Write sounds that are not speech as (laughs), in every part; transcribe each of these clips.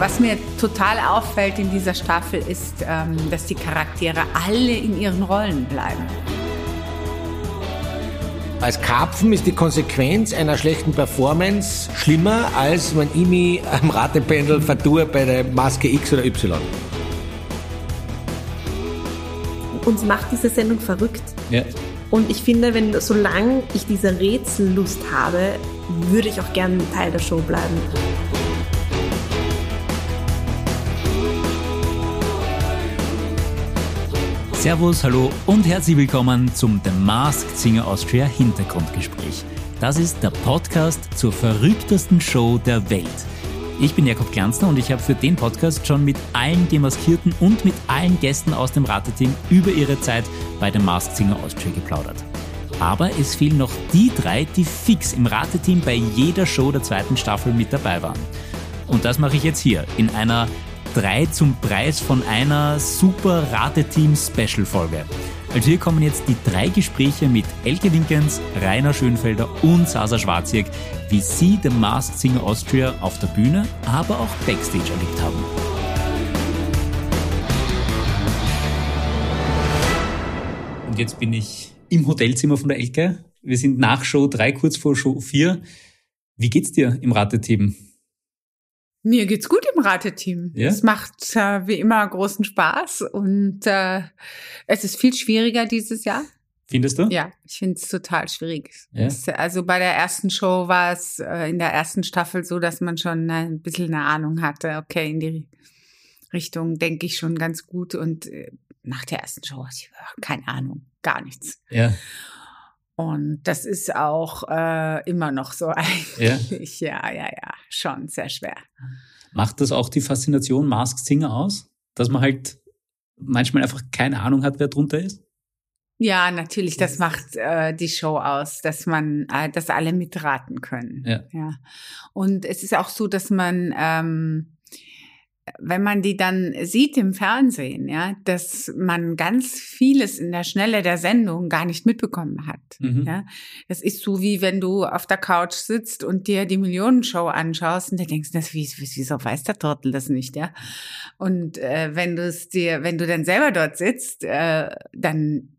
Was mir total auffällt in dieser Staffel ist, ähm, dass die Charaktere alle in ihren Rollen bleiben. Als Karpfen ist die Konsequenz einer schlechten Performance schlimmer, als wenn ich mich am Ratependel vertue bei der Maske X oder Y. Uns macht diese Sendung verrückt. Ja. Und ich finde, wenn solange ich diese Rätsellust habe, würde ich auch gerne Teil der Show bleiben. Servus, hallo und herzlich willkommen zum The Masked Singer Austria Hintergrundgespräch. Das ist der Podcast zur verrücktesten Show der Welt. Ich bin Jakob Glanzner und ich habe für den Podcast schon mit allen Demaskierten und mit allen Gästen aus dem Rateteam über ihre Zeit bei The Masked Singer Austria geplaudert. Aber es fehlen noch die drei, die fix im Rateteam bei jeder Show der zweiten Staffel mit dabei waren. Und das mache ich jetzt hier in einer drei zum Preis von einer super Rateteam-Special-Folge. Also hier kommen jetzt die drei Gespräche mit Elke Winkens, Rainer Schönfelder und Sasa Schwarziek, wie sie The Masked Singer Austria auf der Bühne, aber auch Backstage erlebt haben. Und jetzt bin ich im Hotelzimmer von der Elke. Wir sind nach Show 3, kurz vor Show 4. Wie geht's dir im Rateteam? Mir geht's gut im Rateteam. Ja? Es macht äh, wie immer großen Spaß und äh, es ist viel schwieriger dieses Jahr. Findest du? Ja, ich finde es total schwierig. Ja? Es, also bei der ersten Show war es äh, in der ersten Staffel so, dass man schon ein bisschen eine Ahnung hatte, okay, in die Richtung denke ich schon ganz gut und äh, nach der ersten Show hatte ich keine Ahnung, gar nichts. Ja. Und das ist auch äh, immer noch so (laughs) eigentlich. Ja, ja, ja, schon sehr schwer. Macht das auch die Faszination Masked Singer aus? Dass man halt manchmal einfach keine Ahnung hat, wer drunter ist? Ja, natürlich, das macht äh, die Show aus, dass man, äh, dass alle mitraten können. Ja. ja. Und es ist auch so, dass man, ähm, wenn man die dann sieht im Fernsehen, ja, dass man ganz vieles in der Schnelle der Sendung gar nicht mitbekommen hat. Mhm. Ja, das ist so wie wenn du auf der Couch sitzt und dir die Millionenshow anschaust und da denkst, das wie, wieso weiß der Trottel das nicht, ja? Und äh, wenn du es dir, wenn du dann selber dort sitzt, äh, dann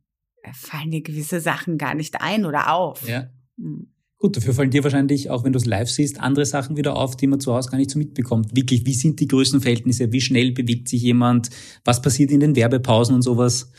fallen dir gewisse Sachen gar nicht ein oder auf. Ja. Hm. Gut, dafür fallen dir wahrscheinlich, auch wenn du es live siehst, andere Sachen wieder auf, die man zu Hause gar nicht so mitbekommt. Wirklich, wie sind die Größenverhältnisse? Wie schnell bewegt sich jemand? Was passiert in den Werbepausen und sowas?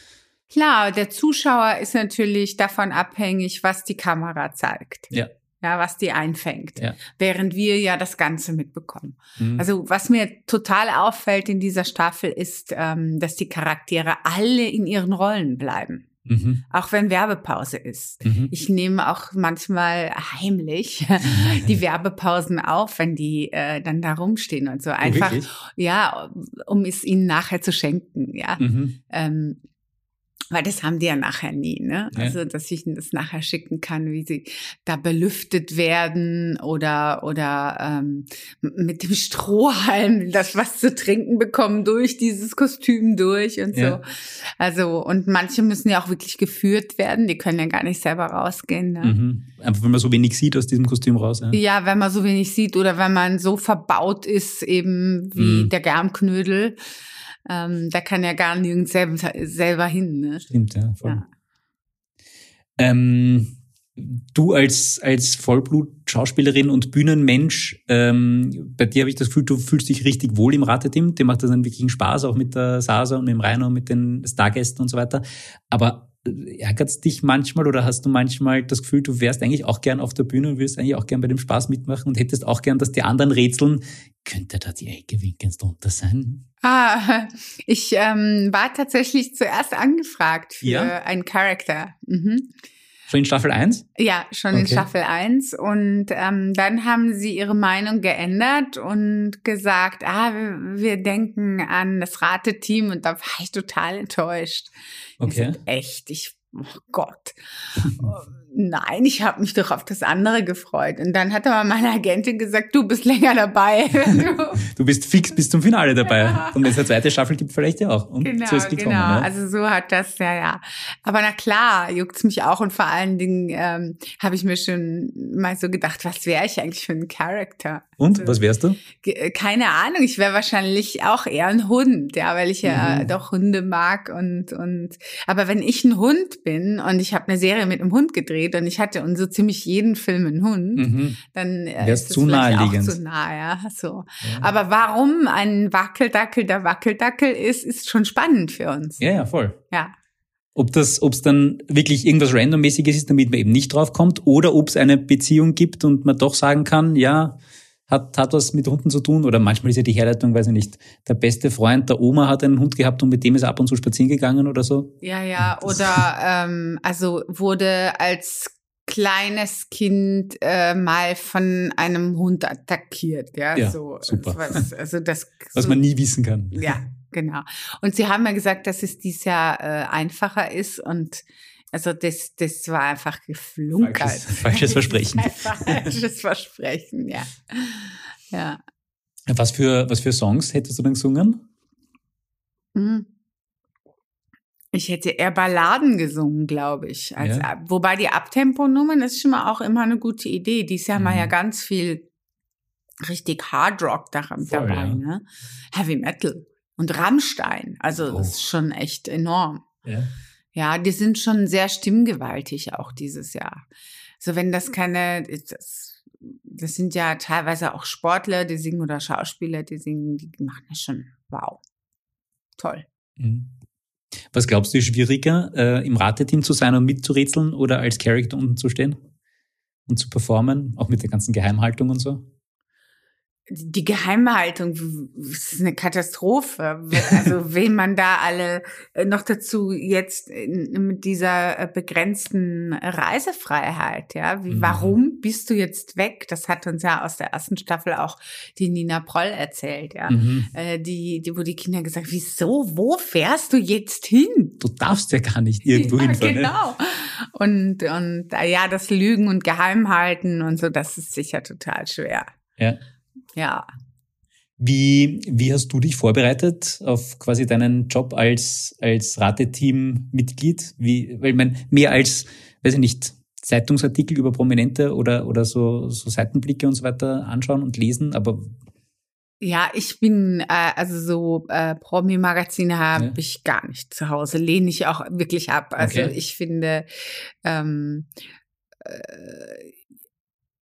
Klar, der Zuschauer ist natürlich davon abhängig, was die Kamera zeigt. Ja. Ja, was die einfängt. Ja. Während wir ja das Ganze mitbekommen. Mhm. Also was mir total auffällt in dieser Staffel ist, ähm, dass die Charaktere alle in ihren Rollen bleiben. Mhm. Auch wenn Werbepause ist. Mhm. Ich nehme auch manchmal heimlich (laughs) die Werbepausen auf, wenn die äh, dann da rumstehen und so. Einfach, wirklich? ja, um es ihnen nachher zu schenken, ja. Mhm. Ähm, weil das haben die ja nachher nie, ne? Ja. Also, dass ich ihnen das nachher schicken kann, wie sie da belüftet werden oder oder ähm, mit dem Strohhalm das was zu trinken bekommen durch dieses Kostüm durch und so. Ja. Also und manche müssen ja auch wirklich geführt werden, die können ja gar nicht selber rausgehen. Ne? Mhm. Einfach, wenn man so wenig sieht aus diesem Kostüm raus. Ja. Ja, wenn man so wenig sieht oder wenn man so verbaut ist, eben wie Mhm. der Germknödel, ähm, da kann ja gar nirgends selber, selber hin. Ne? Stimmt, ja. Voll. Ja. Ähm, du als, als Vollblut-Schauspielerin und Bühnenmensch, ähm, bei dir habe ich das Gefühl, du fühlst dich richtig wohl im Rateteam. Dir macht das einen wirklichen Spaß, auch mit der Sasa und mit dem Rainer und mit den Stargästen und so weiter. Aber ärgert es dich manchmal oder hast du manchmal das Gefühl, du wärst eigentlich auch gern auf der Bühne und würdest eigentlich auch gern bei dem Spaß mitmachen und hättest auch gern, dass die anderen rätseln, könnte da die Ecke Winkens drunter sein? Ah, ich ähm, war tatsächlich zuerst angefragt für Ja? einen Charakter. Mhm. Schon in Staffel 1? Ja, schon in Okay. Staffel 1. Und ähm, dann haben sie ihre Meinung geändert und gesagt, ah, wir, wir denken an das Rateteam. Und da war ich total enttäuscht. Ich Okay. sag, echt, ich, oh Gott. (laughs) Nein, ich habe mich doch auf das andere gefreut. Und dann hat aber meine Agentin gesagt, du bist länger dabei. (laughs) (laughs) du bist fix bis zum Finale dabei. Ja. Und wenn es eine zweite Staffel gibt, vielleicht ja auch. Und genau, so ist gekommen, genau. Ne? Also so hat das, ja, ja. Aber na klar, juckt's mich auch. Und vor allen Dingen ähm, habe ich mir schon mal so gedacht, was wäre ich eigentlich für ein Charakter? Und, also, was wärst du? Äh, keine Ahnung, ich wäre wahrscheinlich auch eher ein Hund, ja, weil ich ja mhm. doch Hunde mag und, und, aber wenn ich ein Hund bin und ich habe eine Serie mit einem Hund gedreht, und ich hatte und so ziemlich jeden Film einen Hund, mhm. dann äh, ist zu naheliegend. Auch zu nah, ja, so. Ja. Aber warum ein Wackeldackel der Wackeldackel ist, ist schon spannend für uns. Ja, ja, voll. Ja. Ob das, ob es dann wirklich irgendwas Randommäßiges ist, damit man eben nicht drauf kommt, oder ob es eine Beziehung gibt und man doch sagen kann, ja, hat, hat was mit Hunden zu tun. Oder manchmal ist ja die Herleitung, weiß ich nicht, der beste Freund der Oma hat einen Hund gehabt und mit dem ist er ab und zu spazieren gegangen oder so. Ja, ja, oder ähm, also wurde als kleines Kind äh, mal von einem Hund attackiert, ja, ja so super. Was, also das (laughs) was man nie wissen kann. Ja, genau. Und sie haben ja gesagt, dass es dieses Jahr äh, einfacher ist und also das, das war einfach geflunkert. Falsches, falsches Versprechen. (laughs) falsches Versprechen, ja. ja. Was für, was für Songs hättest du denn gesungen? Hm. Ich hätte eher Balladen gesungen, glaube ich. Als, ja. Wobei die Abtempo-Nummern ist schon mal auch immer eine gute Idee. Dies Jahr mhm. haben wir ja ganz viel richtig Hard Rock dabei, Voll, ja. ne? Heavy Metal und Rammstein. Also oh. das ist schon echt enorm. Ja. Ja, die sind schon sehr stimmgewaltig auch dieses Jahr. So wenn das keine, das, das sind ja teilweise auch Sportler, die singen oder Schauspieler, die singen, die machen das schon wow. Toll. Mhm. Was glaubst du, ist schwieriger, äh, im Rateteam zu sein und mitzurätseln oder als Character unten zu stehen und zu performen, auch mit der ganzen Geheimhaltung und so? Die Geheimhaltung ist eine Katastrophe. Also (laughs) wen man da alle äh, noch dazu jetzt mit dieser äh, begrenzten Reisefreiheit, ja, wie, mhm. warum bist du jetzt weg? Das hat uns ja aus der ersten Staffel auch die Nina Proll erzählt, ja, mhm. Äh, die, die, wo die Kinder gesagt, wieso, wo fährst du jetzt hin? Du darfst ja gar nicht irgendwo (laughs) ja, hinfahren. Genau. Und und ja, das Lügen und Geheimhalten und so, das ist sicher total schwer. Ja. Ja. Wie, wie hast du dich vorbereitet auf quasi deinen Job als, als Rateteam-Mitglied? Wie, weil man mehr als, weiß ich nicht, Zeitungsartikel über Prominente oder, oder so, so Seitenblicke und so weiter anschauen und lesen, aber ja, ich bin, äh, also so äh, Promi-Magazine habe ja. ich gar nicht zu Hause, lehne ich auch wirklich ab. Also okay. ich finde, ähm, äh,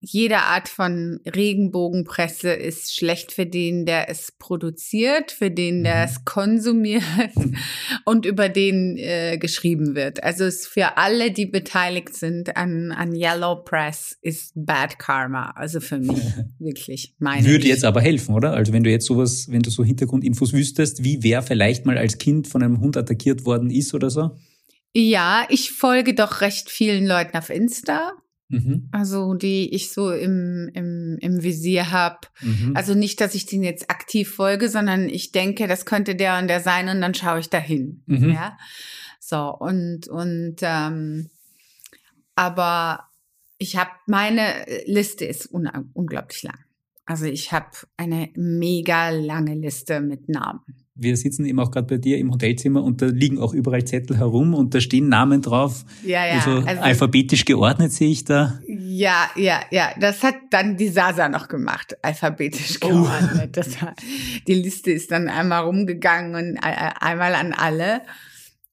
jede Art von Regenbogenpresse ist schlecht für den, der es produziert, für den, der mhm. es konsumiert (laughs) und über den äh, geschrieben wird. Also es für alle, die beteiligt sind an, an Yellow Press, ist Bad Karma. Also für mich (laughs) wirklich meine. Würde jetzt aber helfen, oder? Also wenn du jetzt sowas, wenn du so Hintergrundinfos wüsstest, wie wer vielleicht mal als Kind von einem Hund attackiert worden ist oder so? Ja, ich folge doch recht vielen Leuten auf Insta Mhm. Also die ich so im, im, im Visier habe. Mhm. Also nicht, dass ich den jetzt aktiv folge, sondern ich denke, das könnte der und der sein und dann schaue ich dahin. Mhm. Ja. So, und, und ähm, aber ich habe meine Liste ist un unglaublich lang. Also ich habe eine mega lange Liste mit Namen wir sitzen eben auch gerade bei dir im Hotelzimmer und da liegen auch überall Zettel herum und da stehen Namen drauf. Ja, ja. Also, also alphabetisch geordnet sehe ich da. Ja, ja, ja. Das hat dann die Sasa noch gemacht, alphabetisch oh. geordnet. Oh. Das war, die Liste ist dann einmal rumgegangen und einmal an alle.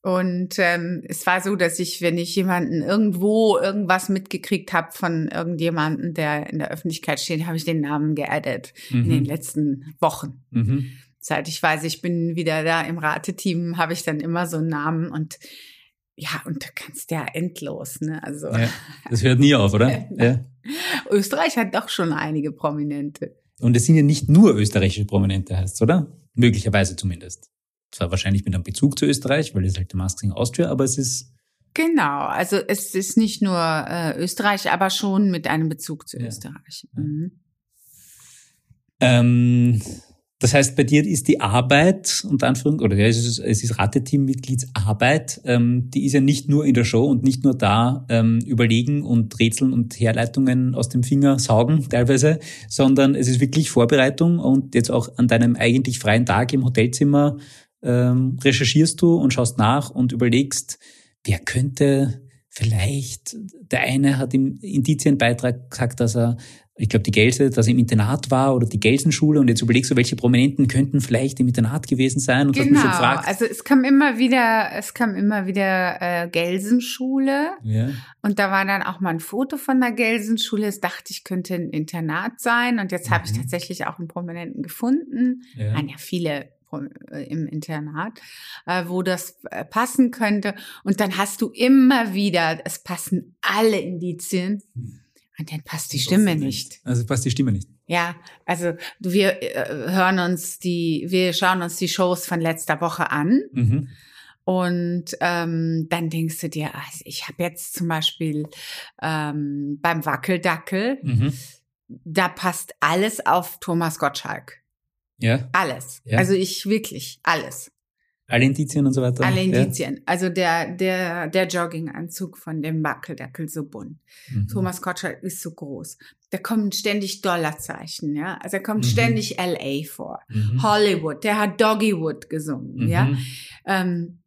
Und ähm, es war so, dass ich, wenn ich jemanden irgendwo irgendwas mitgekriegt habe von irgendjemanden, der in der Öffentlichkeit steht, habe ich den Namen geaddet mhm. in den letzten Wochen. Mhm seit ich weiß, ich bin wieder da im Rateteam, habe ich dann immer so einen Namen und ja, und da kannst du ja endlos, ne? Also. Ja, (laughs) das hört nie auf, oder? ja. Österreich hat doch schon einige Prominente. Und es sind ja nicht nur österreichische Prominente, heißt oder? Möglicherweise zumindest. Zwar wahrscheinlich mit einem Bezug zu Österreich, weil es halt der Mask Austria, aber es ist. Genau, also es ist nicht nur äh, Österreich, aber schon mit einem Bezug zu ja. Österreich. Mhm. Ähm, Das heißt, bei dir ist die Arbeit, unter Anführung, oder ja, es ist, es ist Rateteam-Mitgliedsarbeit, ähm, die ist ja nicht nur in der Show und nicht nur da ähm, überlegen und rätseln und Herleitungen aus dem Finger saugen teilweise, sondern es ist wirklich Vorbereitung und jetzt auch an deinem eigentlich freien Tag im Hotelzimmer ähm, recherchierst du und schaust nach und überlegst, wer könnte vielleicht, der eine hat im Indizienbeitrag gesagt, dass er ich glaube, die Gelse, dass er im Internat war oder die Gelsenschule und jetzt überlegst du, welche Prominenten könnten vielleicht im Internat gewesen sein und genau. hast mich schon gefragt. Also es kam immer wieder, es kam immer wieder äh, Gelsenschule Ja. und da war dann auch mal ein Foto von der Gelsenschule. Das dachte ich könnte ein Internat sein und jetzt habe ich Mhm. tatsächlich auch einen Prominenten gefunden. Ja. Ja viele äh, im Internat, äh, wo das äh, passen könnte. Und dann hast du immer wieder, es passen alle Indizien. Und dann passt die Stimme nicht. Also passt die Stimme nicht. Ja, also wir äh, hören uns die, wir schauen uns die Shows von letzter Woche an Mhm. und ähm, dann denkst du dir, also ich habe jetzt zum Beispiel ähm, beim Wackeldackel, Mhm. da passt alles auf Thomas Gottschalk. Ja. Alles. Ja. Also ich wirklich alles. Alle Indizien und so weiter. Alle Ja. Indizien. Also der, der, der Jogginganzug von dem Wackeldackel so bunt. Mhm. Thomas Gottschalk ist so groß. Da kommen ständig Dollarzeichen, ja. Also da kommt Mhm. ständig LA vor. Mhm. Hollywood, der hat Doggywood gesungen, ja. Mhm. Ähm,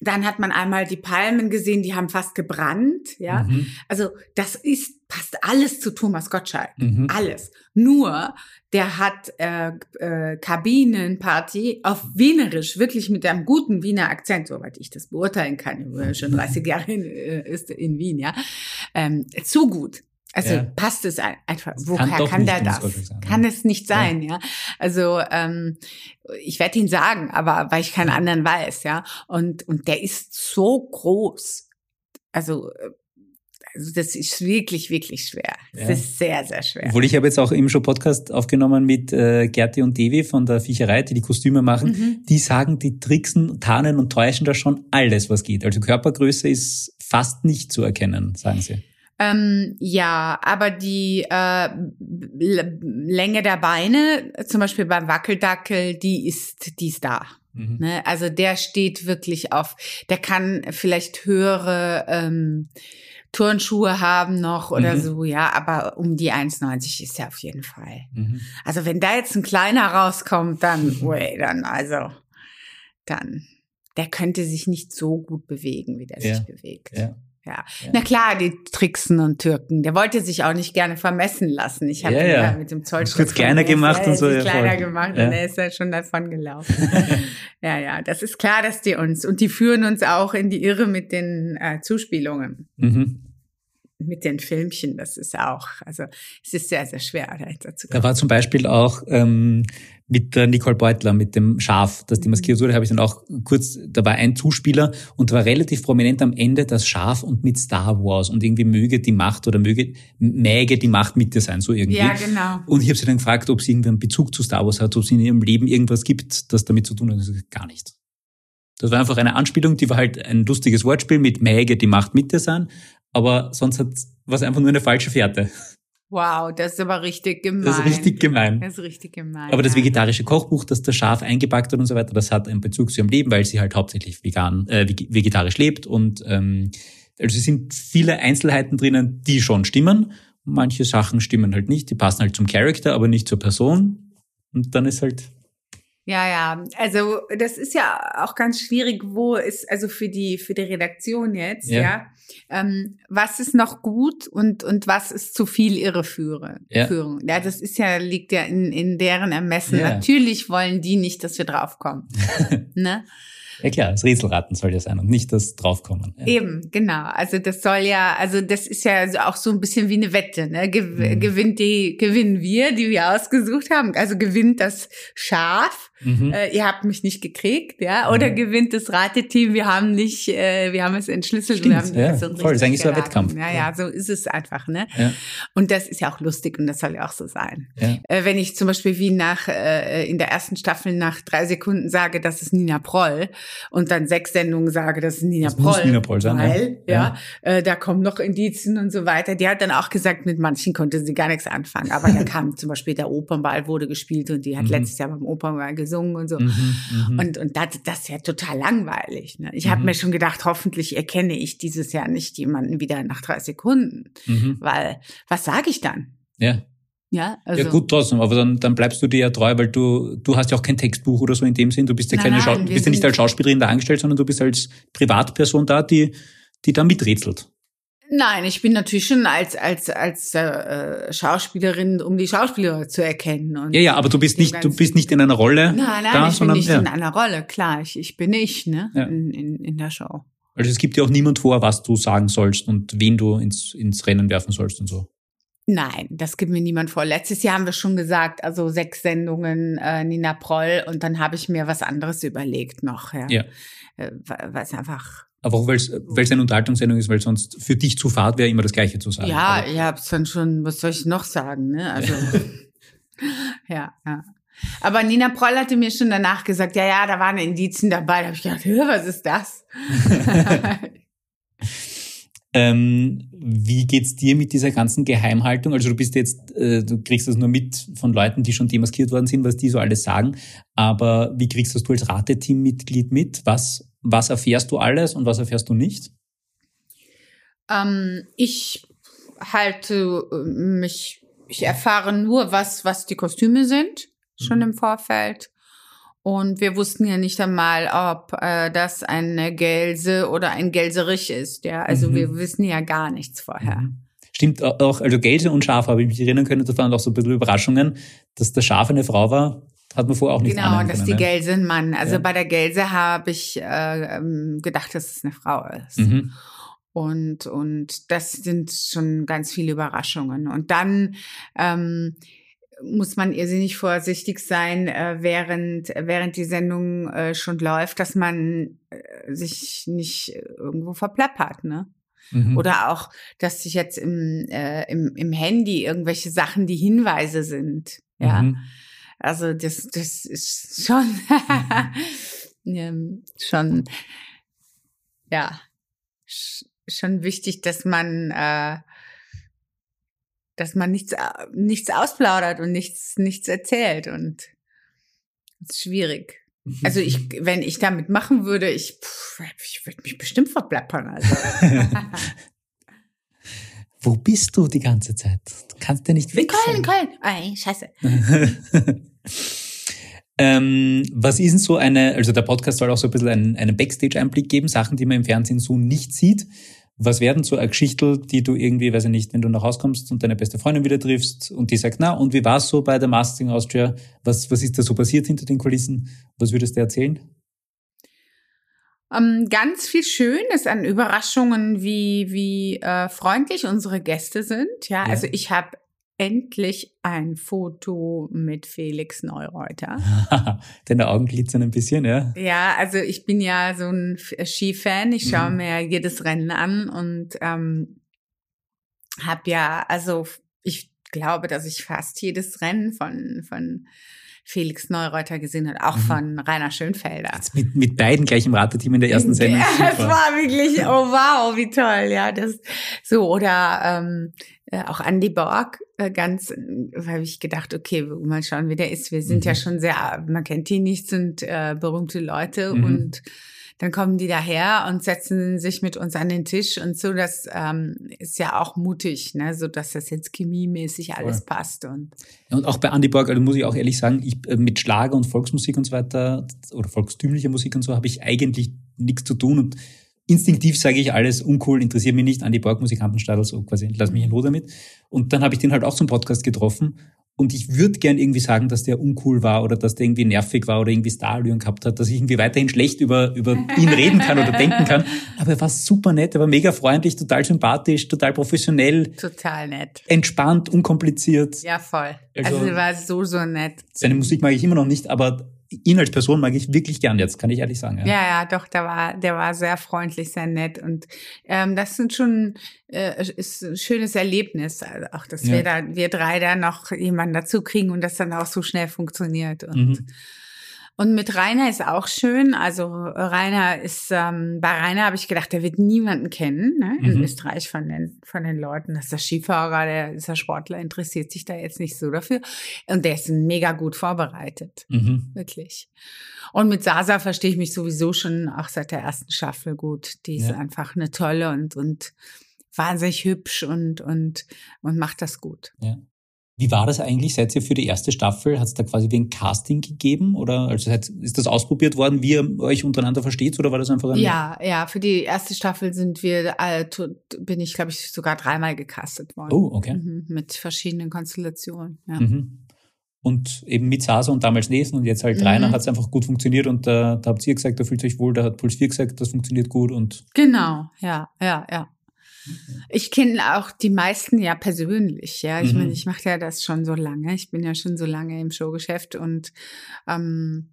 dann hat man einmal die Palmen gesehen, die haben fast gebrannt, ja. Mhm. Also das ist, passt alles zu Thomas Gottschalk. Mhm. Alles. Nur, der hat äh, äh, Kabinenparty auf Wienerisch, wirklich mit einem guten Wiener Akzent, soweit ich das beurteilen kann. Ich ja schon 30 Jahre in, äh, ist in Wien, ja. Ähm, zu gut. Also Ja. passt es ein- einfach. Woher kann kann, der das? Sein, kann ja. es nicht sein, ja. Also ähm, ich werde ihn sagen, aber weil ich keinen anderen weiß, ja. Und und der ist so groß. Also äh, also das ist wirklich, wirklich schwer. Ja. Das ist sehr, sehr schwer. Obwohl ich habe jetzt auch eben schon Podcast aufgenommen mit äh, Gerti und Devi von der Viecherei, die die Kostüme machen. Mhm. Die sagen, die tricksen, tarnen und täuschen da schon alles, was geht. Also Körpergröße ist fast nicht zu erkennen, sagen sie. Ähm, ja, aber die äh, Länge der Beine, zum Beispiel beim Wackeldackel, die ist, die ist da. Mhm. Ne? Also der steht wirklich auf, der kann vielleicht höhere ähm, Turnschuhe haben noch oder Mhm. so, ja, aber um die 1,90 ist er auf jeden Fall. Mhm. Also wenn da jetzt ein kleiner rauskommt, dann, (laughs) ui, dann, also, dann, der könnte sich nicht so gut bewegen, wie der Ja. sich bewegt. Ja. Ja. Ja. Na klar, die Tricksen und Türken. Der wollte sich auch nicht gerne vermessen lassen. Ich habe Ja, ihn ja. mit dem. Das wird kleiner gemacht und so, kleiner gemacht und er ist ja schon davon gelaufen. (laughs) ja, ja, das ist klar, dass die uns, und die führen uns auch in die Irre mit den äh, Zuspielungen, Mhm. mit den Filmchen. Das ist auch, also es ist sehr, sehr schwer, dahinter zu Da kommen. war zum Beispiel auch ähm, mit der Nicole Beutler, mit dem Schaf, das Mhm. die maskiert wurde, habe ich dann auch kurz, da war ein Zuspieler und da war relativ prominent am Ende das Schaf und mit Star Wars und irgendwie möge die Macht oder möge, mäge die Macht mit dir sein, so irgendwie. Ja, genau. Und ich habe sie dann gefragt, ob sie irgendwie einen Bezug zu Star Wars hat, ob sie in ihrem Leben irgendwas gibt, das damit zu tun hat. Gesagt, gar nicht. Das war einfach eine Anspielung, die war halt ein lustiges Wortspiel mit mäge die Macht mit dir sein, aber sonst hat was einfach nur eine falsche Fährte. Wow, das ist aber richtig gemein. Das ist richtig gemein. Das ist richtig gemein. Aber das vegetarische Kochbuch, das das Schaf eingepackt hat und so weiter, das hat einen Bezug zu ihrem Leben, weil sie halt hauptsächlich vegan, äh, veg- vegetarisch lebt und ähm, also es sind viele Einzelheiten drinnen, die schon stimmen. Manche Sachen stimmen halt nicht, die passen halt zum Charakter, aber nicht zur Person. Und dann ist halt Ja, ja. Also das ist ja auch ganz schwierig, wo ist, also für die, für die Redaktion jetzt, Ja. ja, ähm, was ist noch gut und, und was ist zu viel Irreführung. Ja. Ja, das ist ja, liegt ja in, in deren Ermessen. Ja. Natürlich wollen die nicht, dass wir draufkommen. (laughs) ne? ja klar, das Rätselraten soll ja sein und nicht das Draufkommen. Ja. Eben, genau. Also das soll ja, also das ist ja auch so ein bisschen wie eine Wette, ne? Gew Mhm. Gewinnt die, gewinnen wir, die wir ausgesucht haben. Also gewinnt das Schaf, Mhm. äh, ihr habt mich nicht gekriegt, ja, oder Mhm. gewinnt das Rateteam, wir haben nicht, äh, wir haben es entschlüsselt, Stimmt, wir haben ja. so voll, richtig ist eigentlich so ein. Wettkampf. Ja, ja, so ist es einfach, ne? Ja. Und das ist ja auch lustig und das soll ja auch so sein. Ja. Äh, wenn ich zum Beispiel wie nach äh, in der ersten Staffel nach drei Sekunden sage, das ist Nina Proll und dann sechs Sendungen sage, das ist Nina Das Proll. muss Nina Proll sein, weil, ja, Ja. Äh, da kommen noch Indizien und so weiter. Die hat dann auch gesagt, mit manchen konnte sie gar nichts anfangen. Aber da (laughs) kam zum Beispiel der Opernball wurde gespielt und die hat Mhm. letztes Jahr beim Opernball gesungen und so. Mhm, mhm. Und, und das, das ist ja total langweilig. Ne? Ich habe Mhm. mir schon gedacht, hoffentlich erkenne ich dieses Jahr nicht jemanden wieder nach drei Sekunden. mhm. Weil, was sage ich dann? Ja. Ja, also. ja gut, trotzdem, aber dann, dann bleibst du dir ja treu, weil du, du hast ja auch kein Textbuch oder so in dem Sinn. Du bist ja keine nein, Schau du bist ja nicht als Schauspielerin da angestellt, sondern du bist als Privatperson da, die, die da miträtselt. Nein, ich bin natürlich schon als als als äh, Schauspielerin, um die Schauspieler zu erkennen. Und Ja, ja, aber du bist nicht, du bist nicht in einer Rolle Nein, nein, da, ich bin sondern nicht ja. in einer Rolle. Klar, ich, ich bin ich, ne, Ja. in, in, in der Show. Also es gibt ja auch niemand vor, was du sagen sollst und wen du ins, ins Rennen werfen sollst und so. Nein, das gibt mir niemand vor. Letztes Jahr haben wir schon gesagt, also sechs Sendungen äh, Nina Proll und dann habe ich mir was anderes überlegt noch, ja. Ja. Äh, weil es einfach Aber auch weil es eine Unterhaltungssendung ist, weil sonst für dich zu fad wäre, immer das Gleiche zu sagen. Ja, Aber, ich hab's dann schon, was soll ich noch sagen, ne? Also, (laughs) ja, ja. Aber Nina Proll hatte mir schon danach gesagt, ja, ja, da waren Indizien dabei. Da habe ich gedacht, was ist das? (laughs) ähm, wie geht's dir mit dieser ganzen Geheimhaltung? Also du bist jetzt, äh, du kriegst das nur mit von Leuten, die schon demaskiert worden sind, was die so alles sagen. Aber wie kriegst das du als Rateteam-Mitglied mit? Was, was erfährst du alles und was erfährst du nicht? ähm, ich halte äh, mich, ich erfahre nur, was, was die Kostüme sind, schon im Vorfeld. Und wir wussten ja nicht einmal, ob äh, das eine Gelse oder ein Gelserich ist. Ja, also Mhm. wir wissen ja gar nichts vorher. Stimmt auch, also Gelse und Schaf habe ich mich erinnern können, das waren auch so ein bisschen Überraschungen, dass der Schaf eine Frau war, hat man vorher auch nicht Genau, dass können, die ne? Gelse ein Mann. Also Ja. bei der Gelse habe ich äh, ähm, gedacht, dass es eine Frau ist. Mhm. Und, und das sind schon ganz viele Überraschungen. Und dann ähm, muss man irrsinnig vorsichtig sein, äh, während, während die Sendung äh, schon läuft, dass man äh, sich nicht irgendwo verplappert, ne? Mhm. Oder auch, dass sich jetzt im, äh, im, im Handy irgendwelche Sachen, die Hinweise sind. Ja. Mhm. Also das, das ist (laughs) schon, ähm, schon, ja, sch- schon wichtig, dass man, äh, dass man nichts, au- nichts ausplaudert und nichts, nichts erzählt und das ist schwierig. Also ich, (laughs) wenn ich damit machen würde, ich, pff, ich würde mich bestimmt verplappern. Also. (laughs) Wo bist du die ganze Zeit? Du kannst ja nicht weg Köln. Köln. Ei, scheiße. (laughs) ähm, was ist denn so eine, also der Podcast soll auch so ein bisschen einen, einen Backstage-Einblick geben, Sachen, die man im Fernsehen so nicht sieht. Was werden so eine Geschichte, die du irgendwie, weiß ich nicht, wenn du nach Hause kommst und deine beste Freundin wieder triffst und die sagt, na, und wie war's so bei der Mastering Austria? Was, was ist da so passiert hinter den Kulissen? Was würdest du erzählen? Ähm, ganz viel Schönes an Überraschungen, wie, wie äh, freundlich unsere Gäste sind. Ja, Ja. also ich habe endlich ein Foto mit Felix Neureuter. (laughs) Deine Augen glitzern ein bisschen, ja? Ja, also ich bin ja so ein F- Skifan. Ich schaue Mhm. mir jedes Rennen an und ähm, habe ja, also ich glaube, dass ich fast jedes Rennen von, von Felix Neureuter gesehen habe, auch Mhm. von Rainer Schönfelder. Jetzt mit, mit beiden gleich im Rateteam in der ersten Sendung. Ja, (laughs) es Super. war wirklich, oh wow, wie toll, ja, das so oder ähm, äh, auch Andy Borg äh, ganz, äh, habe ich gedacht, okay, mal schauen, wie der ist. Wir sind Mhm. ja schon sehr, man kennt die nicht, sind äh, berühmte Leute Mhm. und dann kommen die daher und setzen sich mit uns an den Tisch und so, das ähm, ist ja auch mutig, ne, so dass das jetzt chemiemäßig alles Voll. passt und Ja, Und auch bei Andy Borg, also muss ich auch ehrlich sagen, ich, äh, mit Schlager und Volksmusik und so weiter oder volkstümlicher Musik und so habe ich eigentlich nichts zu tun und instinktiv sage ich alles uncool, interessiert mich nicht, Andy Borg, Musikantenstadel, so quasi, lass mich in Ruhe damit. Und dann habe ich den halt auch zum Podcast getroffen und ich würde gern irgendwie sagen, dass der uncool war oder dass der irgendwie nervig war oder irgendwie Starallüren gehabt hat, dass ich irgendwie weiterhin schlecht über, über ihn reden kann oder denken kann. Aber er war super nett, er war mega freundlich, total sympathisch, total professionell, total nett. entspannt, unkompliziert. Ja, voll. Also- Also, war so, so nett. Seine Musik mag ich immer noch nicht, aber ihn als Person mag ich wirklich gern jetzt, kann ich ehrlich sagen. Ja, ja, ja doch, der war, der war sehr freundlich, sehr nett und ähm, das sind schon äh, ist ein schönes Erlebnis, also auch dass ja. wir da, wir drei da noch jemanden dazu kriegen und das dann auch so schnell funktioniert und mhm. Und mit Rainer ist auch schön. Also Rainer ist, ähm, bei Rainer habe ich gedacht, der wird niemanden kennen ne, in mhm. Österreich von den, von den Leuten. Das ist der Skifahrer, der ist der Sportler, interessiert sich da jetzt nicht so dafür. Und der ist mega gut vorbereitet. Mhm. Wirklich. Und mit Sasa verstehe ich mich sowieso schon auch seit der ersten Staffel gut. Die ist ja. einfach eine tolle und, und wahnsinnig hübsch und, und, und macht das gut. Ja. Wie war das eigentlich? Seid ihr für die erste Staffel, hat es da quasi wie ein Casting gegeben? Oder also ist das ausprobiert worden, wie ihr euch untereinander versteht? Oder war das einfach ein Ja, ja, für die erste Staffel sind wir, äh, bin ich, glaube ich, sogar dreimal gecastet worden. Oh, okay. Mhm, mit verschiedenen Konstellationen. Ja. Mhm. Und eben mit Sasa und damals Nathan und jetzt halt mhm. Rainer hat es einfach gut funktioniert und äh, da habt ihr gesagt, da fühlt euch wohl, da hat Puls 4 gesagt, das funktioniert gut und. Genau, ja, ja, ja. Ich kenne auch die meisten ja persönlich, ja. Ich mhm. meine, ich mache ja das schon so lange. Ich bin ja schon so lange im Showgeschäft und ähm,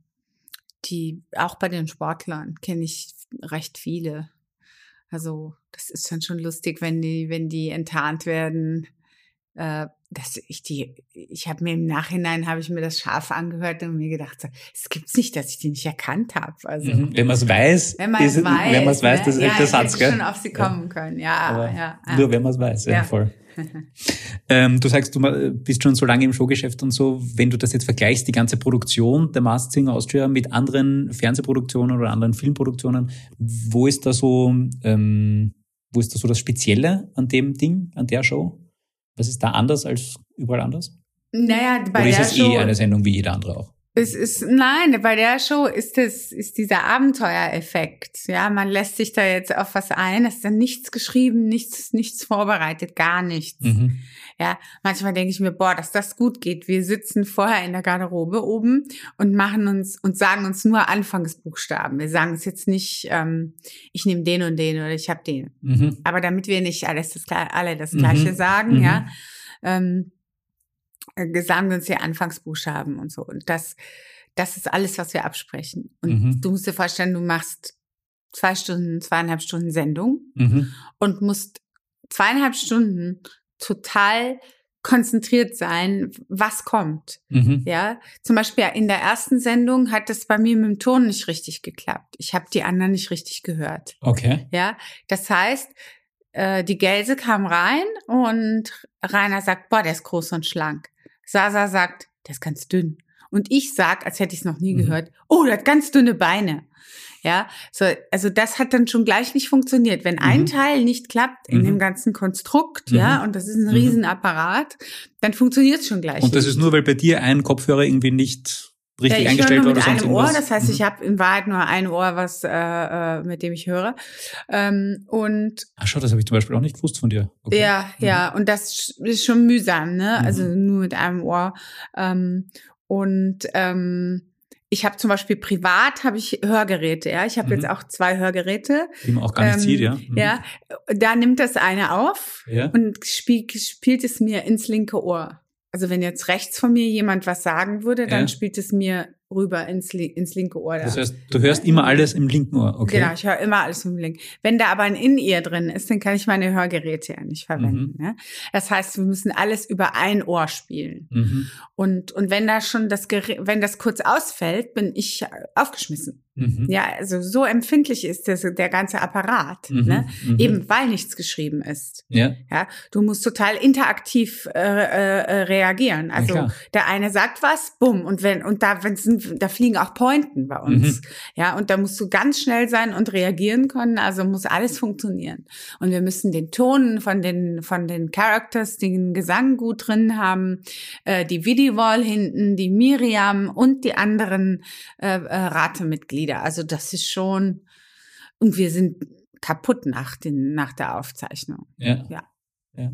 die auch bei den Sportlern kenne ich recht viele. Also das ist dann schon lustig, wenn die, wenn die enttarnt werden äh, dass ich die, ich habe mir im Nachhinein habe ich mir das scharf angehört und mir gedacht, so, es gibt's nicht, dass ich die nicht erkannt habe. Also mhm. wenn man es weiß, wenn man es weiß, wenn man es weiß, ne? das ist ja, der Satz, gell? schon auf sie kommen ja. können, ja, Aber ja. Nur wenn man es weiß, ja, ja. voll. (laughs) ähm, du sagst, du bist schon so lange im Showgeschäft und so. Wenn du das jetzt vergleichst, die ganze Produktion der Masked Singer Austria mit anderen Fernsehproduktionen oder anderen Filmproduktionen, wo ist da so, ähm, wo ist da so das Spezielle an dem Ding, an der Show? Was ist da anders als überall anders? Naja, bei Oder ist der es Show, eh eine Sendung wie jede andere auch? Es ist, nein, bei der Show ist es, ist dieser Abenteuereffekt. Ja, man lässt sich da jetzt auf was ein, es ist dann nichts geschrieben, nichts, nichts vorbereitet, gar nichts. Mhm. Ja, manchmal denke ich mir, boah, dass das gut geht. Wir sitzen vorher in der Garderobe oben und machen uns und sagen uns nur Anfangsbuchstaben. Wir sagen es jetzt nicht, ähm, ich nehme den und den oder ich habe den. Mhm. Aber damit wir nicht alles das, alle das Gleiche mhm. sagen, ja, mhm. ähm, äh, sagen wir uns die Anfangsbuchstaben und so. Und das, das ist alles, was wir absprechen. Und mhm. du musst dir vorstellen, du machst zwei Stunden, zweieinhalb Stunden Sendung mhm. und musst zweieinhalb Stunden total konzentriert sein, was kommt. Mhm. Ja, zum Beispiel in der ersten Sendung hat es bei mir mit dem Ton nicht richtig geklappt. Ich habe die anderen nicht richtig gehört. Okay. Ja, das heißt, äh, die Gelse kam rein und Rainer sagt, boah, der ist groß und schlank. Sasa sagt, der ist ganz dünn. Und ich sag, als hätte ich es noch nie mhm. gehört, oh, der hat ganz dünne Beine. Ja, so, also das hat dann schon gleich nicht funktioniert. Wenn ein mhm. Teil nicht klappt in mhm. dem ganzen Konstrukt, mhm. ja, und das ist ein mhm. Riesenapparat, dann funktioniert es schon gleich. Und das nicht. ist nur, weil bei dir ein Kopfhörer irgendwie nicht richtig ja, eingestellt war oder sonst einem Ohr, das heißt, ich mhm. habe in Wahrheit nur ein Ohr, was äh, äh, mit dem ich höre. Ähm, und Ach schau, das habe ich zum Beispiel auch nicht gewusst von dir. Okay. Ja, mhm. ja, und das ist schon mühsam, ne? Also nur mit einem Ohr. Ähm, und ähm, ich habe zum Beispiel privat habe ich Hörgeräte, ja. Ich habe mhm. jetzt auch zwei Hörgeräte. Die man auch gar nicht ähm, sieht, ja. Mhm. Ja, da nimmt das eine auf ja. und spielt, spielt es mir ins linke Ohr. Also wenn jetzt rechts von mir jemand was sagen würde, dann ja. spielt es mir rüber ins, ins linke Ohr. Das heißt, du hörst immer alles im linken Ohr, okay? Genau, ich höre immer alles im linken. Wenn da aber ein In-Ear drin ist, dann kann ich meine Hörgeräte ja nicht verwenden. Mhm. Ne? Das heißt, wir müssen alles über ein Ohr spielen. Mhm. Und, und wenn da schon das, wenn das kurz ausfällt, bin ich aufgeschmissen. Mhm. Ja, also so empfindlich ist das, der ganze Apparat, mhm. ne? Mhm. eben weil nichts geschrieben ist. Ja. ja du musst total interaktiv äh, äh, reagieren. Also ja, der eine sagt was, bumm, und wenn und da wenn da fliegen auch Pointen bei uns, mhm. ja, und da musst du ganz schnell sein und reagieren können. Also muss alles funktionieren. Und wir müssen den Ton von den von den Characters, den Gesang gut drin haben, äh, die Videowall hinten, die Miriam und die anderen äh, äh, Ratemitglieder wieder. Also das ist schon, und wir sind kaputt nach, den, nach der Aufzeichnung. Ja. ja. ja.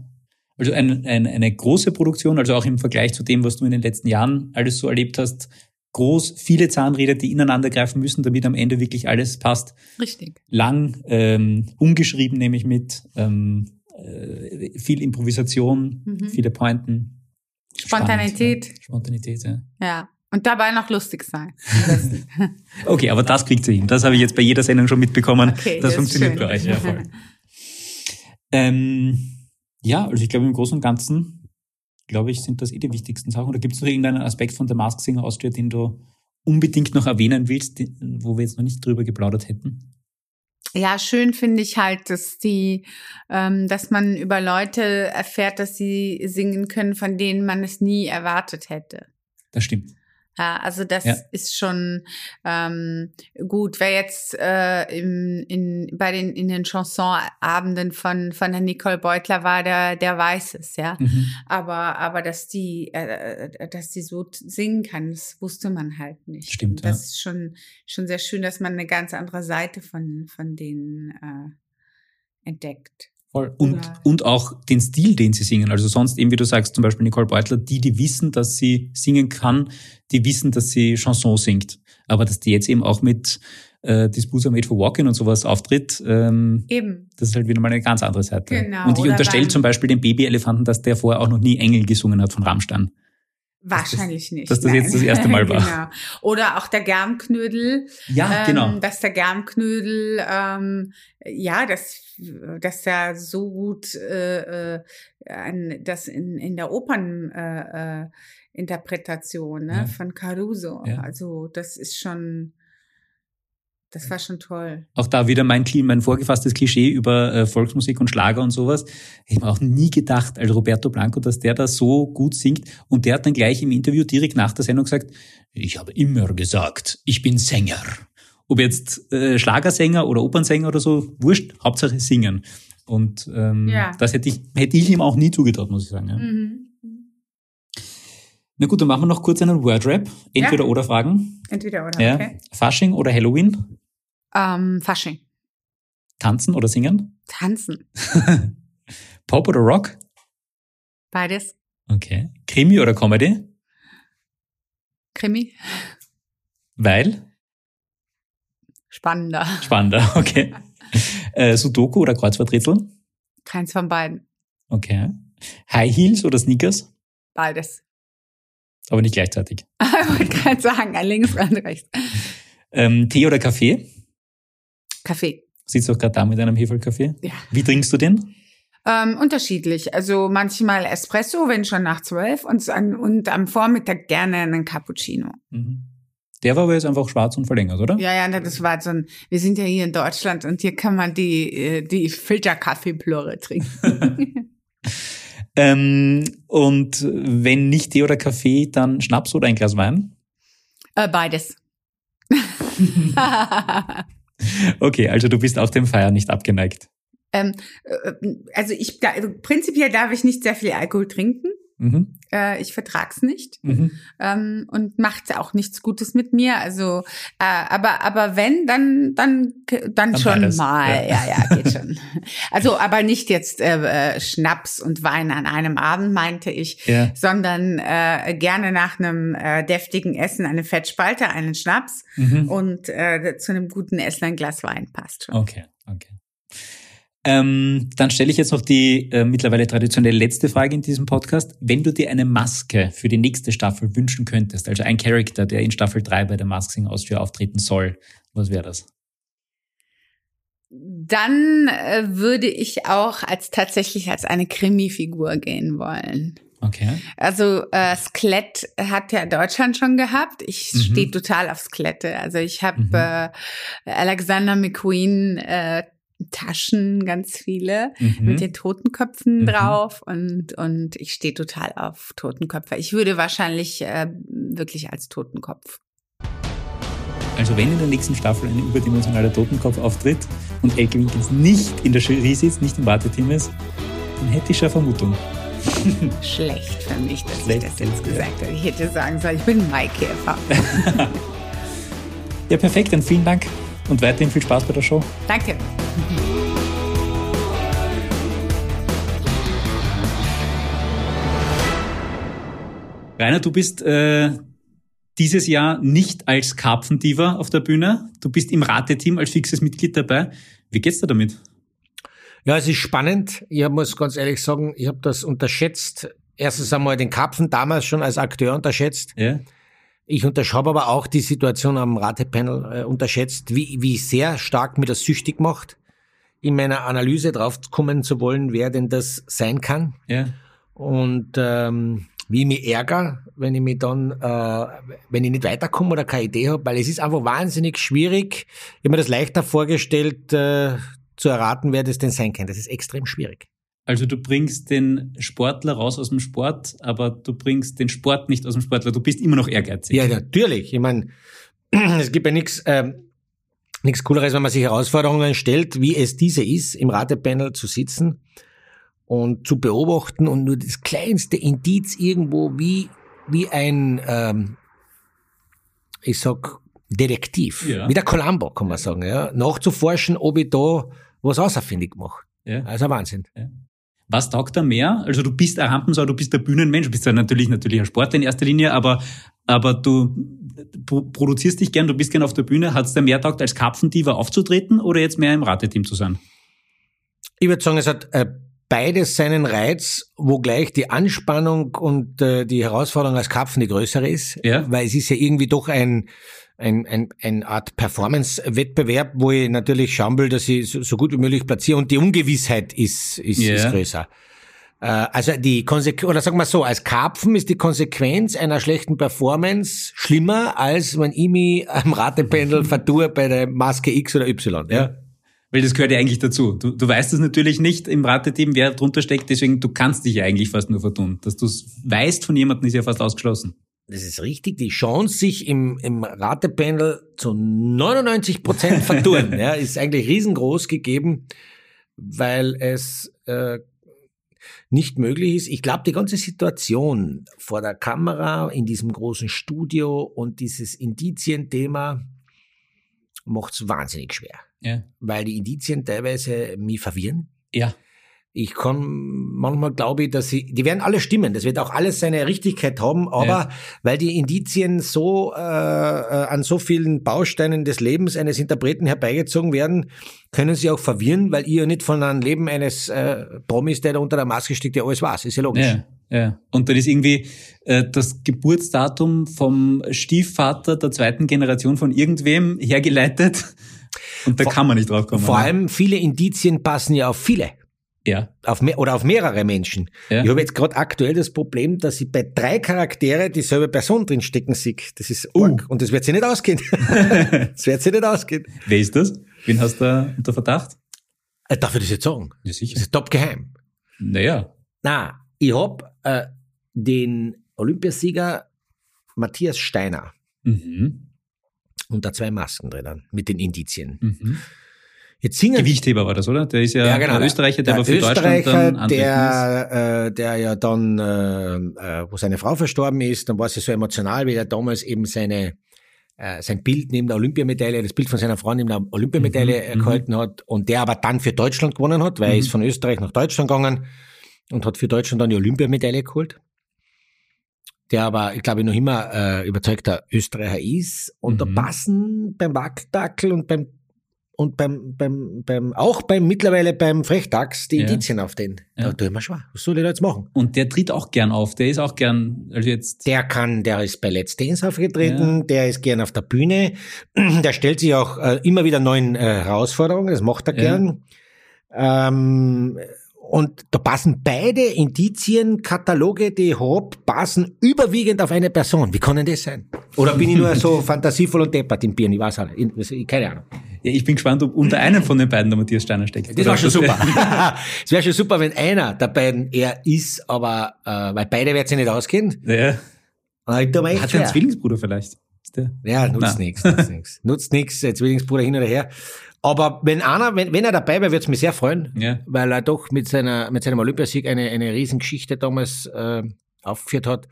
Also ein, ein, eine große Produktion, also auch im Vergleich zu dem, was du in den letzten Jahren alles so erlebt hast, groß, viele Zahnräder, die ineinander greifen müssen, damit am Ende wirklich alles passt. Richtig. Lang, ähm, ungeschrieben nehme ich mit, ähm, äh, viel Improvisation, mhm. viele Pointen. Spontanität. Spannend, ja. Spontanität, ja. Ja. Und dabei noch lustig sein. (laughs) okay, aber das kriegt sie hin. Das habe ich jetzt bei jeder Sendung schon mitbekommen. Okay, das, das funktioniert bei euch. Ja, voll. ähm, ja, also ich glaube im Großen und Ganzen, glaube ich, sind das eh die wichtigsten Sachen. Oder gibt es noch irgendeinen Aspekt von der Mask Singer Austria, den du unbedingt noch erwähnen willst, wo wir jetzt noch nicht drüber geplaudert hätten? Ja, schön finde ich halt, dass die, ähm, dass man über Leute erfährt, dass sie singen können, von denen man es nie erwartet hätte. Das stimmt. Ja, also das Ja. ist schon ähm, gut. Wer jetzt äh, im, in, bei den in den Chansonabenden von von der Nicole Beutler war, der der weiß es, ja. Mhm. Aber aber dass die äh, dass die so singen kann, das wusste man halt nicht. Stimmt, Und das ja. ist schon schon sehr schön, dass man eine ganz andere Seite von von denen äh, entdeckt. Voll. Und, Ja. und auch den Stil, den sie singen. Also sonst eben, wie du sagst, zum Beispiel Nicole Beutler, die, die wissen, dass sie singen kann, die wissen, dass sie Chanson singt. Aber dass die jetzt eben auch mit äh, Are Made for Walking und sowas auftritt, ähm, Eben. das ist halt wieder mal eine ganz andere Seite. Genau, Und ich unterstelle zum Beispiel dem Babyelefanten, dass der vorher auch noch nie Engel gesungen hat von Rammstein. Wahrscheinlich nicht. dass das jetzt nein. das erste Mal (laughs) war. genau. Oder auch der Germknödel. Ja, ähm, genau. Dass der Germknödel, ähm, ja, dass, dass er so gut äh, äh, das in, in der Operninterpretation äh, äh, ne, Ja. von Caruso. Ja. Also das ist schon, das war schon toll. Auch da wieder mein, mein vorgefasstes Klischee über äh, Volksmusik und Schlager und sowas. Ich habe auch nie gedacht, also Roberto Blanco, dass der da so gut singt. Und der hat dann gleich im Interview direkt nach der Sendung gesagt, ich habe immer gesagt, ich bin Sänger. Ob jetzt äh, Schlagersänger oder Opernsänger oder so, wurscht, Hauptsache singen. Und ähm, Ja. das hätte ich, hätte ich ihm auch nie zugetraut, muss ich sagen. Ja. Mhm. Na gut, dann machen wir noch kurz einen Wordrap. Entweder oder Fragen. Entweder oder, Ja. okay. Fasching oder Halloween? Ähm, Fasching. Tanzen oder singen? Tanzen. (laughs) Pop oder Rock? Beides. Okay. Krimi oder Comedy? Krimi. Weil? Spannender. Spannender, (laughs) okay. Äh, Sudoku oder Kreuzworträtsel? Keins von beiden. Okay. High Heels oder Sneakers? Beides. Aber nicht gleichzeitig. (laughs) Ich wollte gerade sagen, an links und rechts. Ähm, Tee oder Kaffee? Kaffee. Sitzt doch gerade da mit einem Hefekaffee. Ja. Wie trinkst du den? Ähm, unterschiedlich. Also manchmal Espresso, wenn schon nach zwölf und, und am Vormittag gerne einen Cappuccino. Mhm. Der war aber jetzt einfach schwarz und verlängert, oder? Ja, ja, das war so ein, wir sind ja hier in Deutschland und hier kann man die, äh, die Filterkaffeeplörre trinken. (laughs) (laughs) Ähm, und wenn nicht Tee oder Kaffee, dann Schnaps oder ein Glas Wein? äh, beides. (laughs) Okay, also du bist auch dem Feiern nicht abgeneigt. ähm, äh, also ich, da- also prinzipiell darf ich nicht sehr viel Alkohol trinken. Mhm. Äh, ich vertrag's nicht. Mhm. ähm, und macht auch nichts Gutes mit mir. Also, äh, aber aber wenn, dann dann dann, Dann schon beides, mal. ja. Ja, ja, geht schon. (laughs) Also, aber nicht jetzt äh, äh, Schnaps und Wein an einem Abend meinte ich, Ja. sondern äh, gerne nach einem äh, deftigen Essen eine Fettspalte, einen Schnaps Mhm. und äh, zu einem guten Essen ein Glas Wein passt schon. Okay, okay. Ähm, dann stelle ich jetzt noch die äh, mittlerweile traditionelle letzte Frage in diesem Podcast. Wenn du dir eine Maske für die nächste Staffel wünschen könntest, also ein Charakter, der in Staffel 3 bei der Mask Singer Austria auftreten soll, was wäre das? Dann äh, würde ich auch als tatsächlich als eine Krimi-Figur gehen wollen. Okay. Also äh, Skelett hat ja Deutschland schon gehabt. Ich Mhm. stehe total auf Skelette. Also ich habe Mhm. äh, Alexander McQueen äh, Taschen, ganz viele Mhm. mit den Totenköpfen Mhm. drauf und und ich stehe total auf Totenköpfe. Ich würde wahrscheinlich äh, wirklich als Totenkopf. Also wenn in der nächsten Staffel ein überdimensionaler Totenkopf auftritt und Elke Winkens nicht in der Jury sitzt, nicht im Warteteam ist, dann hätte ich schon eine Vermutung. (laughs) Schlecht für mich, dass Schlecht, ich das jetzt gesagt habe. Ich hätte sagen sollen, ich bin Maikäfer. (laughs) Ja, perfekt, dann vielen Dank und weiterhin viel Spaß bei der Show. Danke. Rainer, du bist äh, dieses Jahr nicht als Karpfendiva auf der Bühne. Du bist im Rateteam als fixes Mitglied dabei. Wie geht's dir damit? Ja, es ist spannend. Ich muss ganz ehrlich sagen, ich habe das unterschätzt. Erstens einmal den Karpfen damals schon als Akteur unterschätzt. Ja. Ich unterschaue aber auch die Situation am Ratepanel äh, unterschätzt, wie, wie sehr stark mir das süchtig macht, in meiner Analyse drauf kommen zu wollen, wer denn das sein kann. Ja. Und ähm, wie ich mich ärgere, wenn ich mich dann, äh, wenn ich nicht weiterkomme oder keine Idee habe, weil es ist einfach wahnsinnig schwierig. Ich habe mir das leichter vorgestellt, äh, zu erraten, wer das denn sein kann. Das ist extrem schwierig. Also du bringst den Sportler raus aus dem Sport, aber du bringst den Sport nicht aus dem Sportler. Du bist immer noch ehrgeizig. Ja, natürlich. Ich meine, (clears throat) es gibt ja nichts ähm, nichts Cooleres, wenn man sich Herausforderungen stellt, wie es diese ist, im Ratepanel zu sitzen und zu beobachten und nur das kleinste Indiz irgendwo wie, wie ein, ähm, ich sag, Detektiv, Ja. wie der Columbo, kann man sagen, ja, nachzuforschen, ob ich da was außerfindig mache. Ja. Also Wahnsinn. Was taugt da mehr? Also du bist ein Rampensau, du bist der Bühnenmensch, du bist ja natürlich natürlich ein Sportler in erster Linie, aber aber du pro produzierst dich gern, du bist gern auf der Bühne. Hat es dir mehr taugt, als Karpfendiva aufzutreten oder jetzt mehr im Rateteam zu sein? Ich würde sagen, es hat äh, beides seinen Reiz, wo gleich die Anspannung und äh, die Herausforderung als Karpfen die größere ist. Ja. Weil es ist ja irgendwie doch ein, ein, ein, ein Art Performance-Wettbewerb, wo ich natürlich schauen will, dass ich so, so gut wie möglich platziere und die Ungewissheit ist, ist, Ja. ist größer. Äh, Also die Konsequenz, oder sagen wir so, als Karpfen ist die Konsequenz einer schlechten Performance schlimmer, als wenn ich mich am Ratependel (laughs) vertue bei der Maske X oder Y. Ja. Weil das gehört ja eigentlich dazu. Du, du weißt es natürlich nicht im Rateteam, wer drunter steckt, deswegen du kannst dich ja eigentlich fast nur vertun. Dass du es weißt von jemandem, ist ja fast ausgeschlossen. Das ist richtig. Die Chance, sich im, im Ratepanel zu 99 Prozent (laughs) vertun, ja, ist eigentlich riesengroß gegeben, weil es äh, nicht möglich ist. Ich glaube, die ganze Situation vor der Kamera in diesem großen Studio und dieses Indizienthema macht es wahnsinnig schwer, Ja. weil die Indizien teilweise mich verwirren. Ja. Ich kann manchmal glaube ich, dass sie, die werden alle stimmen. Das wird auch alles seine Richtigkeit haben, aber Ja. weil die Indizien so äh, äh, an so vielen Bausteinen des Lebens eines Interpreten herbeigezogen werden, können sie auch verwirren, weil ihr ja nicht von einem Leben eines äh, Promis, der da unter der Maske steckt, der alles weiß. Ist ja logisch. Ja, ja. Und dann ist irgendwie äh, das Geburtsdatum vom Stiefvater der zweiten Generation von irgendwem hergeleitet. Und da kann man nicht drauf kommen. Vor ne? allem viele Indizien passen ja auf viele. Ja. auf mehr, oder auf mehrere Menschen. Ja. Ich habe jetzt gerade aktuell das Problem, dass ich bei drei Charaktere dieselbe Person drin stecken sehe. Das ist Uh. arg. Und das wird sich nicht ausgehen. (laughs) das wird sich nicht ausgehen. Wer ist das? Wen hast du da unter Verdacht? Äh, darf ich das jetzt sagen? Ja, sicher. Das ist top geheim. Naja. Na, ich hab äh, den Olympiasieger Matthias Steiner Mhm. unter zwei Masken drinnen mit den Indizien. Mhm. Jetzt singen Gewichtheber war das, oder? Der ist ja, der Österreicher, der, genau. der aber für Deutschland Österreicher, dann antreten ist. der, äh, der ja dann, äh, äh, wo seine Frau verstorben ist, dann war es ja so emotional, wie er damals eben seine äh, sein Bild neben der Olympiamedaille, das Bild von seiner Frau neben der Olympiamedaille Mhm, äh, gehalten hat und der aber dann für Deutschland gewonnen hat, weil er Mhm. ist von Österreich nach Deutschland gegangen und hat für Deutschland dann die Olympiamedaille geholt. Der aber, ich glaube, noch immer äh, überzeugter Österreicher ist. Und Mhm. da passen beim Wackeldackel und beim und beim, beim, beim, auch beim, mittlerweile beim Frechdachs die Ja. Indizien auf den. Ja. Da tue ich mir schwer. Was soll ich da jetzt machen? Und der tritt auch gern auf. Der ist auch gern, also jetzt. Der kann, der ist bei Let's Dance aufgetreten, der ist gern auf der Bühne, (clears throat) der stellt sich auch äh, immer wieder neuen äh, Herausforderungen, das macht er Ja. gern. Ähm, und da passen beide Indizienkataloge, die ich hab, passen überwiegend auf eine Person. Wie kann denn das sein? Oder bin ich nur so (laughs) fantasievoll und deppert im Birnen? Ich weiß auch nicht. Ich- Keine Ahnung. Ja, ich bin gespannt, ob unter einem von den beiden der Matthias Steiner steckt. Das ob schon super. Es (laughs) wäre schon super, wenn einer der beiden er ist, aber äh, weil beide wird sich nicht ausgehen. Ja. Hat er einen schwer. Zwillingsbruder vielleicht? Ja, nutzt nichts, nutzt nichts. (laughs) Nutzt der Zwillingsbruder hin oder her. Aber wenn einer, wenn, wenn er dabei wäre, würde es mich sehr freuen, Ja. weil er doch mit seiner, mit seinem Olympiasieg eine, eine Riesengeschichte damals äh, aufgeführt hat.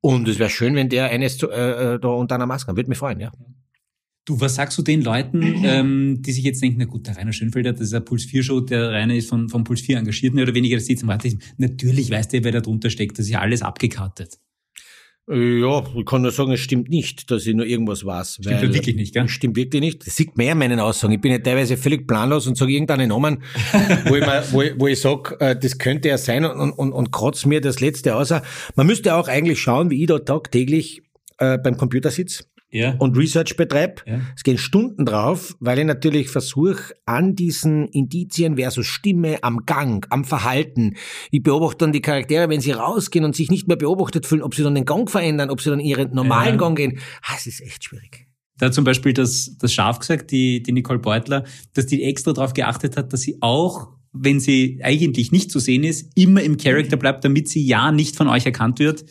Und es wäre schön, wenn der eines zu, äh, äh, da unter einer Maske hat. Würde mich freuen, ja. Du, was sagst du den Leuten, ähm, die sich jetzt denken, na gut, der Rainer Schönfelder, das ist ein Puls 4 Show, der Rainer ist von, von Puls 4 engagiert, mehr oder weniger, das sitzt im Rateteam. Natürlich weiß der, wer da drunter steckt, das ist ja alles abgekartet. Ja, ich kann nur sagen, es stimmt nicht, dass ich nur irgendwas weiß. Stimmt ja wirklich nicht, gell? Stimmt wirklich nicht. Das sieht mehr in meinen Aussagen. Ich bin ja teilweise völlig planlos und sage irgendeinen Namen, wo ich, mir, wo ich, wo ich sage, äh, das könnte er sein und, und, und kratze mir das Letzte außer. Man müsste auch eigentlich schauen, wie ich da tagtäglich äh, beim Computer sitze Ja. und Research betreibe. Ja. Es gehen Stunden drauf, weil ich natürlich versuche, an diesen Indizien versus Stimme, am Gang, am Verhalten. Ich beobachte dann die Charaktere, wenn sie rausgehen und sich nicht mehr beobachtet fühlen, ob sie dann den Gang verändern, ob sie dann ihren normalen Ja. Gang gehen. Ah, es ist echt schwierig. Da hat zum Beispiel das, das Schaf gesagt, die, die Nicole Beutler, dass die extra darauf geachtet hat, dass sie auch, wenn sie eigentlich nicht zu sehen ist, immer im Charakter bleibt, damit sie ja nicht von euch erkannt wird,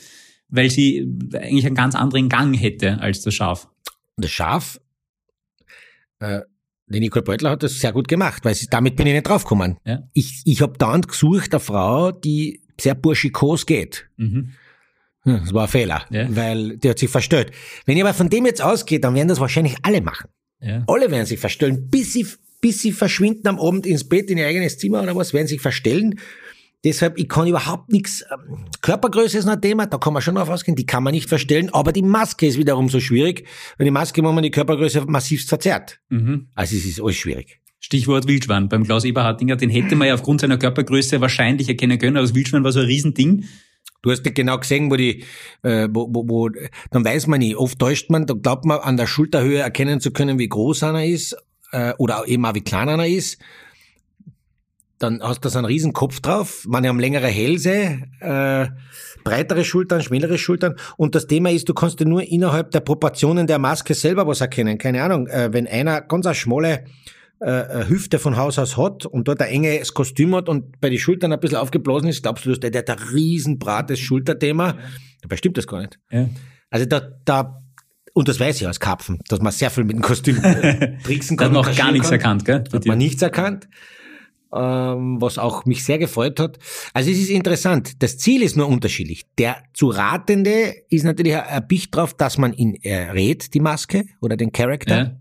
weil sie eigentlich einen ganz anderen Gang hätte als das Schaf. Das Schaf, äh, die Nicole Beutler hat das sehr gut gemacht, weil sie, damit bin ich nicht draufgekommen. Ja. Ich, ich habe dann gesucht, eine Frau, die sehr burschikos geht. Mhm. Hm, Das war ein Fehler, Ja. weil die hat sich verstellt. Wenn ich aber von dem jetzt ausgehe, dann werden das wahrscheinlich alle machen. Ja. Alle werden sich verstellen, bis sie, bis sie verschwinden am Abend ins Bett, in ihr eigenes Zimmer oder was, werden sich verstellen. Deshalb, ich kann überhaupt nichts, ähm, Körpergröße ist noch ein Thema, da kann man schon drauf ausgehen, die kann man nicht verstellen, aber die Maske ist wiederum so schwierig, weil die Maske, wo man die Körpergröße massivst verzerrt. Mhm. Also es ist alles schwierig. Stichwort Wildschwein. Beim Klaus Eberhardinger, den hätte man ja aufgrund seiner Körpergröße wahrscheinlich erkennen können, aber das Wildschwein war so ein Riesending. Du hast nicht genau gesehen, wo die, äh, wo, wo, wo, dann weiß man nicht. Oft täuscht man, da glaubt man an der Schulterhöhe erkennen zu können, wie groß einer ist, äh, oder eben auch wie klein einer ist. Dann hast du so einen riesen Kopf drauf, man haben längere Hälse, äh, breitere Schultern, schmälere Schultern. Und das Thema ist, du kannst dir nur innerhalb der Proportionen der Maske selber was erkennen. Keine Ahnung, äh, wenn einer ganz eine schmale äh, Hüfte von Haus aus hat und dort ein enges Kostüm hat und bei den Schultern ein bisschen aufgeblasen ist, glaubst du, der, der hat ein riesen breites Schulterthema. Dabei stimmt das gar nicht. Ja. Also da, da, und das weiß ich aus Karpfen, dass man sehr viel mit dem Kostüm äh, (laughs) tricksen kann. hat und noch gar nichts kann. erkannt, gell? Hat man nichts erkannt, was auch mich sehr gefreut hat. Also es ist interessant. Das Ziel ist nur unterschiedlich. Der zu Ratende ist natürlich ein- ein Bicht drauf, dass man ihn errät, die Maske oder den Charakter, Ja.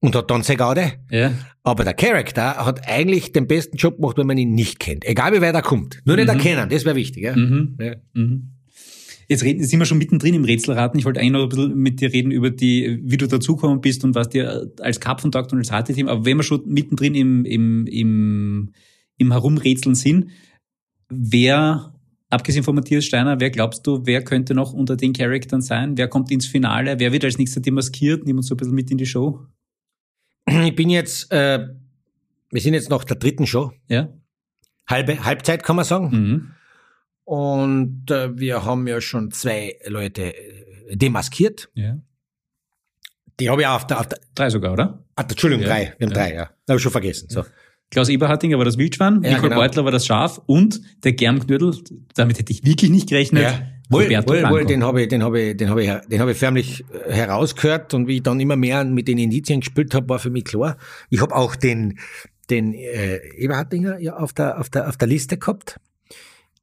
und hat dann seine Gaude. Ja. Aber der Charakter hat eigentlich den besten Job gemacht, wenn man ihn nicht kennt. Egal wie weit er kommt. Nur nicht Mhm. erkennen, das wäre wichtig. Ja? Mhm. Ja. Mhm. Jetzt reden, sind wir schon mittendrin im Rätselraten. Ich wollte eigentlich noch ein bisschen mit dir reden über die, wie du dazugekommen bist und was dir als Karpfen taugt und als Rateteam. Aber wenn wir schon mittendrin im, im, im, im Herumrätseln sind, wer, abgesehen von Matthias Steiner, wer glaubst du, wer könnte noch unter den Charaktern sein? Wer kommt ins Finale? Wer wird als nächster demaskiert? Nimm uns so ein bisschen mit in die Show. Ich bin jetzt, äh, wir sind jetzt nach der dritten Show. Ja? Halbe, Halbzeit kann man sagen. Mhm. Und äh, wir haben ja schon zwei Leute äh, demaskiert. ja. Die habe ich auch auf der, auf der Drei sogar, oder? ah, Entschuldigung, Ja. drei. Wir haben Ja. drei, ja. Habe ich schon vergessen. So. Klaus Eberhardinger war das Wildschwein, Ja, Nicole genau. Beutler war das Schaf und der Germknödel, damit hätte ich wirklich nicht gerechnet, Wohl, Roberto wohl, Blanco. wohl, den habe ich, den habe ich, den habe ich, den habe ich förmlich äh, herausgehört und wie ich dann immer mehr mit den Indizien gespielt habe, war für mich klar. Ich habe auch den, den äh, Eberhardinger ja auf der, auf der, auf der Liste gehabt,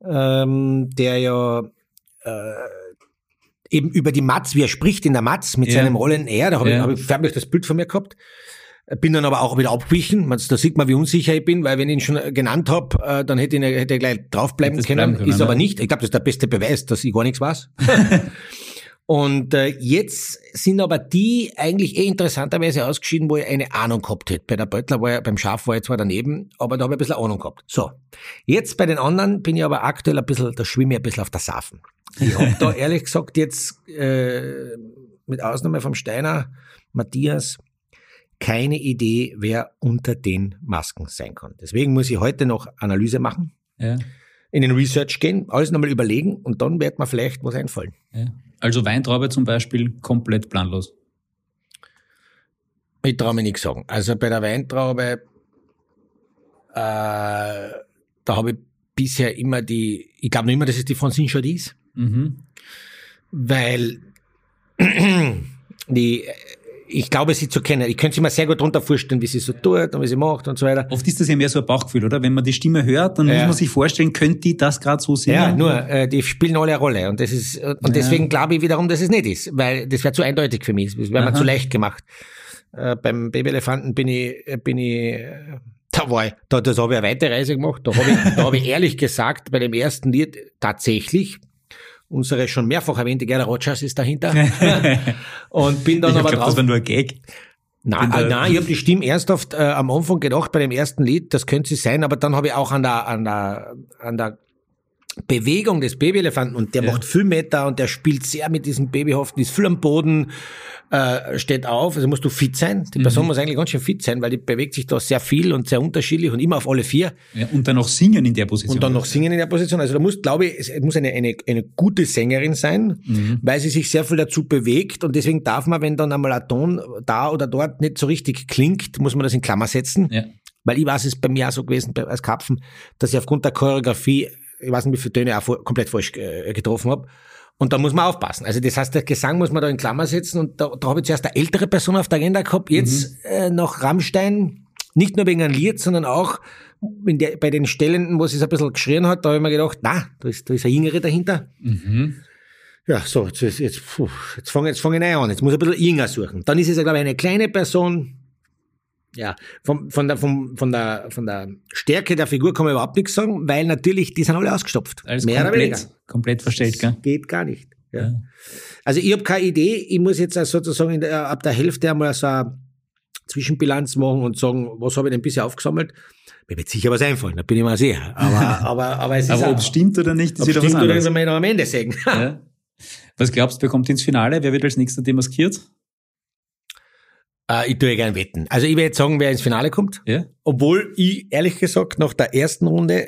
ähm, der ja äh, eben über die Matz, wie er spricht in der Matz mit Ja. seinem rollenden R, da habe Ja. ich, hab ich förmlich das Bild von mir gehabt. Bin dann aber auch wieder abgewichen. Man- Da sieht man, wie unsicher ich bin, weil wenn ich ihn schon genannt habe, äh, dann hätte ihn- hätte ich gleich draufbleiben können. können, Ist aber ja. nicht. Ich glaube, das ist der beste Beweis, dass ich gar nichts weiß. (laughs) (laughs) Und äh, jetzt sind aber die eigentlich eh interessanterweise ausgeschieden, wo ich eine Ahnung gehabt hätte. Bei der Beutler war ja, beim Schaf war ich zwar daneben, aber da habe ich ein bisschen Ahnung gehabt. So, jetzt bei den anderen bin ich aber aktuell ein bisschen, da schwimme ich ein bisschen auf der Safen. Ich habe da (laughs) ehrlich gesagt jetzt, äh, mit Ausnahme vom Steiner, Matthias, keine Idee, wer unter den Masken sein kann. Deswegen muss ich heute noch Analyse machen, ja, in den Research gehen, alles nochmal überlegen und dann wird mir vielleicht was einfallen. ja. Also Weintraube zum Beispiel komplett planlos. Ich traue mir nichts sagen. Also bei der Weintraube, äh, da habe ich bisher immer die, ich glaube noch immer, dass es die Francine Chaudies, Mhm. weil (clears throat) die, ich glaube, sie zu kennen. Ich könnte sie mir sehr gut darunter vorstellen, wie sie so tut und wie sie macht und so weiter. Oft ist das ja mehr so ein Bauchgefühl, oder? Wenn man die Stimme hört, dann Ja. muss man sich vorstellen, könnte die das gerade so singen? Ja, nur, äh, die spielen alle eine Rolle. Und das ist, und Ja. deswegen glaube ich wiederum, dass es nicht ist, weil das wäre zu eindeutig für mich. Das wäre mir zu leicht gemacht. Äh, beim Babyelefanten bin ich, äh, bin ich, äh, da war ich, da, das habe ich eine weite Reise gemacht. Da habe ich, da habe ich ehrlich gesagt, bei dem ersten Lied tatsächlich, unsere schon mehrfach erwähnte Gerda Rogers ist dahinter. (laughs) und bin dann ich aber glaube, drauf. das war nur ein Gag. Nein, äh, nein, ich habe die Stimme ernsthaft äh, am Anfang gedacht bei dem ersten Lied, das könnte sie sein, aber dann habe ich auch an der, an der, an der Bewegung des Babyelefanten und der Ja. macht viel Meter und der spielt sehr mit diesem Babyhaften, ist viel am Boden, äh, steht auf, also musst du fit sein. Die Mhm. Person muss eigentlich ganz schön fit sein, weil die bewegt sich da sehr viel und sehr unterschiedlich und immer auf alle vier Ja, und dann noch singen in der Position. und dann noch singen in der Position. Also da muss, glaube ich, es muss eine, eine, eine gute Sängerin sein, Mhm. weil sie sich sehr viel dazu bewegt und deswegen darf man, wenn dann einmal ein Ton da oder dort nicht so richtig klingt, muss man das in Klammer setzen. Ja. Weil ich weiß, es ist bei mir auch so gewesen, als Kapfen, dass ich aufgrund der Choreografie, ich weiß nicht, wie viele Töne auch komplett falsch äh, getroffen habe. Und da muss man aufpassen. Also das heißt, der Gesang muss man da in Klammer setzen und da, da habe ich zuerst eine ältere Person auf der Agenda gehabt, jetzt äh, noch Rammstein, nicht nur wegen einem Lied, sondern auch in der, bei den Stellen, wo es ein bisschen geschrien hat, da habe ich mir gedacht, na, da ist, da ist eine Jüngere dahinter. Mhm. Ja, so, jetzt, ist- jetzt, puh, jetzt fange jetzt fang ich neu an. Jetzt muss ich ein bisschen jünger suchen. Dann ist es, glaube ich, eine kleine Person. Ja, von, von, der, von, von, der, von der Stärke der Figur kann man überhaupt nichts sagen, weil natürlich, die sind alle ausgestopft. Alles Mehr oder weniger. komplett, komplett verstellt, gell? Geht gar nicht. Ja. Ja. Also ich habe keine Idee. Ich muss jetzt also sozusagen in der, ab der Hälfte einmal so eine Zwischenbilanz machen und sagen, was habe ich denn bisher aufgesammelt. Mir wird sicher was einfallen, da bin ich mal sicher. Aber, (laughs) aber, aber es ist Aber ob es stimmt oder nicht, ist wieder stimmt was oder anderes. werden wir noch am Ende sagen. Ja. (laughs) Was glaubst du, wer kommt ins Finale? Wer wird als nächster demaskiert? Äh, ich tue gerne wetten. Also ich werde jetzt sagen, wer ins Finale kommt. Ja? Obwohl ich ehrlich gesagt nach der ersten Runde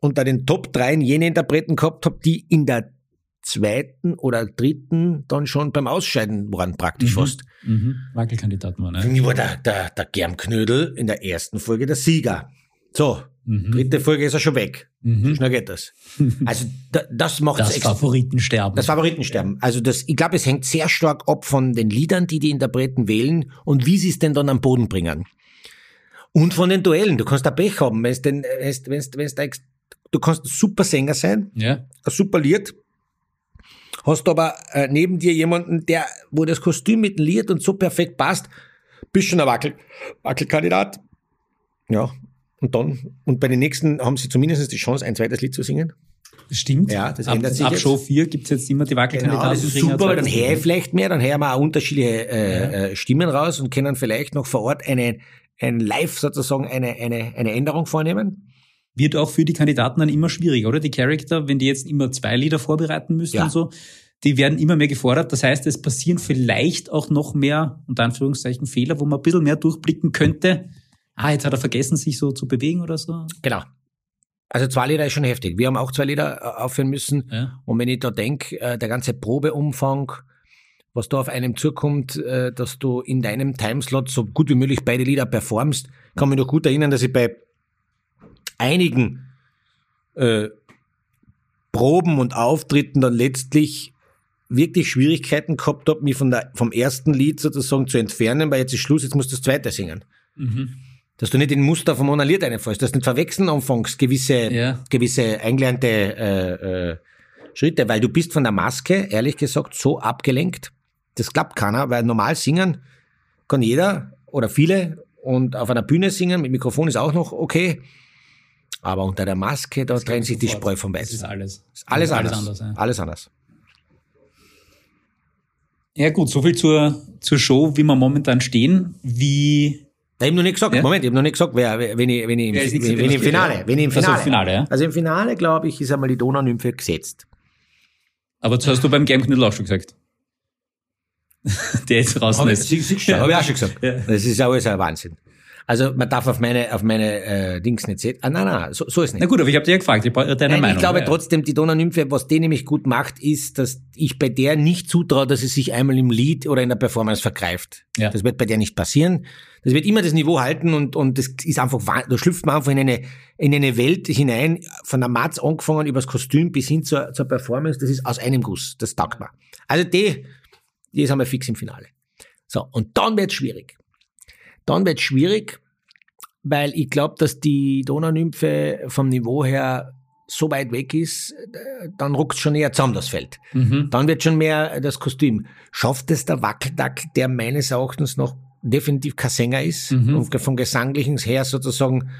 unter den Top 3 jene Interpreten gehabt habe, die in der zweiten oder dritten dann schon beim Ausscheiden waren, praktisch Mhm. fast. Mhm. Wackelkandidaten waren, ne? mich war der, der, der Germknödel in der ersten Folge der Sieger. So, Mhm. dritte Folge ist er schon weg. So Mhm. schnell geht das. Also da, das macht Das Favoritensterben. das Favoritensterben. Also das, ich glaube, es hängt sehr stark ab von den Liedern, die die Interpreten wählen und wie sie es denn dann am Boden bringen. Und von den Duellen. Du kannst da Pech haben, wenn's denn, wenn's, wenn's, wenn's da, du kannst ein super Sänger sein, ja? ein super Lied, hast aber äh, neben dir jemanden, der, wo das Kostüm mit dem Lied und so perfekt passt, bist schon ein Wackel, Wackelkandidat. Ja. Und dann, und bei den nächsten haben sie zumindest die Chance, ein zweites Lied zu singen. Stimmt. Ja, das ab, ändert sich Ab jetzt. Show 4 gibt's jetzt immer die Genau, Wackelkandidaten. das ist super, weil dann höre ich vielleicht mehr, dann hören wir auch unterschiedliche äh, äh, Stimmen raus und können vielleicht noch vor Ort eine, ein Live sozusagen eine, eine, eine Änderung vornehmen. Wird auch für die Kandidaten dann immer schwieriger, oder? Die Charakter, wenn die jetzt immer zwei Lieder vorbereiten müssen Ja. und so, die werden immer mehr gefordert. Das heißt, es passieren vielleicht auch noch mehr, unter Anführungszeichen, Fehler, wo man ein bisschen mehr durchblicken könnte. Ah, jetzt hat er vergessen, sich so zu bewegen oder so. Genau. Also zwei Lieder ist schon heftig. Wir haben auch zwei Lieder äh, aufführen müssen. Ja. Und wenn ich da denke, äh, der ganze Probeumfang, was da auf einem zukommt, äh, dass du in deinem Timeslot so gut wie möglich beide Lieder performst, kann mich noch gut erinnern, dass ich bei einigen äh, Proben und Auftritten dann letztlich wirklich Schwierigkeiten gehabt habe, mich von der, vom ersten Lied sozusagen zu entfernen, weil jetzt ist Schluss, jetzt musst du das zweite singen. Mhm. Dass du nicht in Muster vom Lied reinfällst, dass du nicht verwechseln anfängst, gewisse, Ja. gewisse eingelernte äh, äh, Schritte, weil du bist von der Maske, ehrlich gesagt, so abgelenkt. Das klappt keiner, weil normal singen kann jeder oder viele und auf einer Bühne singen, mit Mikrofon ist auch noch okay. Aber unter der Maske, da trennt sich die Sofort. Spreu vom Das ist Weizen. alles. Ist alles Das ist anders. anders ja. Alles anders. ja gut, soviel zur, zur Show, wie wir momentan stehen. Wie Ich habe noch nicht gesagt, Ja? Moment, ich habe noch nicht gesagt, wer, wenn ich, wenn ich, im, wenn, wenn ich im? Finale, wenn ich im Also Finale. Finale, ja. Also im Finale, glaube ich, ist einmal die Donaunymphe gesetzt. Aber das hast du beim Gameknüttel auch schon gesagt. (laughs) Der jetzt ich, ist. hab ich auch schon gesagt. Ja. Das ist alles ein Wahnsinn. Also man darf auf meine, auf meine äh, Dings nicht setzen. Ah, nein, nein, so, so ist nicht. Na gut, aber ich habe dir ja gefragt, ich deine Nein, Meinung. ich glaube ja. trotzdem, die Donaunymphe, was die nämlich gut macht, ist, dass ich bei der nicht zutraue, dass sie sich einmal im Lied oder in der Performance vergreift. Ja. Das wird bei der nicht passieren. Das wird immer das Niveau halten und, und das ist einfach, da schlüpft man einfach in eine, in eine Welt hinein, von der Matz angefangen, übers Kostüm bis hin zur, zur Performance, das ist aus einem Guss. Das taugt mir. Also die, die ist einmal fix im Finale. So, und dann wird's schwierig. Dann wird's schwierig, weil ich glaube, dass die Donaunymphe vom Niveau her so weit weg ist, äh, dann ruckt schon eher zusammen das Feld. Mhm. Dann wird schon mehr das Kostüm. Schafft es der Wackeldackel, der meines Erachtens noch definitiv kein Sänger ist, Mhm. und vom Gesanglichen her sozusagen,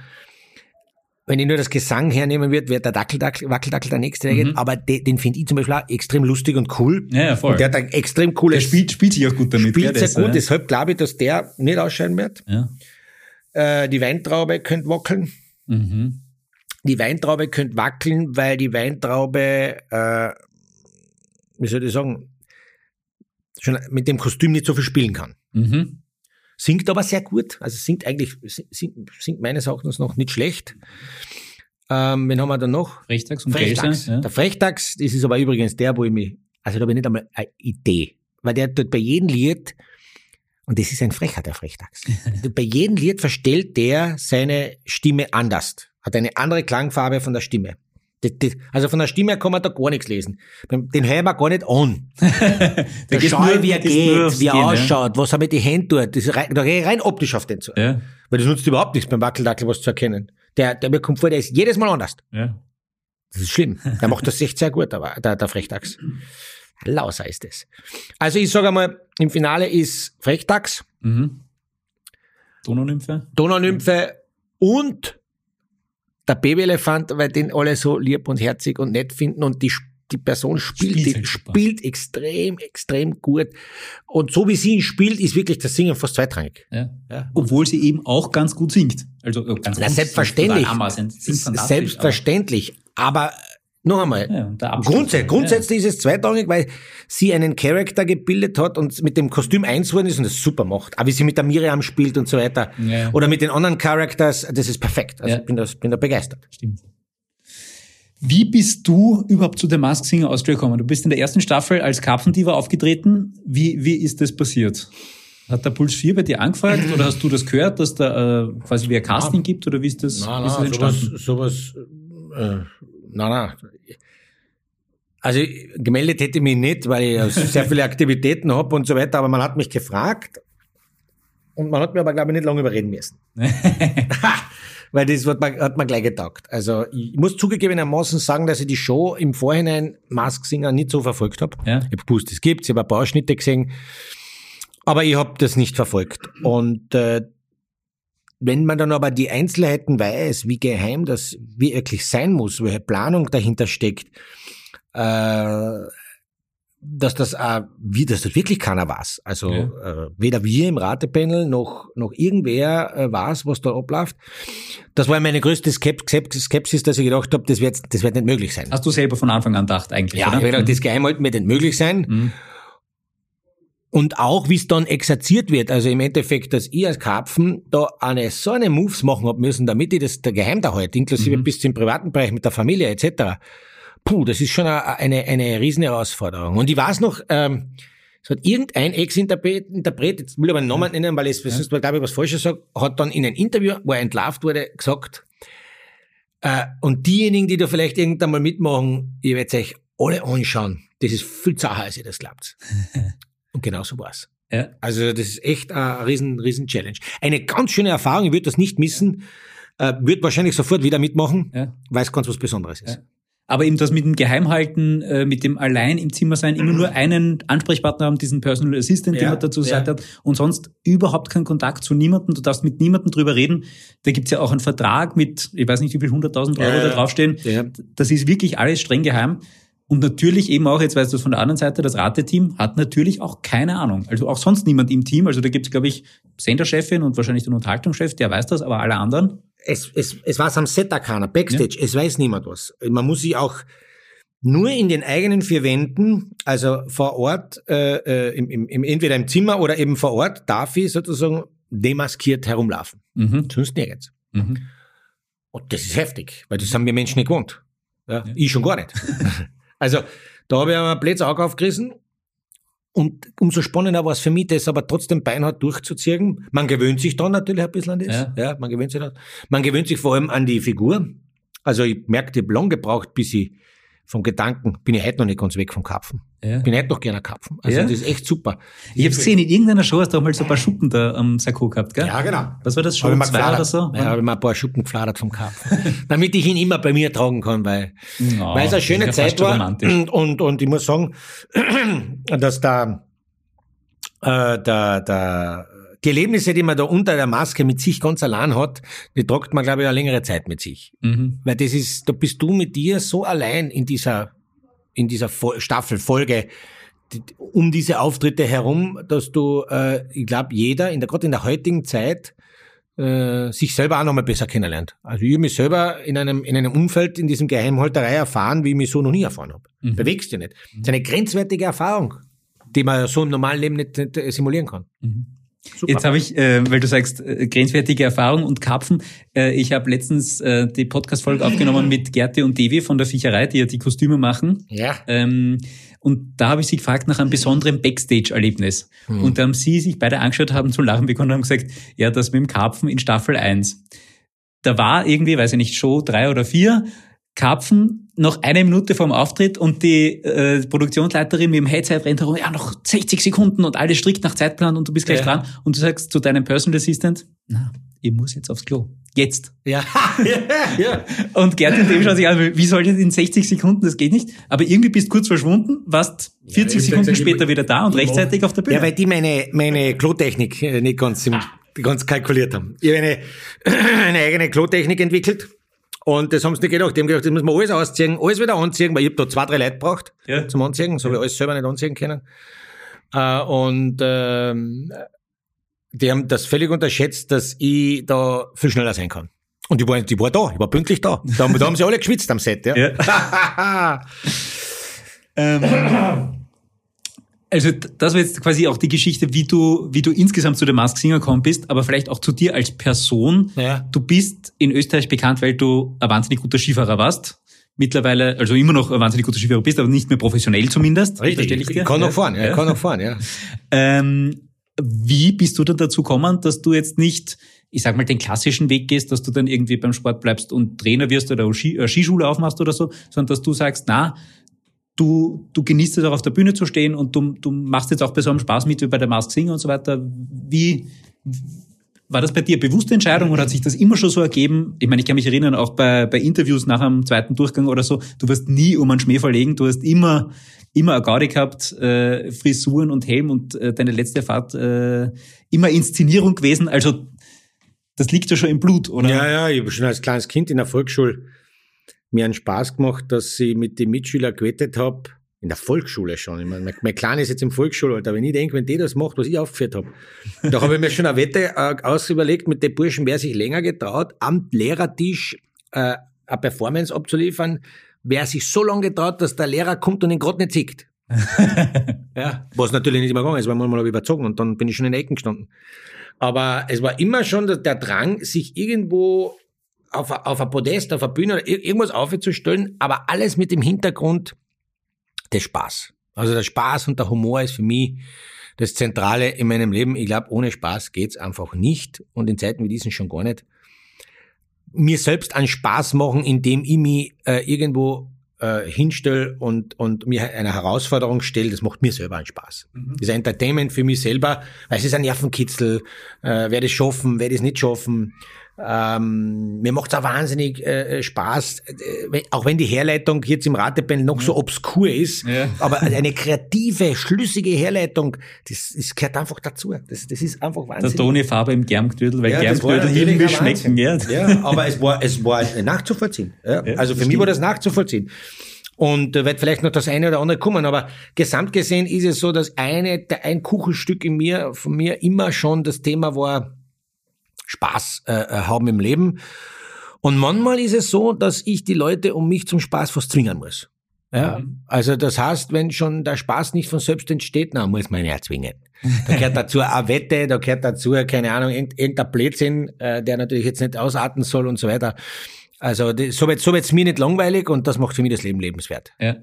wenn ich nur das Gesang hernehmen würde, wäre der Dackeldackel, Wackeldackel der Nächste, der Mhm. aber de, den finde ich zum Beispiel auch extrem lustig und cool. Ja, ja, voll. Und der hat ein extrem Der cooles, spielt, spielt sich auch gut damit. spielt sehr gut, ja. deshalb glaube ich, dass der nicht ausscheiden wird. Ja. Äh, die Weintraube könnte wackeln. Mhm. die Weintraube könnte wackeln, weil die Weintraube, äh, wie soll ich sagen, schon mit dem Kostüm nicht so viel spielen kann. Mhm. Singt aber sehr gut, also singt eigentlich, singt, singt meines Erachtens noch nicht schlecht. Ähm, wen haben wir da noch? Frechtags und Frechdachs. Gläser. Ja. Der Frechdachs, das ist aber übrigens der, wo ich mich, also da habe ich nicht einmal eine Idee. Weil der tut bei jedem Lied, und das ist ein Frecher, der Frechdachs. (laughs) bei jedem Lied verstellt der seine Stimme anders. Hat eine andere Klangfarbe von der Stimme. Das, das, also von der Stimme her kann man da gar nichts lesen. Den hören wir gar nicht an. (laughs) Da geht schau nur- ich, wie er geht wie er Gehen, ja. ausschaut, was er mit den Händen tut. Das rein, da gehe ich rein optisch auf den zu. Ja. Weil das nutzt überhaupt nichts beim Wackeldackel, was zu erkennen. Der, der mir kommt vor, der ist jedes Mal anders. Ja. Das ist schlimm. Der macht das echt sehr gut, aber der, der Frechdachs. Lauser ist es. Also ich sage einmal, im Finale ist Frechdachs, Mhm. Donaunymphe? Donaunymphe und der Babyelefant, weil den alle so lieb und herzig und nett finden und die, die Person spielt, Spielt die, halt spielt extrem, extrem gut. Und so wie sie ihn spielt, ist wirklich das Singen fast zweitrangig. Ja. Ja. Obwohl sie eben auch ganz gut singt. Also ganz Na, gut. selbstverständlich. Singt fantastisch, Selbstverständlich. Aber noch einmal, Ja, Abschluss- Grundsätzlich, grundsätzlich ist es zweitrangig, weil sie einen Charakter gebildet hat und mit dem Kostüm eins worden ist und das super macht. Aber wie sie mit der Miriam spielt und so weiter. Ja. Oder mit den anderen Characters, das ist perfekt. Also Ja. ich bin da, bin da begeistert. Stimmt. Wie bist du überhaupt zu der Mask Singer Austria gekommen? Du bist in der ersten Staffel als Karpfendiva aufgetreten. Wie, wie ist das passiert? Hat der Puls 4 bei dir angefragt oder hast du das gehört, dass da äh, quasi wie ein Casting gibt oder wie ist das, wie ist das entstanden? sowas, äh, nein, nein. Also gemeldet hätte ich mich nicht, weil ich (laughs) sehr viele Aktivitäten habe und so weiter, aber man hat mich gefragt und man hat mir aber, glaube ich, nicht lange überreden müssen. (laughs) (laughs) Weil das hat mir, hat mir gleich getaugt. Also ich muss zugegebenermaßen sagen, dass ich die Show im Vorhinein Mask Singer nicht so verfolgt habe. Ja. Ich habe gewusst, es gibt, ich habe ein paar Ausschnitte gesehen, aber ich habe das nicht verfolgt. Und äh, wenn man dann aber die Einzelheiten weiß, wie geheim das wirklich sein muss, welche Planung dahinter steckt, äh, dass das, äh, wie das wirklich keiner weiß. Also Ja. äh, weder wir im Ratepanel noch, noch irgendwer äh, weiß, was da abläuft. Das war meine größte Skep Skep Skepsis, dass ich gedacht habe, das wird, das wird nicht möglich sein. Hast du selber von Anfang an gedacht eigentlich, ja, oder? ich gedacht, das Geheimhalten wird nicht möglich sein. Mhm. Und auch, wie es dann exerziert wird, also im Endeffekt, dass ich als Karpfen da eine, so eine Moves machen hab müssen, damit ich das der geheim da halt, inklusive Mhm. bis zum privaten Bereich mit der Familie etc. Puh, das ist schon eine, eine, eine riesen Herausforderung. Und ich weiß noch, ähm, es hat irgendein Ex-Interpret, Interpret, jetzt will ich aber einen Namen nennen, weil ich sonst glaube ich was Falsches sage, hat dann in einem Interview, wo er entlarvt wurde, gesagt, äh, und diejenigen, die da vielleicht irgendwann mal mitmachen, ihr werdet euch alle anschauen. Das ist viel zacher, als ihr das glaubt. (laughs) und genau so war's. Ja. Also das ist echt eine riesen, riesen Challenge. Eine ganz schöne Erfahrung, ich würde das nicht missen, äh, würde wahrscheinlich sofort wieder mitmachen, Ja. weil es ganz was Besonderes ist. Ja. Aber eben das mit dem Geheimhalten, äh, mit dem allein im Zimmer sein, immer nur einen Ansprechpartner haben, diesen Personal Assistant, den Ja, man dazu ja. Seite hat, und sonst überhaupt keinen Kontakt zu niemandem. Du darfst mit niemandem drüber reden. Da gibt's ja auch einen Vertrag mit, ich weiß nicht, wie viel, 100.000 Euro Ja, da ja. draufstehen. Ja. Das ist wirklich alles streng geheim. Und natürlich eben auch, jetzt weißt du es von der anderen Seite, das Rateteam hat natürlich auch keine Ahnung. Also auch sonst niemand im Team. Also da gibt's glaube ich, Senderchefin und wahrscheinlich den Unterhaltungschef, der weiß das, aber alle anderen. Es, es, es weiß am Set keiner, Backstage, es weiß niemand was. Man muss sich auch nur in den eigenen vier Wänden, also vor Ort, äh, äh, im, im, im, entweder im Zimmer oder eben vor Ort, darf ich sozusagen demaskiert herumlaufen. Mhm. Sonst nirgends. Mhm. Und das ist heftig, weil das haben wir Menschen nicht gewohnt. Ja, Ja. Ich schon gar nicht. (laughs) also da habe ich mir Blöds Auge aufgerissen und umso spannender war es für mich, das aber trotzdem beinhart durchzuziehen. Man gewöhnt sich dann natürlich ein bisschen an das. Ja. Ja. man gewöhnt sich dann. Man gewöhnt sich vor allem an die Figur. Also ich merke, ich habe lang gebraucht, bis ich vom Gedanken, bin ich heute noch nicht ganz weg vom Kapfen. Ja. Bin heute noch gerne Kapfen. Also Ja? das ist echt super. Ich habe gesehen, in irgendeiner Show hast du auch mal so ein paar Schuppen da am Sakko gehabt, gell? Ja, genau. Was war das, Show ich mal 2 gefladert. oder so? Ja, habe ich mal ein paar Schuppen gefladert vom Karpfen. (laughs) Damit ich ihn immer bei mir tragen kann, weil Ja, weil es eine schöne Zeit war. Und, und, und ich muss sagen, (clears throat) dass da, äh, da, da, die Erlebnisse, die man da unter der Maske mit sich ganz allein hat, die tragt man, glaube ich, eine längere Zeit mit sich. Mhm. Weil das ist, da bist du mit dir so allein in dieser, in dieser Fol- Staffel, Folge, die- um diese Auftritte herum, dass du, äh, ich glaube, jeder, in der, gerade in der heutigen Zeit, äh, sich selber auch nochmal besser kennenlernt. Also ich habe mich selber in einem, in einem Umfeld, in diesem Geheimhalterei erfahren, wie ich mich so noch nie erfahren habe. Mhm. Bewegst dich nicht. Das ist eine grenzwertige Erfahrung, die man so im normalen Leben nicht, nicht äh, simulieren kann. Mhm. Super. Jetzt habe ich, äh, weil du sagst, äh, grenzwertige Erfahrung und Karpfen, äh, ich habe letztens äh, die Podcast-Folge aufgenommen mit Gerti und Devi von der Viecherei, die ja die Kostüme machen. Ja. Ähm, und da habe ich sie gefragt nach einem besonderen Backstage-Erlebnis. Hm. Und da haben sie sich beide angeschaut, haben zu lachen begonnen und haben gesagt, ja, das mit dem Karpfen in Staffel 1. Da war irgendwie, weiß ich nicht, Show drei oder vier, Karpfen noch eine Minute vorm Auftritt und die äh, Produktionsleiterin mit dem Headset rennt herum, ja, noch 60 Sekunden und alles strikt nach Zeitplan und du bist gleich Ja. dran. Und du sagst zu deinem Personal Assistant, na, ich muss jetzt aufs Klo. Jetzt. Ja. (laughs) ja. Und Gerd und dem schauen sich an, wie soll ich in 60 Sekunden, das geht nicht. Aber irgendwie bist du kurz verschwunden, warst 40 ich Sekunden sag's ja, später ich- wieder da und rechtzeitig auf der Bühne. Ja, weil die meine, meine Klotechnik äh, nicht ganz, im, ganz kalkuliert haben. Ich habe eine, (clears throat) eine eigene Klotechnik entwickelt. Und das haben sie nicht gedacht. Die haben gedacht, das müssen wir alles ausziehen, alles wieder anziehen, weil ich hab da zwei, drei Leute braucht Ja. zum Anziehen. Das habe ich alles selber nicht anziehen können. Äh, und ähm, die haben das völlig unterschätzt, dass ich da viel schneller sein kann. Und ich war, ich war da, ich war pünktlich da. Da, haben- da haben sie alle geschwitzt am Set. Ja. Ja. (laughs) Ähm, also das war jetzt quasi auch die Geschichte, wie du, wie du insgesamt zu der Mask Singer gekommen bist, aber vielleicht auch zu dir als Person. Ja. Du bist in Österreich bekannt, weil du ein wahnsinnig guter Skifahrer warst. Mittlerweile, also immer noch ein wahnsinnig guter Skifahrer bist, aber nicht mehr professionell zumindest. Richtig, ich, dir. ich kann Ja. noch fahren, ja, ich kann noch fahren, ja. Ähm, wie bist du dann dazu gekommen, dass du jetzt nicht, ich sag mal, den klassischen Weg gehst, dass du dann irgendwie beim Sport bleibst und Trainer wirst oder äh, Skischule aufmachst oder so, sondern dass du sagst, na, du, du genießt es auch auf der Bühne zu stehen und du, du machst jetzt auch bei so einem Spaß mit wie bei der Mask Singer und so weiter. Wie, war das bei dir bewusste Entscheidung oder hat sich das immer schon so ergeben? Ich meine, ich kann mich erinnern, auch bei, bei Interviews nach einem zweiten Durchgang oder so, du wirst nie um einen Schmäh verlegen, du hast immer, immer eine Gaudi gehabt, äh, Frisuren und Helm und äh, deine letzte Fahrt äh, immer Inszenierung gewesen. Also das liegt ja schon im Blut, oder? Ja, ja, ich habe schon als kleines Kind in der Volksschule mir einen Spaß gemacht, dass ich mit den Mitschülern gewettet habe, in der Volksschule schon. Ich meine, mein, mein Kleiner ist jetzt im Volksschulalter. Wenn ich denke, wenn die das macht, was ich aufgeführt habe, da habe ich mir schon eine Wette äh, ausüberlegt mit den Burschen, wer sich länger getraut, am Lehrertisch äh, eine Performance abzuliefern, wer sich so lange getraut, dass der Lehrer kommt und ihn gerade nicht sieht. (laughs) ja, was natürlich nicht immer gegangen ist, weil manchmal habe ich überzogen und dann bin ich schon in den Ecken gestanden. Aber es war immer schon der, der Drang, sich irgendwo auf, a- auf ein Podest, auf eine Bühne oder ir- irgendwas aufzustellen, aber alles mit dem Hintergrund des Spaß. Also der Spaß und der Humor ist für mich das Zentrale in meinem Leben. Ich glaube, ohne Spaß geht's einfach nicht und in Zeiten wie diesen schon gar nicht. Mir selbst einen Spaß machen, indem ich mich äh, irgendwo äh, hinstelle und, und mir eine Herausforderung stelle, das macht mir selber einen Spaß. Das ist ein Entertainment für mich selber, weil es ist ein Nervenkitzel, äh, werde es schaffen, werde es nicht schaffen. Ähm, mir macht es auch wahnsinnig äh, Spaß, äh, auch wenn die Herleitung jetzt im Ratepanel noch so obskur ist, Ja. aber eine kreative, schlüssige Herleitung, das, das gehört einfach dazu. Das, das ist einfach Der wahnsinnig. Tone Farbe im Germgdödel, weil Ja, natürlich irgendwie schmecken. Ja. Ja, aber es war, es war nachzuvollziehen. Ja. Also für mich war das nachzuvollziehen. Und da wird vielleicht noch das eine oder andere kommen, aber gesamt gesehen ist es so, dass eine, der- ein Kuchenstück in mir, von mir immer schon das Thema war, Spaß äh, äh, haben im Leben. Und manchmal ist es so, dass ich die Leute um mich zum Spaß fast zwingen muss. Ja, also das heißt, wenn schon der Spaß nicht von selbst entsteht, dann muss man ihn erzwingen. Da gehört (laughs) dazu eine Wette, da gehört dazu, keine Ahnung, irgend- irgendein Blödsinn, äh, der natürlich jetzt nicht ausarten soll und so weiter. Also das, so wird so wird's mir nicht langweilig und das macht für mich das Leben lebenswert. Ja.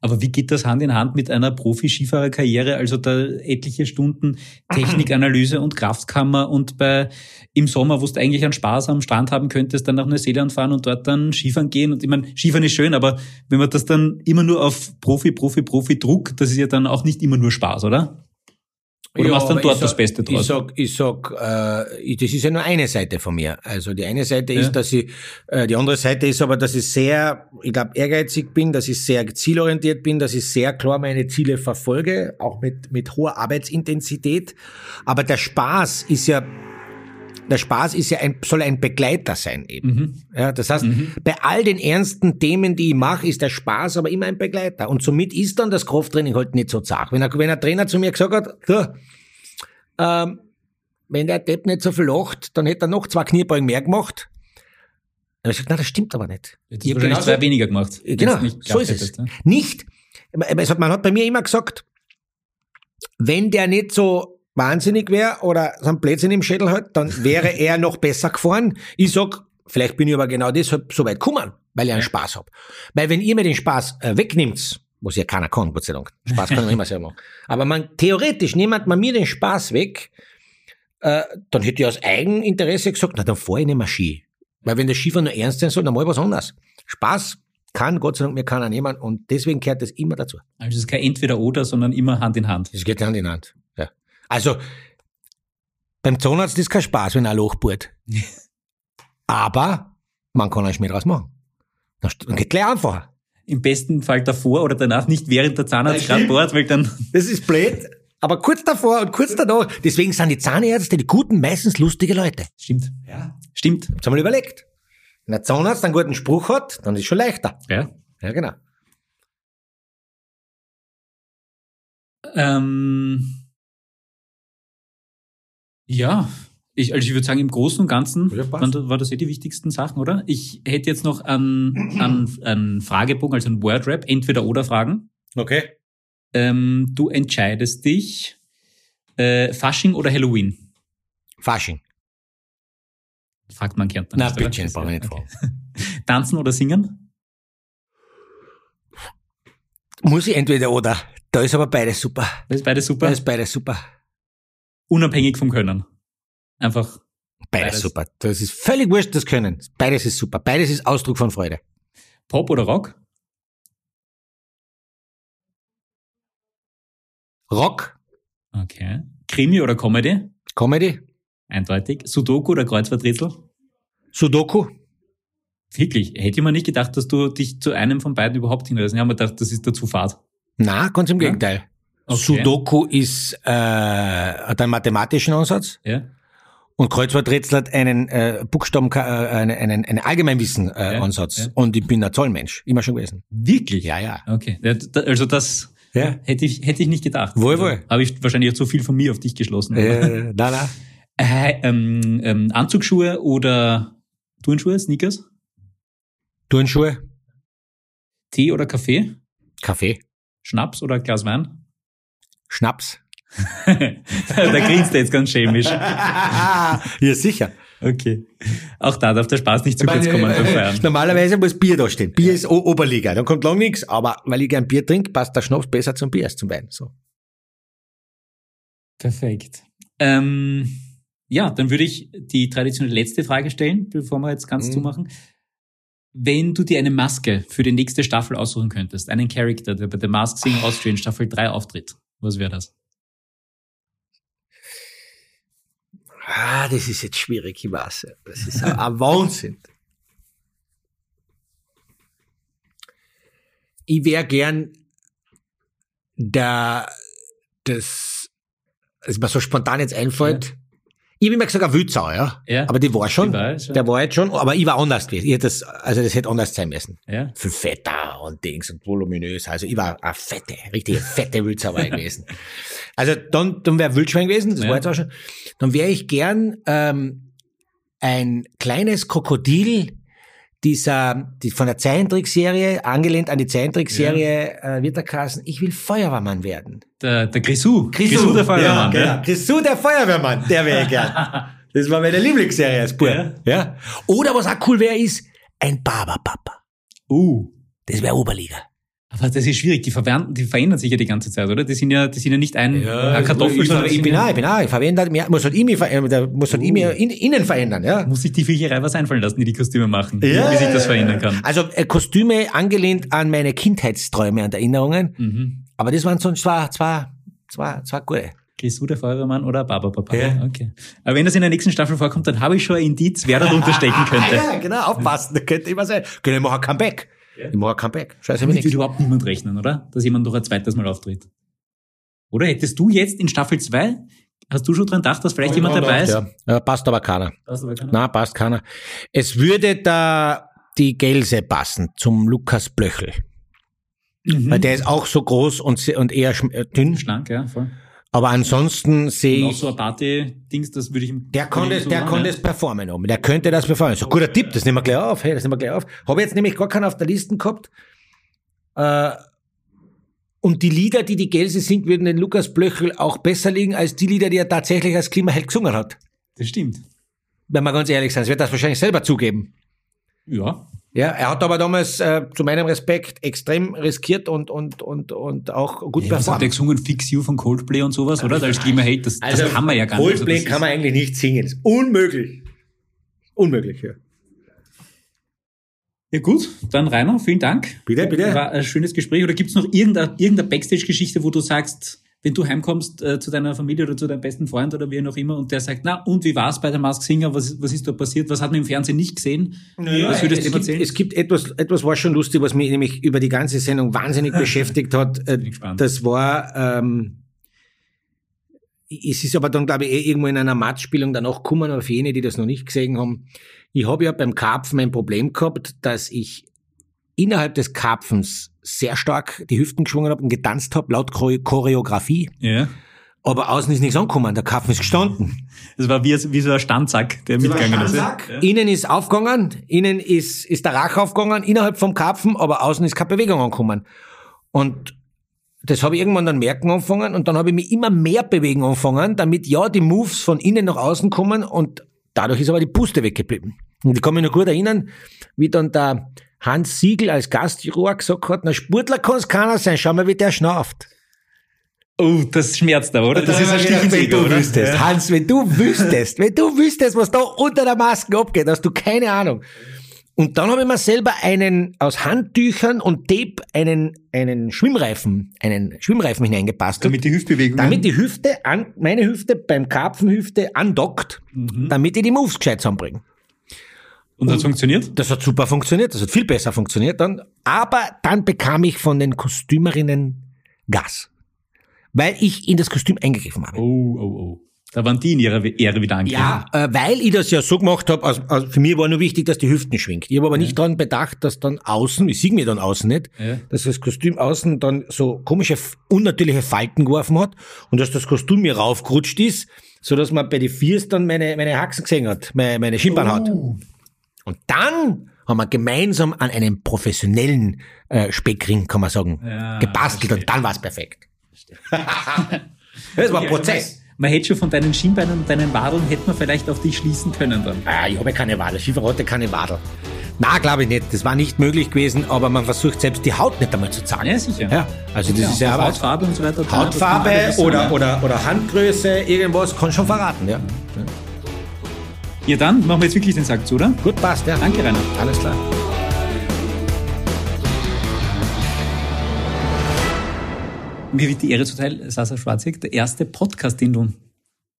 Aber wie geht das Hand in Hand mit einer Profi-Skifahrerkarriere? Also da etliche Stunden Technikanalyse und Kraftkammer und bei im Sommer, wo du eigentlich einen Spaß am Strand haben könntest, dann nach Neuseeland fahren und dort dann Skifahren gehen. Und ich meine, Skifahren ist schön, aber wenn man das dann immer nur auf Profi, Profi, Profi Druck, das ist ja dann auch nicht immer nur Spaß, oder? Oder machst dann dort ich das sag- Beste draus? Ich sag, ich sag, äh, ich, das ist ja nur eine Seite von mir. Also die eine Seite Ja. ist, dass ich, äh, die andere Seite ist aber, dass ich sehr, ich glaube, ehrgeizig bin, dass ich sehr zielorientiert bin, dass ich sehr klar meine Ziele verfolge, auch mit, mit hoher Arbeitsintensität. Aber der Spaß ist ja, der Spaß ist ja ein, soll ein Begleiter sein eben. Mhm. Ja, das heißt, bei all den ernsten Themen, die ich mache, ist der Spaß aber immer ein Begleiter. Und somit ist dann das Krafttraining halt nicht so zart. Wenn ein, wenn ein Trainer zu mir gesagt hat, du, ähm, wenn der Depp nicht so viel lacht, dann hätte er noch zwei Kniebeugen mehr gemacht. Dann habe ich gesagt, nein, das stimmt aber nicht. Jetzt Ich hast hab wahrscheinlich genauso- zwei weniger gemacht. Äh, Genau, so ist es. hättest, ne? Nicht, es man hat bei mir immer gesagt, wenn der nicht so wahnsinnig wäre oder so einen Blödsinn im Schädel hat, dann wäre er (laughs) noch besser gefahren. Ich sag, vielleicht bin ich aber genau deshalb so weit gekommen, weil ich einen Spaß hab. Weil wenn ihr mir den Spaß äh, wegnimmt, was ja keiner kann, Gott sei Dank. Spaß kann man immer selber machen. (laughs) Aber man, theoretisch, niemand man mir den Spaß weg, äh, dann hätte ich aus Eigeninteresse gesagt, na, dann fahr ich nicht mehr Ski. Weil wenn der Skifahren nur ernst sein soll, dann mal was anderes. Spaß kann Gott sei Dank mir keiner nehmen und deswegen gehört das immer dazu. Also es ist kein Entweder-Oder, sondern immer Hand in Hand. Das geht Hand in Hand. Also, beim Zahnarzt ist kein Spaß, wenn er ein Loch bohrt. (laughs) Aber man kann einen Schmäh draus machen. Dann geht gleich einfacher. Im besten Fall davor oder danach, nicht während der Zahnarzt gerade bohrt, weil dann Das ist blöd, aber kurz davor und kurz danach. Deswegen sind die Zahnärzte, die guten, meistens lustige Leute. stimmt. Ja. Stimmt. Hab's einmal überlegt. Wenn der Zahnarzt einen guten Spruch hat, dann ist es schon leichter. Ja. Ja, genau. Ähm, ja, ich, also ich würde sagen, im Großen und Ganzen Ja, waren, das- war das eh die wichtigsten Sachen, oder? Ich hätte jetzt noch einen, einen, einen Fragebogen, also ein Word-Rap, entweder oder Fragen. Okay. Ähm, du entscheidest dich, äh, Fasching oder Halloween? Fasching. Fragt man Kärntner. Na, nicht, bitte, Das- brauch ich nicht okay. (laughs) Tanzen oder singen? Muss ich entweder oder. Da ist aber beides super. Das ist beides super. Da ist beides super. Unabhängig vom Können. Einfach Beides, Beides. super. Das ist völlig wurscht, das Können. Beides ist super. Beides ist Ausdruck von Freude. Pop oder Rock? Rock, Okay. Krimi oder Comedy? Comedy, Eindeutig. Sudoku oder Kreuzworträtsel? Sudoku. Wirklich, hätte ich mir nicht gedacht, dass du dich zu einem von beiden überhaupt hinreißt. Ich habe mir gedacht, das ist dazu Fahrt. Na, ganz im Ja? Okay. Sudoku ist, äh, hat einen mathematischen Ansatz Ja? und Kreuzworträtsel hat einen äh, Buchstaben, äh, einen, einen, einen Allgemeinwissen äh, Ja, Ansatz. ja. Und ich bin ein Zollmensch, immer schon gewesen. Wirklich? Ja, ja. Okay. Da- Also das Ja. hätte ich, hätte ich nicht gedacht. Wohl, wohl. Habe ich wahrscheinlich zu viel von mir auf dich geschlossen. Äh, na, na. (laughs) Äh, ähm, ähm, Anzugsschuhe oder Turnschuhe, Sneakers? Turnschuhe, Tee oder Kaffee? Kaffee, Schnaps oder Glas Wein? Schnaps. (laughs) da grinst er jetzt ganz schelmisch. (laughs) ja, sicher. Okay. Auch da darf der Spaß nicht zu kurz kommen beim Feiern. (laughs) Normalerweise muss Bier da stehen. Bier ist O- Oberliga. Dann kommt lang nichts. Aber weil ich gern Bier trinke, passt der Schnaps besser zum Bier als zum Wein. So. Perfekt. Ähm, ja, dann würde ich die traditionelle letzte Frage stellen, bevor wir jetzt ganz Mhm. zumachen. Wenn du dir eine Maske für die nächste Staffel aussuchen könntest, einen Charakter, der bei The Mask Singer Austrian Staffel 3 auftritt, was wäre das? Ah, das ist jetzt schwierig, ich weiß. Das ist ein, ein Wahnsinn. Ich wäre gern der, das, was mir so spontan jetzt einfällt. Ich habe immer gesagt, ein Wildsau, ja. Ja. Aber die war schon. Die war schon. Der war jetzt schon, aber ich war anders gewesen. Ich das, also das hätte anders sein müssen. Ja? Viel fetter und Dings und voluminös. Also ich war eine fette, richtige fette Wildsauer (laughs) gewesen. Also dann, dann wäre Wildschwein gewesen, das Ja. war jetzt auch schon. Dann wäre ich gern ähm, ein kleines Krokodil dieser, die von der Zeichentrickserie, angelehnt an die Zeichentrickserie, äh, wird der Kassen, ich will Feuerwehrmann werden. Der, der Grisou. der Feuerwehrmann. Ja, Ja, genau. Grisou der Feuerwehrmann, der wäre ich gern. (laughs) Das war meine Lieblingsserie als Bub. Ja. Ja. Oder was auch cool wäre, ist ein Barberpapa. Uh. Das wäre Oberliga. Aber das ist schwierig. Die, verwähren- die verändern sich ja die ganze Zeit, oder? Die sind ja, die sind ja nicht ein, eine Kartoffel, ich, ich, ich bin auch, ich bin auch, ich verwende halt mehr, muss halt immer, ver- muss halt immer in, innen verändern, ja. muss sich die Viecherei was einfallen lassen, die die Kostüme machen, wie sich das verändern kann. Also äh, Kostüme angelehnt an meine Kindheitsträume und Erinnerungen, Mhm. aber das waren sonst zwei, zwei, zwei, zwei gute. Grisou, der Feuerwehrmann oder Barberpapa. Ja. Okay. Aber wenn das in der nächsten Staffel vorkommt, dann habe ich schon ein Indiz, wer da drunter (laughs) stecken könnte. Ja, genau, aufpassen, das könnte immer sein. Können wir machen ein Comeback. Ich mache ein Comeback. Scheiße, Damit wird nichts. überhaupt niemand rechnen, oder? Dass jemand noch ein zweites Mal auftritt. Oder hättest du jetzt in Staffel 2, hast du schon dran gedacht, dass vielleicht jemand dabei ist? Ja, ja, passt aber keiner. Das aber keiner. Na, passt keiner. Es würde da die Gelse passen zum Lukas Blöchel. Mhm. Weil der ist auch so groß und, und eher dünn. Schlank, ja, voll. Aber ansonsten sehe Und auch ich. so ein Party-Dings, das würde ich ihm. Der ich das, so der machen, ja. das performen oben. Der könnte das performen. So, guter Tipp, das nehmen wir gleich auf. Hey, das nehmen wir gleich auf. Habe jetzt nämlich gar keinen auf der Liste gehabt. Äh, und die Lieder, die die Gelse singt, würden den Lukas Blöchel auch besser liegen als die Lieder, die er tatsächlich als Klimaheld gesungen hat. Das stimmt. Wenn wir ganz ehrlich sind. Das wird das wahrscheinlich selber zugeben. Ja. Ja, er hat aber damals äh, zu meinem Respekt extrem riskiert und, und, und, und auch gut ja was hat der performt. gesungen? Fix You von Coldplay und sowas, oder? Als Klimahate, das, das kann man ja gar nicht. Also Coldplay Also kann man eigentlich nicht singen. Das ist unmöglich. Unmöglich, ja. Ja gut, dann Rainer, vielen Dank. Bitte, bitte. War ein schönes Gespräch. Oder gibt's noch irgendeine, irgendeine Backstage-Geschichte, wo du sagst, wenn du heimkommst äh, zu deiner Familie oder zu deinem besten Freund oder wie auch immer und der sagt, na und wie war's bei der Mask Singer? Was, ist- was ist da passiert? Was hat man im Fernsehen nicht gesehen? was würdest du es, ihm gibt, erzählen? es gibt etwas, etwas war schon lustig, was mich nämlich über die ganze Sendung wahnsinnig (laughs) beschäftigt hat. Äh. Das war, ähm, es ist aber dann, glaube ich, eh irgendwo in einer Matchspielung danach gekommen, aber für jene, die das noch nicht gesehen haben. Ich habe ja beim Karpfen ein Problem gehabt, dass ich innerhalb des Karpfens sehr stark die Hüften geschwungen habe und getanzt habe, laut Chore- Choreografie. ja. Aber außen ist nichts angekommen, der Karpfen ist gestanden. Das war wie, wie so ein Standsack, der mitgegangen ist. Ja. Innen ist aufgegangen, innen ist, ist der Rach aufgegangen, innerhalb vom Karpfen, aber außen ist keine Bewegung angekommen. Und das habe ich irgendwann dann merken angefangen und dann habe ich mich immer mehr bewegen angefangen, damit ja die Moves von innen nach außen kommen und dadurch ist aber die Puste weggeblieben. Und ich kann mich noch gut erinnern, wie dann der Hans Siegel als Gastjuror gesagt hat, na Sportler kann es keiner sein, schau mal, wie der schnauft. Oh, das schmerzt aber, oder? Das ist ein Stich wenn du oder? wüsstest, Hans, wenn du wüsstest, wenn du wüsstest, was da unter der Maske abgeht, hast du keine Ahnung. Und dann habe ich mir selber einen aus Handtüchern und Tape einen, einen Schwimmreifen, einen Schwimmreifen hineingepasst. Damit die Hüftbewegung. damit die Hüfte an, meine Hüfte beim Karpfenhüfte andockt, damit ich die Moves gescheit zusammenbringe. Und hat funktioniert? Das hat super funktioniert, das hat viel besser funktioniert dann. Aber dann bekam ich von den Kostümerinnen Gas. Weil ich in das Kostüm eingegriffen habe. Oh, oh, oh. Da waren die in ihrer Ehre wieder angegriffen. Ja, äh, weil ich das ja so gemacht habe, also, also für mich war nur wichtig, dass die Hüften schwingt. Ich habe aber nicht daran bedacht, dass dann außen, ich sehe mir dann außen nicht, Ja. dass das Kostüm außen dann so komische, unnatürliche Falten geworfen hat und dass das Kostüm mir raufgerutscht ist, so dass man bei den Viers dann meine, meine Haxen gesehen hat, meine, meine Schienbeinhaut. Und dann haben wir gemeinsam an einem professionellen äh, Speckring, kann man sagen, Ja, gebastelt und dann war es perfekt. (laughs) das war ein Prozess. Man hätte schon von deinen Schienbeinen und deinen Wadeln hätte man vielleicht auf dich schließen können dann. Ah, ich habe keine Wadel. Schiefer hatte keine Wadel. Na, glaube ich nicht. Das war nicht möglich gewesen, aber man versucht selbst die Haut nicht einmal zu zeigen. Ja, sicher. Ja, also das ist ja auch aber Hautfarbe und so weiter. Hautfarbe oder, oder, oder Handgröße, irgendwas kann schon verraten, ja. Ja, dann machen wir jetzt wirklich den Sack zu, oder? Gut, passt, ja. Danke, Rainer. Alles klar. Mir wird die Ehre zuteil, Sasa Schwarzig, der erste Podcast, den du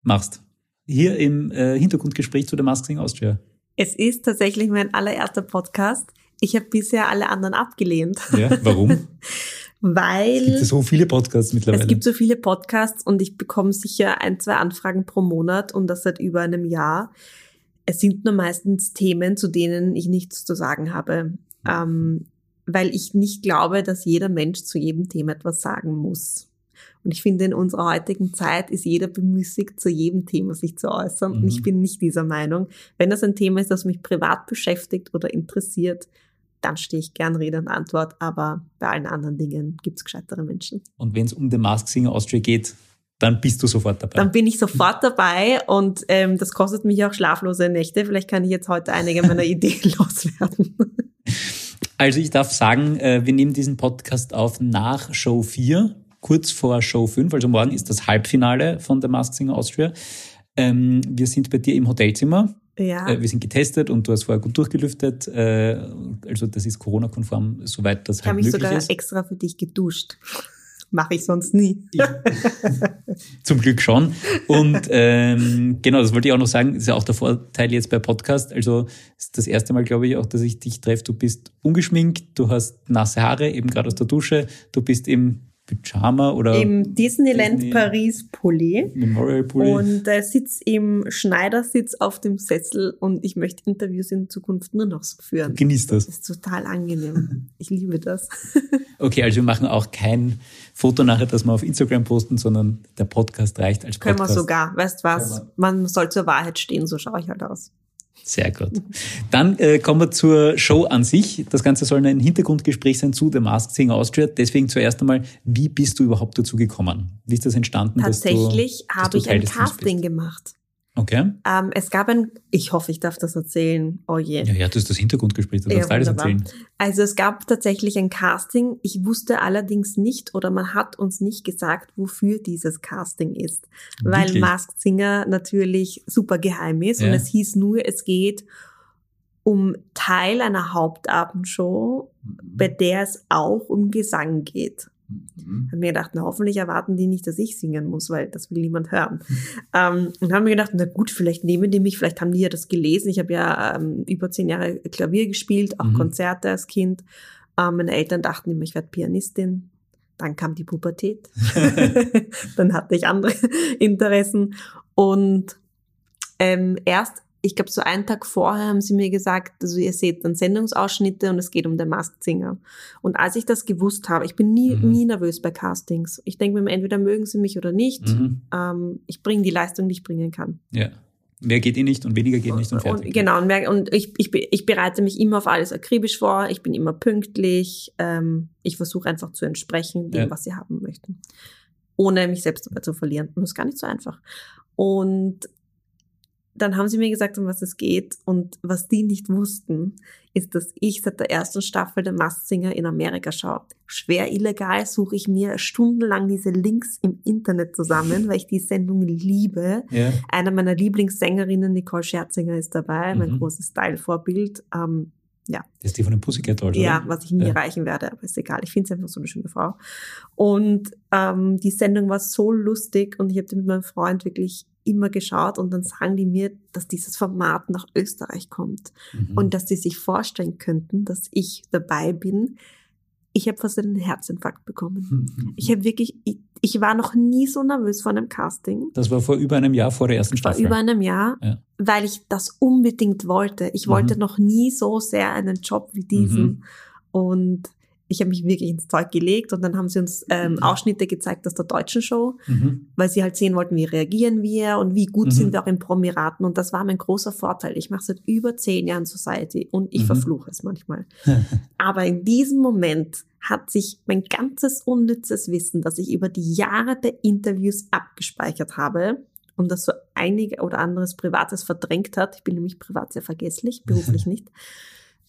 machst. Hier im äh, Hintergrundgespräch zu der Mask Sing Austria. Es ist tatsächlich mein allererster Podcast. Ich habe bisher alle anderen abgelehnt, Ja, warum? Gibt (laughs) weil es so viele Podcasts mittlerweile? es gibt so viele Podcasts und ich bekomme sicher ein, zwei Anfragen pro Monat und das seit über einem Jahr. Es sind nur meistens Themen, zu denen ich nichts zu sagen habe, ähm, weil ich nicht glaube, dass jeder Mensch zu jedem Thema etwas sagen muss. Und ich finde, in unserer heutigen Zeit ist jeder bemüßigt, zu jedem Thema sich zu äußern. Und Mhm. ich bin nicht dieser Meinung. Wenn das ein Thema ist, das mich privat beschäftigt oder interessiert, dann stehe ich gern Rede und Antwort. Aber bei allen anderen Dingen gibt's gescheitere Menschen. Und wenn es um den Mask Singer Austria geht, dann bist du sofort dabei. Dann bin ich sofort dabei und ähm, das kostet mich auch schlaflose Nächte. Vielleicht kann ich jetzt heute einige meiner (laughs) Ideen loswerden. Also ich darf sagen, äh, wir nehmen diesen Podcast auf nach Show 4, kurz vor Show 5. Also morgen ist das Halbfinale von The Mask Singer Austria. Ähm, wir sind bei dir im Hotelzimmer. Ja. Äh, wir sind getestet und du hast vorher gut durchgelüftet. Äh, also das ist Corona-konform, soweit das ich habe halt mich möglich sogar ist. extra für dich geduscht. Mache ich sonst nie. (laughs) Zum Glück schon. Und ähm, genau, das wollte ich auch noch sagen, das ist ja auch der Vorteil jetzt bei Podcast. Also ist das erste Mal, glaube ich, auch, dass ich dich treffe. Du bist ungeschminkt, du hast nasse Haare, eben gerade aus der Dusche, du bist im Pyjama oder Im Disneyland Disney- Paris Pulli. Memorial Pulli. Und äh, sitz im Schneidersitz auf dem Sessel und ich möchte Interviews in Zukunft nur noch so führen. Genießt das. Das ist total angenehm. Ich liebe das. (laughs) Okay, also wir machen auch kein Foto nachher, das wir auf Instagram posten, sondern der Podcast reicht als Können wir Podcast. sogar. Weißt was? Man soll zur Wahrheit stehen, so schaue ich halt aus. Sehr gut. Dann äh, kommen wir zur Show an sich. Das Ganze soll ein Hintergrundgespräch sein zu The Masked Singer Austria. Deswegen zuerst einmal, wie bist du überhaupt dazu gekommen? Wie ist das entstanden? Tatsächlich habe ich ein Casting gemacht. Okay. Ähm, es gab ein, ich hoffe, ich darf das erzählen. Oh je. Ja, ja, das ist das Hintergrundgespräch, du Ja, darfst alles erzählen. Also es gab tatsächlich ein Casting. Ich wusste allerdings nicht oder man hat uns nicht gesagt, wofür dieses Casting ist. Weil Wirklich? Masked Singer natürlich super geheim ist und Ja. es hieß nur, es geht um Teil einer Hauptabendshow, bei der es auch um Gesang geht. Mhm. Hab mir gedacht, na, hoffentlich erwarten die nicht, dass ich singen muss, weil das will niemand hören. ähm, und haben mir gedacht, na gut, vielleicht nehmen die mich, vielleicht haben die ja das gelesen. Ich habe ja ähm, über zehn Jahre Klavier gespielt, auch Mhm. Konzerte als Kind. Ähm, meine Eltern dachten immer, ich werde Pianistin. Dann kam die Pubertät. (laughs) (laughs) Dann hatte ich andere (laughs) Interessen. Und ähm, erst, ich glaube, so einen Tag vorher haben sie mir gesagt, also ihr seht dann Sendungsausschnitte und es geht um den Masked Singer. Und als ich das gewusst habe, ich bin nie, Mhm. nie nervös bei Castings. Ich denke mir, entweder mögen sie mich oder nicht. Mhm. Ähm, ich bringe die Leistung, die ich bringen kann. Ja. Wer geht eh nicht und weniger geht nicht und fertig. Und, genau, und, merke- und ich, ich, ich bereite mich immer auf alles akribisch vor, ich bin immer pünktlich, ähm, ich versuche einfach zu entsprechen dem, Ja. was sie haben möchten, ohne mich selbst dabei zu verlieren. Und das ist gar nicht so einfach. Und dann haben sie mir gesagt, um was es geht. Und was die nicht wussten, ist, dass ich seit der ersten Staffel der Masked Singer in Amerika schaue. Schwer illegal suche ich mir stundenlang diese Links im Internet zusammen, weil ich die Sendung liebe. Ja. Eine meiner Lieblingssängerinnen, Nicole Scherzinger, ist dabei, mein Mhm. großes Style-Vorbild. Ähm, Das ist die von den Pussycat Dolls, ja, was ich nie Ja. erreichen werde, aber ist egal. Ich finde sie einfach so eine schöne Frau. Und ähm, die Sendung war so lustig und ich habe die mit meinem Freund wirklich immer geschaut und dann sagen die mir, dass dieses Format nach Österreich kommt Mhm. und dass sie sich vorstellen könnten, dass ich dabei bin. Ich habe fast einen Herzinfarkt bekommen. Mhm. (laughs) Ich habe wirklich, ich, ich war noch nie so nervös vor einem Casting. das war vor über einem Jahr vor der ersten Vor Staffel. über einem Jahr, Ja. weil ich das unbedingt wollte. Ich wollte Mhm. noch nie so sehr einen Job wie diesen. Mhm. Und ich habe mich wirklich ins Zeug gelegt und dann haben sie uns ähm. Ausschnitte gezeigt aus der deutschen Show, Mhm. weil sie halt sehen wollten, wie reagieren wir und wie gut Mhm. sind wir auch im Promiraten. Und das war mein großer Vorteil. Ich mache seit über zehn Jahren Society und ich Mhm. verfluche es manchmal. (laughs) Aber in diesem Moment hat sich mein ganzes unnützes Wissen, das ich über die Jahre der Interviews abgespeichert habe und das so einige oder anderes Privates verdrängt hat, ich bin nämlich privat sehr vergesslich, beruflich (laughs) nicht,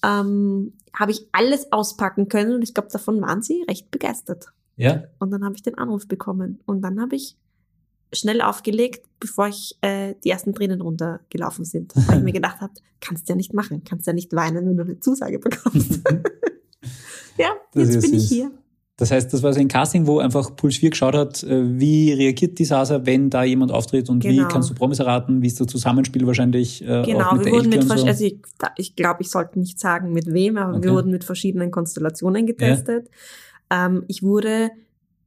ähm, habe ich alles auspacken können und ich glaube, davon waren sie recht begeistert. ja, Und dann habe ich den Anruf bekommen und dann habe ich schnell aufgelegt, bevor ich äh, die ersten Tränen runtergelaufen sind, weil ich mir (laughs) gedacht habe, kannst ja nicht machen, kannst ja nicht weinen, wenn du eine Zusage bekommst. (laughs) ja, Das jetzt bin ich süß. hier. Das heißt, das war so ein Casting, wo einfach Puls 4 geschaut hat, äh, wie reagiert die Sasa, wenn da jemand auftritt und wie Genau. kannst du Promis erraten, wie ist das Zusammenspiel wahrscheinlich äh, Genau, wir wurden Elke mit, so. also ich, ich glaube, ich sollte nicht sagen mit wem, aber Okay. wir wurden mit verschiedenen Konstellationen getestet. Ähm, ich wurde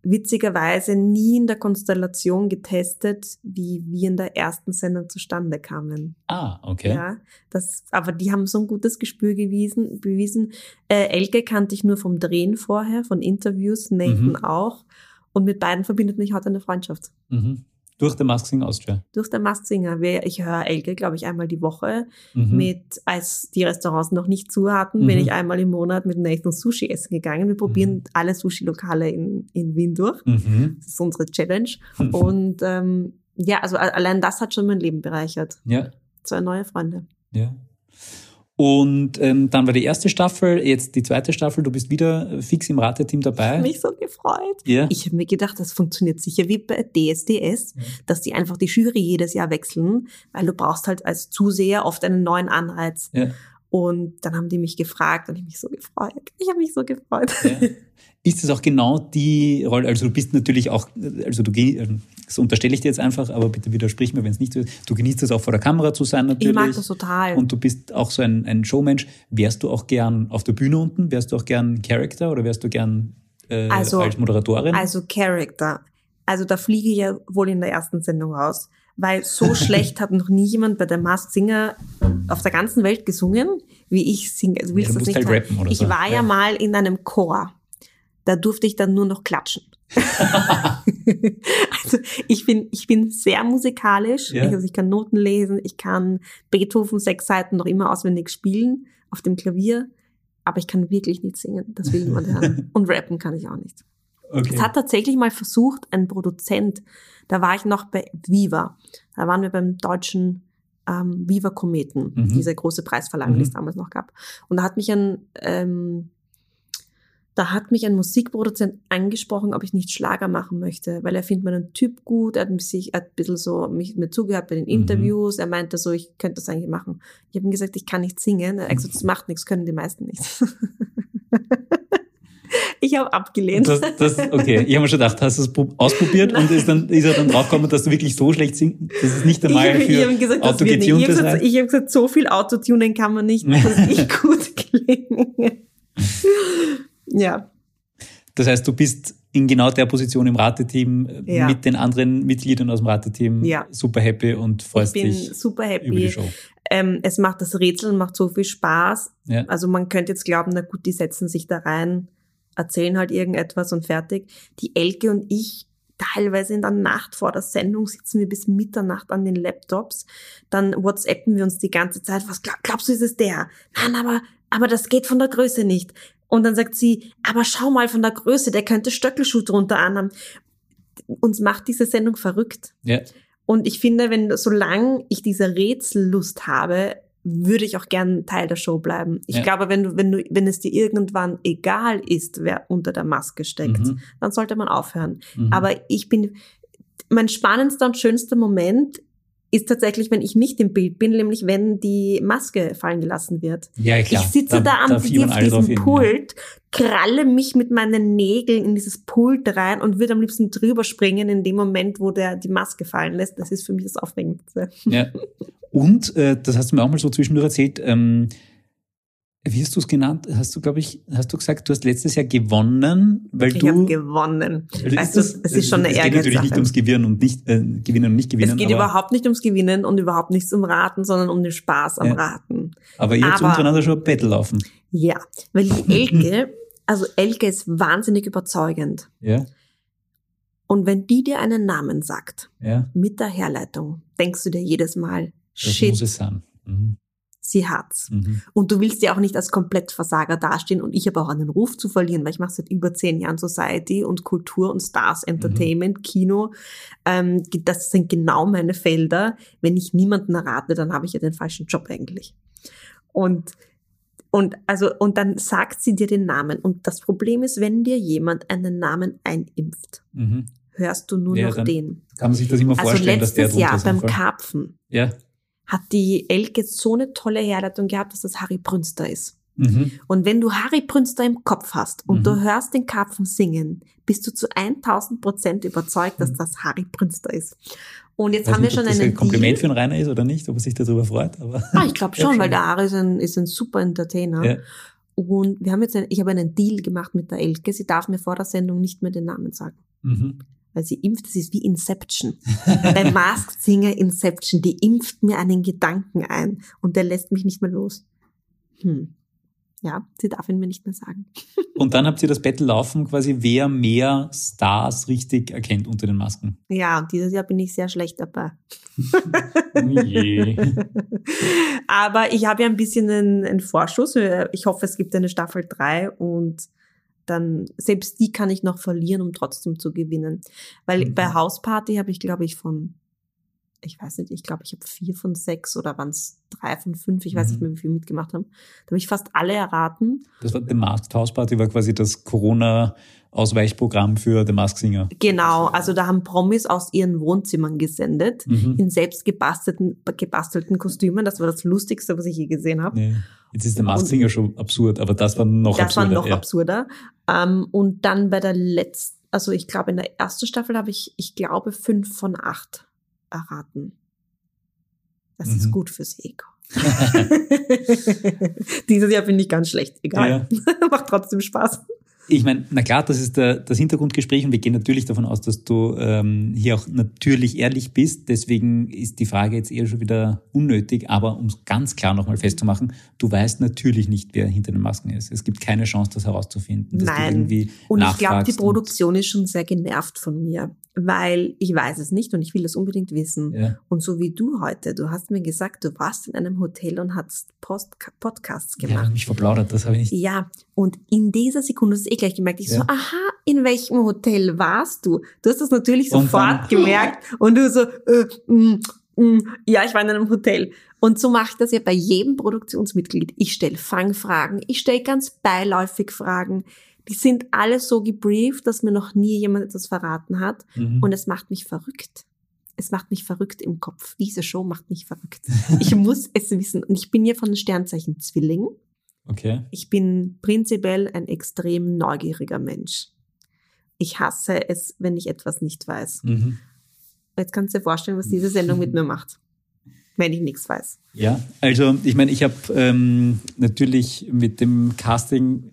witzigerweise nie in der Konstellation getestet, wie wir in der ersten Sendung zustande kamen. Ah, okay. Ja, das, aber die haben so ein gutes Gespür gewiesen, bewiesen. Äh, Elke kannte ich nur vom Drehen vorher, von Interviews, Nathan Mhm. auch. Und mit beiden verbindet mich heute eine Freundschaft. Mhm. Durch The Mask Singer Austria. Durch den Masked Singer. Ich höre Elke, glaube ich, einmal die Woche. Mhm. Mit, als die Restaurants noch nicht zu hatten, bin Mhm. ich einmal im Monat mit Nathan Sushi essen gegangen. Wir probieren Mhm. alle Sushi-Lokale in, in Wien durch. Mhm. Das ist unsere Challenge. (laughs) Und ähm, ja, also allein das hat schon mein Leben bereichert. Ja, Zwei neue Freunde. ja. Und ähm, dann war die erste Staffel, jetzt die zweite Staffel, du bist wieder fix im Rateteam Ich dabei. habe mich so gefreut. ja. Ich habe mir gedacht, das funktioniert sicher wie bei DSDS, Ja. dass die einfach die Jury jedes Jahr wechseln, weil du brauchst halt als Zuseher oft einen neuen Anreiz. Ja. Und dann haben die mich gefragt und ich mich so gefreut. Ich habe mich so gefreut. Ja. (laughs) Ist es auch genau die Rolle, also du bist natürlich auch, also du geh- also das unterstelle ich dir jetzt einfach, aber bitte widersprich mir, wenn es nicht so ist. Du genießt es auch vor der Kamera zu sein natürlich. Ich mag das total. Und du bist auch so ein, ein Showmensch. Wärst du auch gern auf der Bühne unten? Wärst du auch gern Character oder wärst du gern äh, Also- als Moderatorin? Also Character. Also da fliege ich ja wohl in der ersten Sendung raus, weil so (laughs) schlecht hat noch nie jemand bei der Masked Singer auf der ganzen Welt gesungen, wie ich singe. Also willst Ja, du das nicht halt rappen oder Ich so. war ja. Ja. mal in einem Chor. Da durfte ich dann nur noch klatschen. (laughs) also ich bin, ich bin sehr musikalisch. Ja. Ich, also ich kann Noten lesen, ich kann Beethoven sechs Seiten noch immer auswendig spielen auf dem Klavier, aber ich kann wirklich nicht singen. Das will niemand hören. (laughs) Und rappen kann ich auch nicht. okay. Es hat tatsächlich mal versucht, ein Produzent, da war ich noch bei Viva, da waren wir beim deutschen ähm, Viva-Kometen, Mhm. diese große Preisverleihung, die Mhm. es damals noch gab. Und da hat mich ein, ähm, da hat mich ein Musikproduzent angesprochen, ob ich nicht Schlager machen möchte, weil er findet meinen Typ gut, er hat sich er hat ein bisschen so mich, mir zugehört bei den Mhm. Interviews, er meinte so, ich könnte das eigentlich machen. Ich habe ihm gesagt, ich kann nicht singen. Er hat gesagt, das macht nichts, können die meisten nicht. (laughs) ich habe abgelehnt. Das, das, okay, ich habe mir schon gedacht, hast du es prob- ausprobiert und ist, dann, ist er dann draufgekommen, dass du wirklich so schlecht singst, dass es nicht einmal ich für gesagt, das nicht. Ich habe gesagt, ich hab gesagt, so viel Autotunen kann man nicht, dass ich (laughs) gut klinge. Ja, Das heißt, du bist in genau der Position im Rateteam äh, Ja. mit den anderen Mitgliedern aus dem Rateteam Ja. super happy und ich freust bin dich super über die happy. Show. Ähm, es macht das Rätseln, macht so viel Spaß. Ja. Also man könnte jetzt glauben, na gut, die setzen sich da rein, erzählen halt irgendetwas und fertig. Die Elke und ich, teilweise in der Nacht vor der Sendung sitzen wir bis Mitternacht an den Laptops. Dann WhatsAppen wir uns die ganze Zeit. Was glaub, glaubst du, ist es der? Nein, aber, aber das geht von der Größe nicht. Und dann sagt sie, aber schau mal von der Größe, der könnte Stöckelschuh drunter anhaben. Uns macht diese Sendung verrückt. Ja. Und ich finde, wenn, solange ich diese Rätsellust habe, würde ich auch gern Teil der Show bleiben. Ich Ja. glaube, wenn du, wenn du, wenn es dir irgendwann egal ist, wer unter der Maske steckt, Mhm. dann sollte man aufhören. Mhm. Aber ich bin, mein spannendster und schönster Moment ist tatsächlich, wenn ich nicht im Bild bin, nämlich wenn die Maske fallen gelassen wird. ja, klar. Ich sitze da, am auf alle drauf diesem Pult, kralle mich mit meinen Nägeln in dieses Pult rein und würde am liebsten drüber springen in dem Moment, wo der die Maske fallen lässt. Das ist für mich das Aufregendste. Ja. Und, äh, das hast du mir auch mal so zwischendurch erzählt, ähm, wie hast du es genannt? Hast du, glaube ich, hast du gesagt, du hast letztes Jahr gewonnen, weil Ich du... habe gewonnen. Also es ist schon eine Es geht natürlich nicht ums Gewinnen und nicht, äh, Gewinnen und nicht Gewinnen. Es geht überhaupt nicht ums Gewinnen und überhaupt nichts um Raten, sondern um den Spaß am Ja. Raten. aber ihr habt untereinander schon ein Battle laufen. Ja, weil die Elke, also Elke ist wahnsinnig überzeugend. Ja, Und wenn die dir einen Namen sagt, ja. mit der Herleitung, denkst du dir jedes Mal, Das shit, muss es sein. Mhm. Sie hat's. Mhm. Und du willst ja auch nicht als Komplettversager dastehen und ich habe auch einen Ruf zu verlieren, weil ich mache seit über zehn Jahren Society und Kultur und Stars, Entertainment, Kino. Ähm, das sind genau meine Felder. Wenn ich niemanden errate, dann habe ich ja den falschen Job eigentlich. Und und also und dann sagt sie dir den Namen. Und das Problem ist, wenn dir jemand einen Namen einimpft, Mhm. hörst du nur Ja, noch den. Kann man sich das immer Also vorstellen, dass der letztes drunter Jahr ist. im beim. Karpfen Ja. Hat die Elke so eine tolle Herleitung gehabt, dass das Harry Brünster ist. Mhm. Und wenn du Harry Brünster im Kopf hast und Mhm. du hörst den Karpfen singen, bist du zu 1000 Prozent überzeugt, dass Mhm. das Harry Brünster ist. Und jetzt Weiß haben wir nicht, schon ob das einen ein Kompliment für Deal. einen Rainer ist oder nicht, ob er sich darüber freut, aber. (laughs) Ah, ich glaube (laughs) schon, weil der Harry ist ein, ist ein super Entertainer. Ja. Und wir haben jetzt ein, ich habe einen Deal gemacht mit der Elke. Sie darf mir vor der Sendung nicht mehr den Namen sagen. Mhm. Weil sie impft, das ist wie Inception. (laughs) Bei Masked Singer Inception, die impft mir einen Gedanken ein und der lässt mich nicht mehr los. Hm. Ja, sie darf ihn mir nicht mehr sagen. (laughs) Und dann habt ihr das Battle laufen, quasi, wer mehr Stars richtig erkennt unter den Masken. Ja, und dieses Jahr bin ich sehr schlecht dabei. (laughs) Oh. Aber ich habe ja ein bisschen einen, einen Vorschuss. Ich hoffe, es gibt eine Staffel 3 und dann, selbst die kann ich noch verlieren, um trotzdem zu gewinnen. Weil Mhm. bei Hausparty habe ich, glaube ich, von, ich weiß nicht, ich glaube, ich habe vier von sechs oder waren es drei von fünf, ich weiß Mhm. nicht mehr, wie viel mitgemacht haben. Da habe ich fast alle erraten. Das war The Masked House Party, war quasi das Corona-Ausweichprogramm für The Masked Singer. Genau, also da haben Promis aus ihren Wohnzimmern gesendet. Mhm. In selbst gebastelten, gebastelten Kostümen. Das war das Lustigste, was ich je gesehen habe. Nee. Jetzt ist The Masked Singer schon absurd, aber das war noch das absurder. war noch ja. absurder. Ähm, und dann bei der letzten, also ich glaube in der ersten Staffel habe ich, ich glaube, fünf von acht erraten. Das Mhm. ist gut fürs Ego. (laughs) Dieses Jahr bin ich ganz schlecht. Egal. (laughs) Macht trotzdem Spaß. Ich meine, na klar, das ist der, das Hintergrundgespräch und wir gehen natürlich davon aus, dass du ähm, hier auch natürlich ehrlich bist. Deswegen ist die Frage jetzt eher schon wieder unnötig. Aber um es ganz klar nochmal festzumachen, du weißt natürlich nicht, wer hinter den Masken ist. Es gibt keine Chance, das herauszufinden. Nein. Und ich glaube, die Produktion ist schon sehr genervt von mir, weil ich weiß es nicht und ich will das unbedingt wissen. Und, ja. Und so wie du heute, du hast mir gesagt, du warst in einem Hotel und hast Post Podcasts ja, gemacht. mich verplaudert, das habe ich nicht. Ja, und in dieser Sekunde hast du eh gleich gemerkt, ich Ja. so, aha, in welchem Hotel warst du? Du hast das natürlich Und sofort dann- (laughs) gemerkt und du so, äh, mm, mm, ja, ich war in einem Hotel. Und so mache ich das ja bei jedem Produktionsmitglied. Ich stelle Fangfragen, ich stelle ganz beiläufig Fragen. Die sind alle so gebrieft, dass mir noch nie jemand etwas verraten hat. Mhm. Und es macht mich verrückt. Es macht mich verrückt im Kopf. Diese Show macht mich verrückt. (laughs) Ich muss es wissen. Und ich bin ja von den Sternzeichen Zwilling. okay. Ich bin prinzipiell ein extrem neugieriger Mensch. Ich hasse es, wenn ich etwas nicht weiß. Mhm. Jetzt kannst du dir vorstellen, was diese Sendung mit mir macht, wenn ich nichts weiß. Ja, also ich meine, ich habe ähm, natürlich mit dem Casting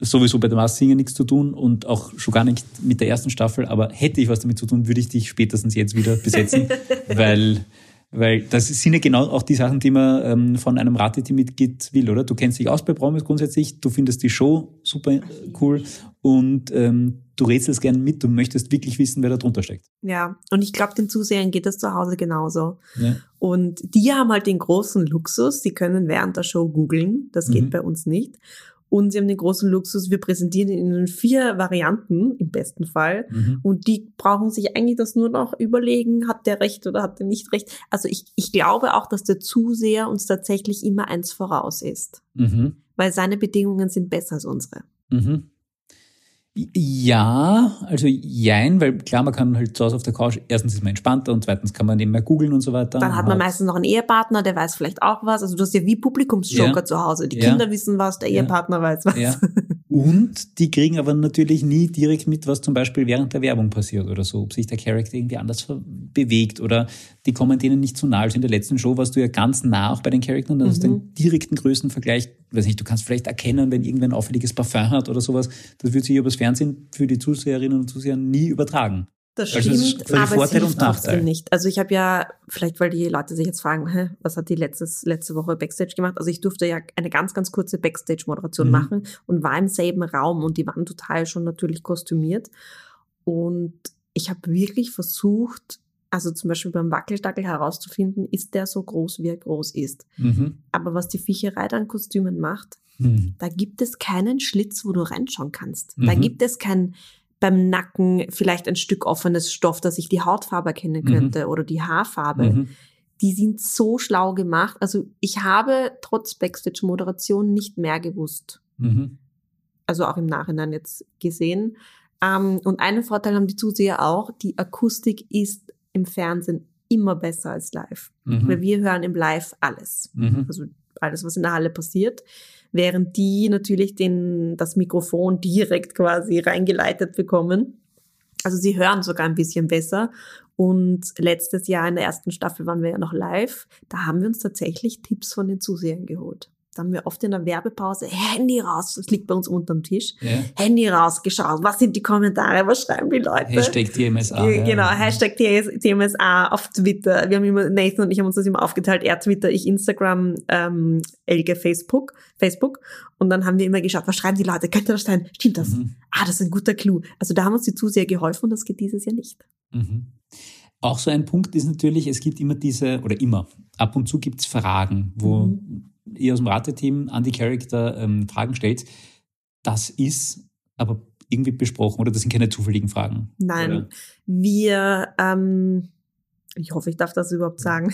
sowieso bei der Mars Singer nichts zu tun und auch schon gar nicht mit der ersten Staffel, aber hätte ich was damit zu tun, würde ich dich spätestens jetzt wieder besetzen, (laughs) weil weil das sind ja genau auch die Sachen, die man ähm, von einem Rateteam-Mitglied will, oder? Du kennst dich aus bei Promis grundsätzlich, du findest die Show super cool und ähm, du rätselst gerne mit, du möchtest wirklich wissen, wer da drunter steckt. Ja, und ich glaube, den Zusehern geht das zu Hause genauso. Ja. Und die haben halt den großen Luxus, sie können während der Show googeln, das geht Mhm. bei uns nicht. Und sie haben den großen Luxus, wir präsentieren in vier Varianten im besten Fall. Mhm. Und die brauchen sich eigentlich das nur noch überlegen, hat der recht oder hat der nicht recht. Also ich, ich glaube auch, dass der Zuseher uns tatsächlich immer eins voraus ist, Mhm. weil seine Bedingungen sind besser als unsere. Mhm. Ja, also jein, weil klar, man kann halt zu Hause auf der Couch, erstens ist man entspannter und zweitens kann man nebenbei googeln und so weiter. Dann hat man meistens noch einen Ehepartner, der weiß vielleicht auch was. Also du hast ja wie Publikumsjoker Ja. zu Hause. Die Ja. Kinder wissen was, der Ja. Ehepartner weiß was. Ja. (laughs) Und die kriegen aber natürlich nie direkt mit, was zum Beispiel während der Werbung passiert oder so, ob sich der Charakter irgendwie anders bewegt oder die kommen denen nicht zu nahe. Also in der letzten Show warst du ja ganz nah auch bei den Charakteren, dann hast du Mhm. den direkten Größenvergleich. Weiß nicht, du kannst vielleicht erkennen, wenn irgendwer ein auffälliges Parfum hat oder sowas. Das wird sich übers Fernsehen für die Zuseherinnen und Zuseher nie übertragen. Das Also stimmt, völlig aber Vorteil es hilft trotzdem nicht. Also ich habe ja, vielleicht weil die Leute sich jetzt fragen, hä, was hat die letztes, letzte Woche Backstage gemacht? Also ich durfte ja eine ganz, ganz kurze Backstage-Moderation Mhm. machen und war im selben Raum und die waren total schon natürlich kostümiert. Und ich habe wirklich versucht, also zum Beispiel beim Wackeldackel herauszufinden, ist der so groß, wie er groß ist. Mhm. Aber was die Viecherei dann Kostümen macht, Mhm. da gibt es keinen Schlitz, wo du reinschauen kannst. Da Mhm. gibt es kein beim Nacken vielleicht ein Stück offenes Stoff, dass ich die Hautfarbe erkennen Mhm. könnte oder die Haarfarbe. Mhm. Die sind so schlau gemacht. Also ich habe trotz Backstage-Moderation nicht mehr gewusst. Mhm. Also auch im Nachhinein jetzt gesehen. Ähm, und einen Vorteil haben die Zuseher auch, die Akustik ist im Fernsehen immer besser als live. Mhm. Weil wir hören im Live alles Mhm. also alles, was in der Halle passiert, während die natürlich den, das Mikrofon direkt quasi reingeleitet bekommen. Also sie hören sogar ein bisschen besser. Und letztes Jahr in der ersten Staffel waren wir ja noch live. Da haben wir uns tatsächlich Tipps von den Zusehern geholt. Haben wir oft in der Werbepause Handy raus, das liegt bei uns unterm Tisch, Ja. Handy rausgeschaut. Was sind die Kommentare? Was schreiben die Leute? Hashtag TMSA. Ja, ja. Genau, Hashtag TMSA auf Twitter. Wir haben immer, Nathan und ich haben uns das immer aufgeteilt. Er Twitter, ich Instagram, ähm, Elke Facebook, Facebook. Und dann haben wir immer geschaut, was schreiben die Leute? Könnte das sein? Stimmt das? Mhm. Ah, das ist ein guter Clou. Also da haben uns die Zuseher geholfen und das geht dieses Jahr nicht. Mhm. Auch so ein Punkt ist natürlich, es gibt immer diese, oder immer, ab und zu gibt es Fragen, wo Mhm. Ihr aus dem Rateteam an die Charakter ähm, Fragen stellt. Das ist aber irgendwie besprochen, oder das sind keine zufälligen Fragen. Nein, Oder? wir, ähm, ich hoffe, ich darf das überhaupt sagen.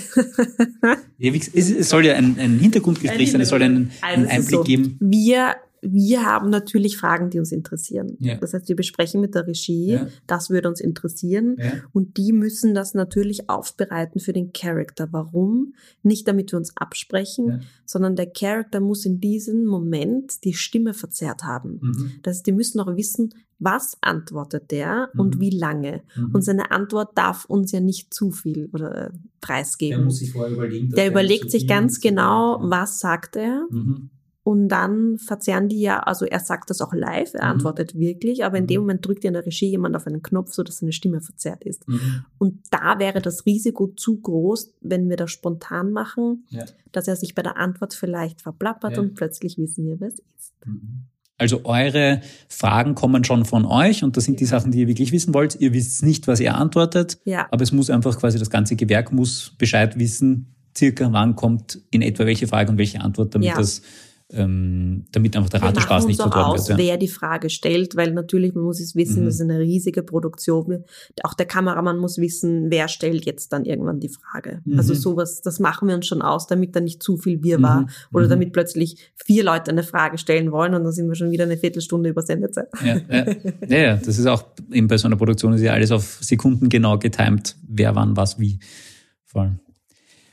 Ja, es, soll ja ein, ein Hintergrundgespräch sein, es soll einen, Also einen ist Einblick so, geben. Wir, wir haben natürlich Fragen, die uns interessieren. Ja. Das heißt, wir besprechen mit der Regie, Ja. das würde uns interessieren. Ja. Und die müssen das natürlich aufbereiten für den Charakter. Warum? Nicht damit wir uns absprechen, sondern der Charakter muss in diesem Moment die Stimme verzerrt haben. Mhm. Das heißt, die müssen auch wissen, was antwortet der Mhm. und wie lange. Mhm. Und seine Antwort darf uns ja nicht zu viel oder äh, preisgeben. sich vorher überlegen. Der nicht überlegt sich ganz genau, was sagt er Mhm. Und dann verzerren die ja, also er sagt das auch live, er Mhm. antwortet wirklich, aber in dem Mhm. Moment drückt ja in der Regie jemand auf einen Knopf, so dass seine Stimme verzerrt ist. Mhm. Und da wäre das Risiko zu groß, wenn wir das spontan machen, Ja. dass er sich bei der Antwort vielleicht verplappert Ja. und plötzlich wissen wir, wer es ist. Mhm. Also eure Fragen kommen schon von euch und das sind die Ja. Sachen, die ihr wirklich wissen wollt. Ihr wisst nicht, was ihr antwortet, Ja, aber es muss einfach quasi das ganze Gewerk muss Bescheid wissen, circa wann kommt in etwa welche Frage und welche Antwort, damit Ja. das ähm, damit einfach der wir Ratespaß uns nicht verloren aus, wird. Ja. wer die Frage stellt, weil natürlich, man muss es wissen, Mhm. das ist eine riesige Produktion. Auch der Kameramann muss wissen, wer stellt jetzt dann irgendwann die Frage. Mhm. Also sowas, das machen wir uns schon aus, damit da nicht zu viel Wirrwarr Mhm. oder Mhm. damit plötzlich vier Leute eine Frage stellen wollen und dann sind wir schon wieder eine Viertelstunde über Sendezeit. Ja, ja. (laughs) ja, ja, das ist auch eben bei so einer Produktion ist ja alles auf Sekunden genau getimt, wer wann was wie. Voll.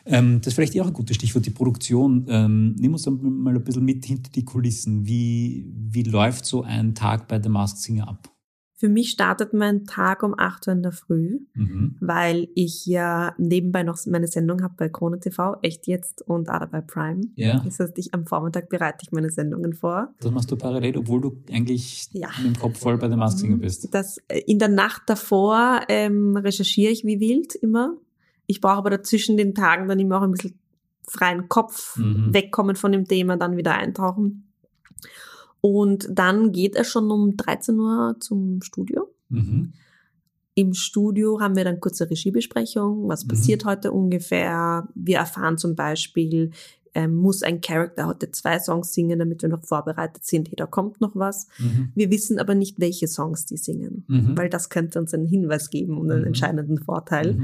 Ähm, das ist vielleicht eher auch ein gutes Stichwort, die Produktion. Ähm, nimm uns mal ein bisschen mit hinter die Kulissen. Wie, wie läuft so ein Tag bei The Masked Singer ab? Für mich startet mein Tag um 8 Uhr in der Früh, Mhm. weil ich ja nebenbei noch meine Sendung habe bei Krone TV, echt jetzt und Ada bei Prime. Ja. Das heißt, ich am Vormittag bereite ich meine Sendungen vor. Das machst du parallel, obwohl du eigentlich Ja. mit dem Kopf voll bei The Masked Singer bist. Das, äh, in der Nacht davor ähm, recherchiere ich wie wild immer. Ich brauche aber dazwischen den Tagen dann immer auch ein bisschen freien Kopf, Mhm. wegkommen von dem Thema, dann wieder eintauchen. Und dann geht es schon um 13 Uhr zum Studio. Mhm. Im Studio haben wir dann kurze Regiebesprechung, was Mhm. passiert heute ungefähr. Wir erfahren zum Beispiel, ähm, muss ein Charakter heute zwei Songs singen, damit wir noch vorbereitet sind. Hey, da kommt noch was. Mhm. Wir wissen aber nicht, welche Songs die singen, Mhm. weil das könnte uns einen Hinweis geben und einen Mhm. entscheidenden Vorteil.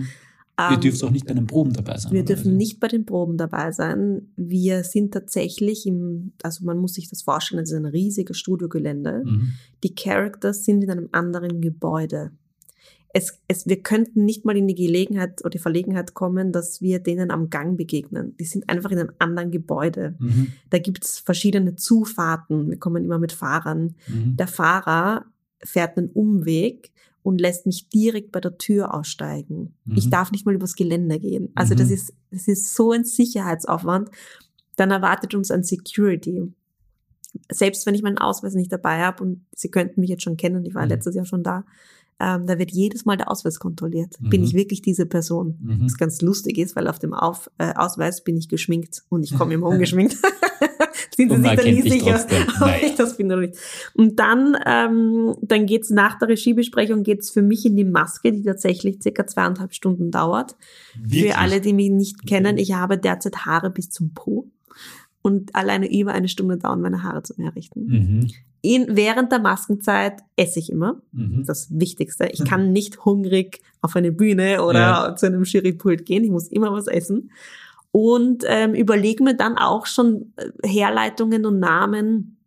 Ihr Ähm, dürft auch nicht bei den Proben dabei sein. wir dürfen nicht bei den Proben dabei sein. Wir sind tatsächlich im, also man muss sich das vorstellen, es ist ein riesiges Studiogelände. Mhm. Die Characters sind in einem anderen Gebäude. Es, es, wir könnten nicht mal in die Gelegenheit oder die Verlegenheit kommen, dass wir denen am Gang begegnen. Die sind einfach in einem anderen Gebäude. Mhm. Da gibt's verschiedene Zufahrten. Wir kommen immer mit Fahrern. Mhm. Der Fahrer fährt einen Umweg und lässt mich direkt bei der Tür aussteigen. Mhm. Ich darf nicht mal übers Geländer gehen. Also das Mhm. ist, das ist so ein Sicherheitsaufwand. Dann erwartet uns ein Security. Selbst wenn ich meinen Ausweis nicht dabei habe und Sie könnten mich jetzt schon kennen, ich war Mhm. letztes Jahr schon da, ähm, da wird jedes Mal der Ausweis kontrolliert. Bin Mhm. ich wirklich diese Person? Mhm. Was ganz lustig ist, weil auf dem Auf, äh, Ausweis bin ich geschminkt und ich komme immer (laughs) ungeschminkt. Sind Sie sich da nie erkennt dich sicher, (laughs) ob Naja. ich das bin oder nicht. Und dann, ähm, dann geht's nach der Regiebesprechung geht's für mich in die Maske, die tatsächlich circa zweieinhalb Stunden dauert. Wirklich? Für alle, die mich nicht kennen, ich habe derzeit Haare bis zum Po. Und alleine über eine Stunde dauern meine Haare zum Herrichten. Mhm. In, während der Maskenzeit esse ich immer. Mhm. Das Wichtigste. Ich kann (laughs) nicht hungrig auf eine Bühne oder Ja. zu einem Jurypult gehen. Ich muss immer was essen. Und ähm, überlege mir dann auch schon äh, Herleitungen und Namen,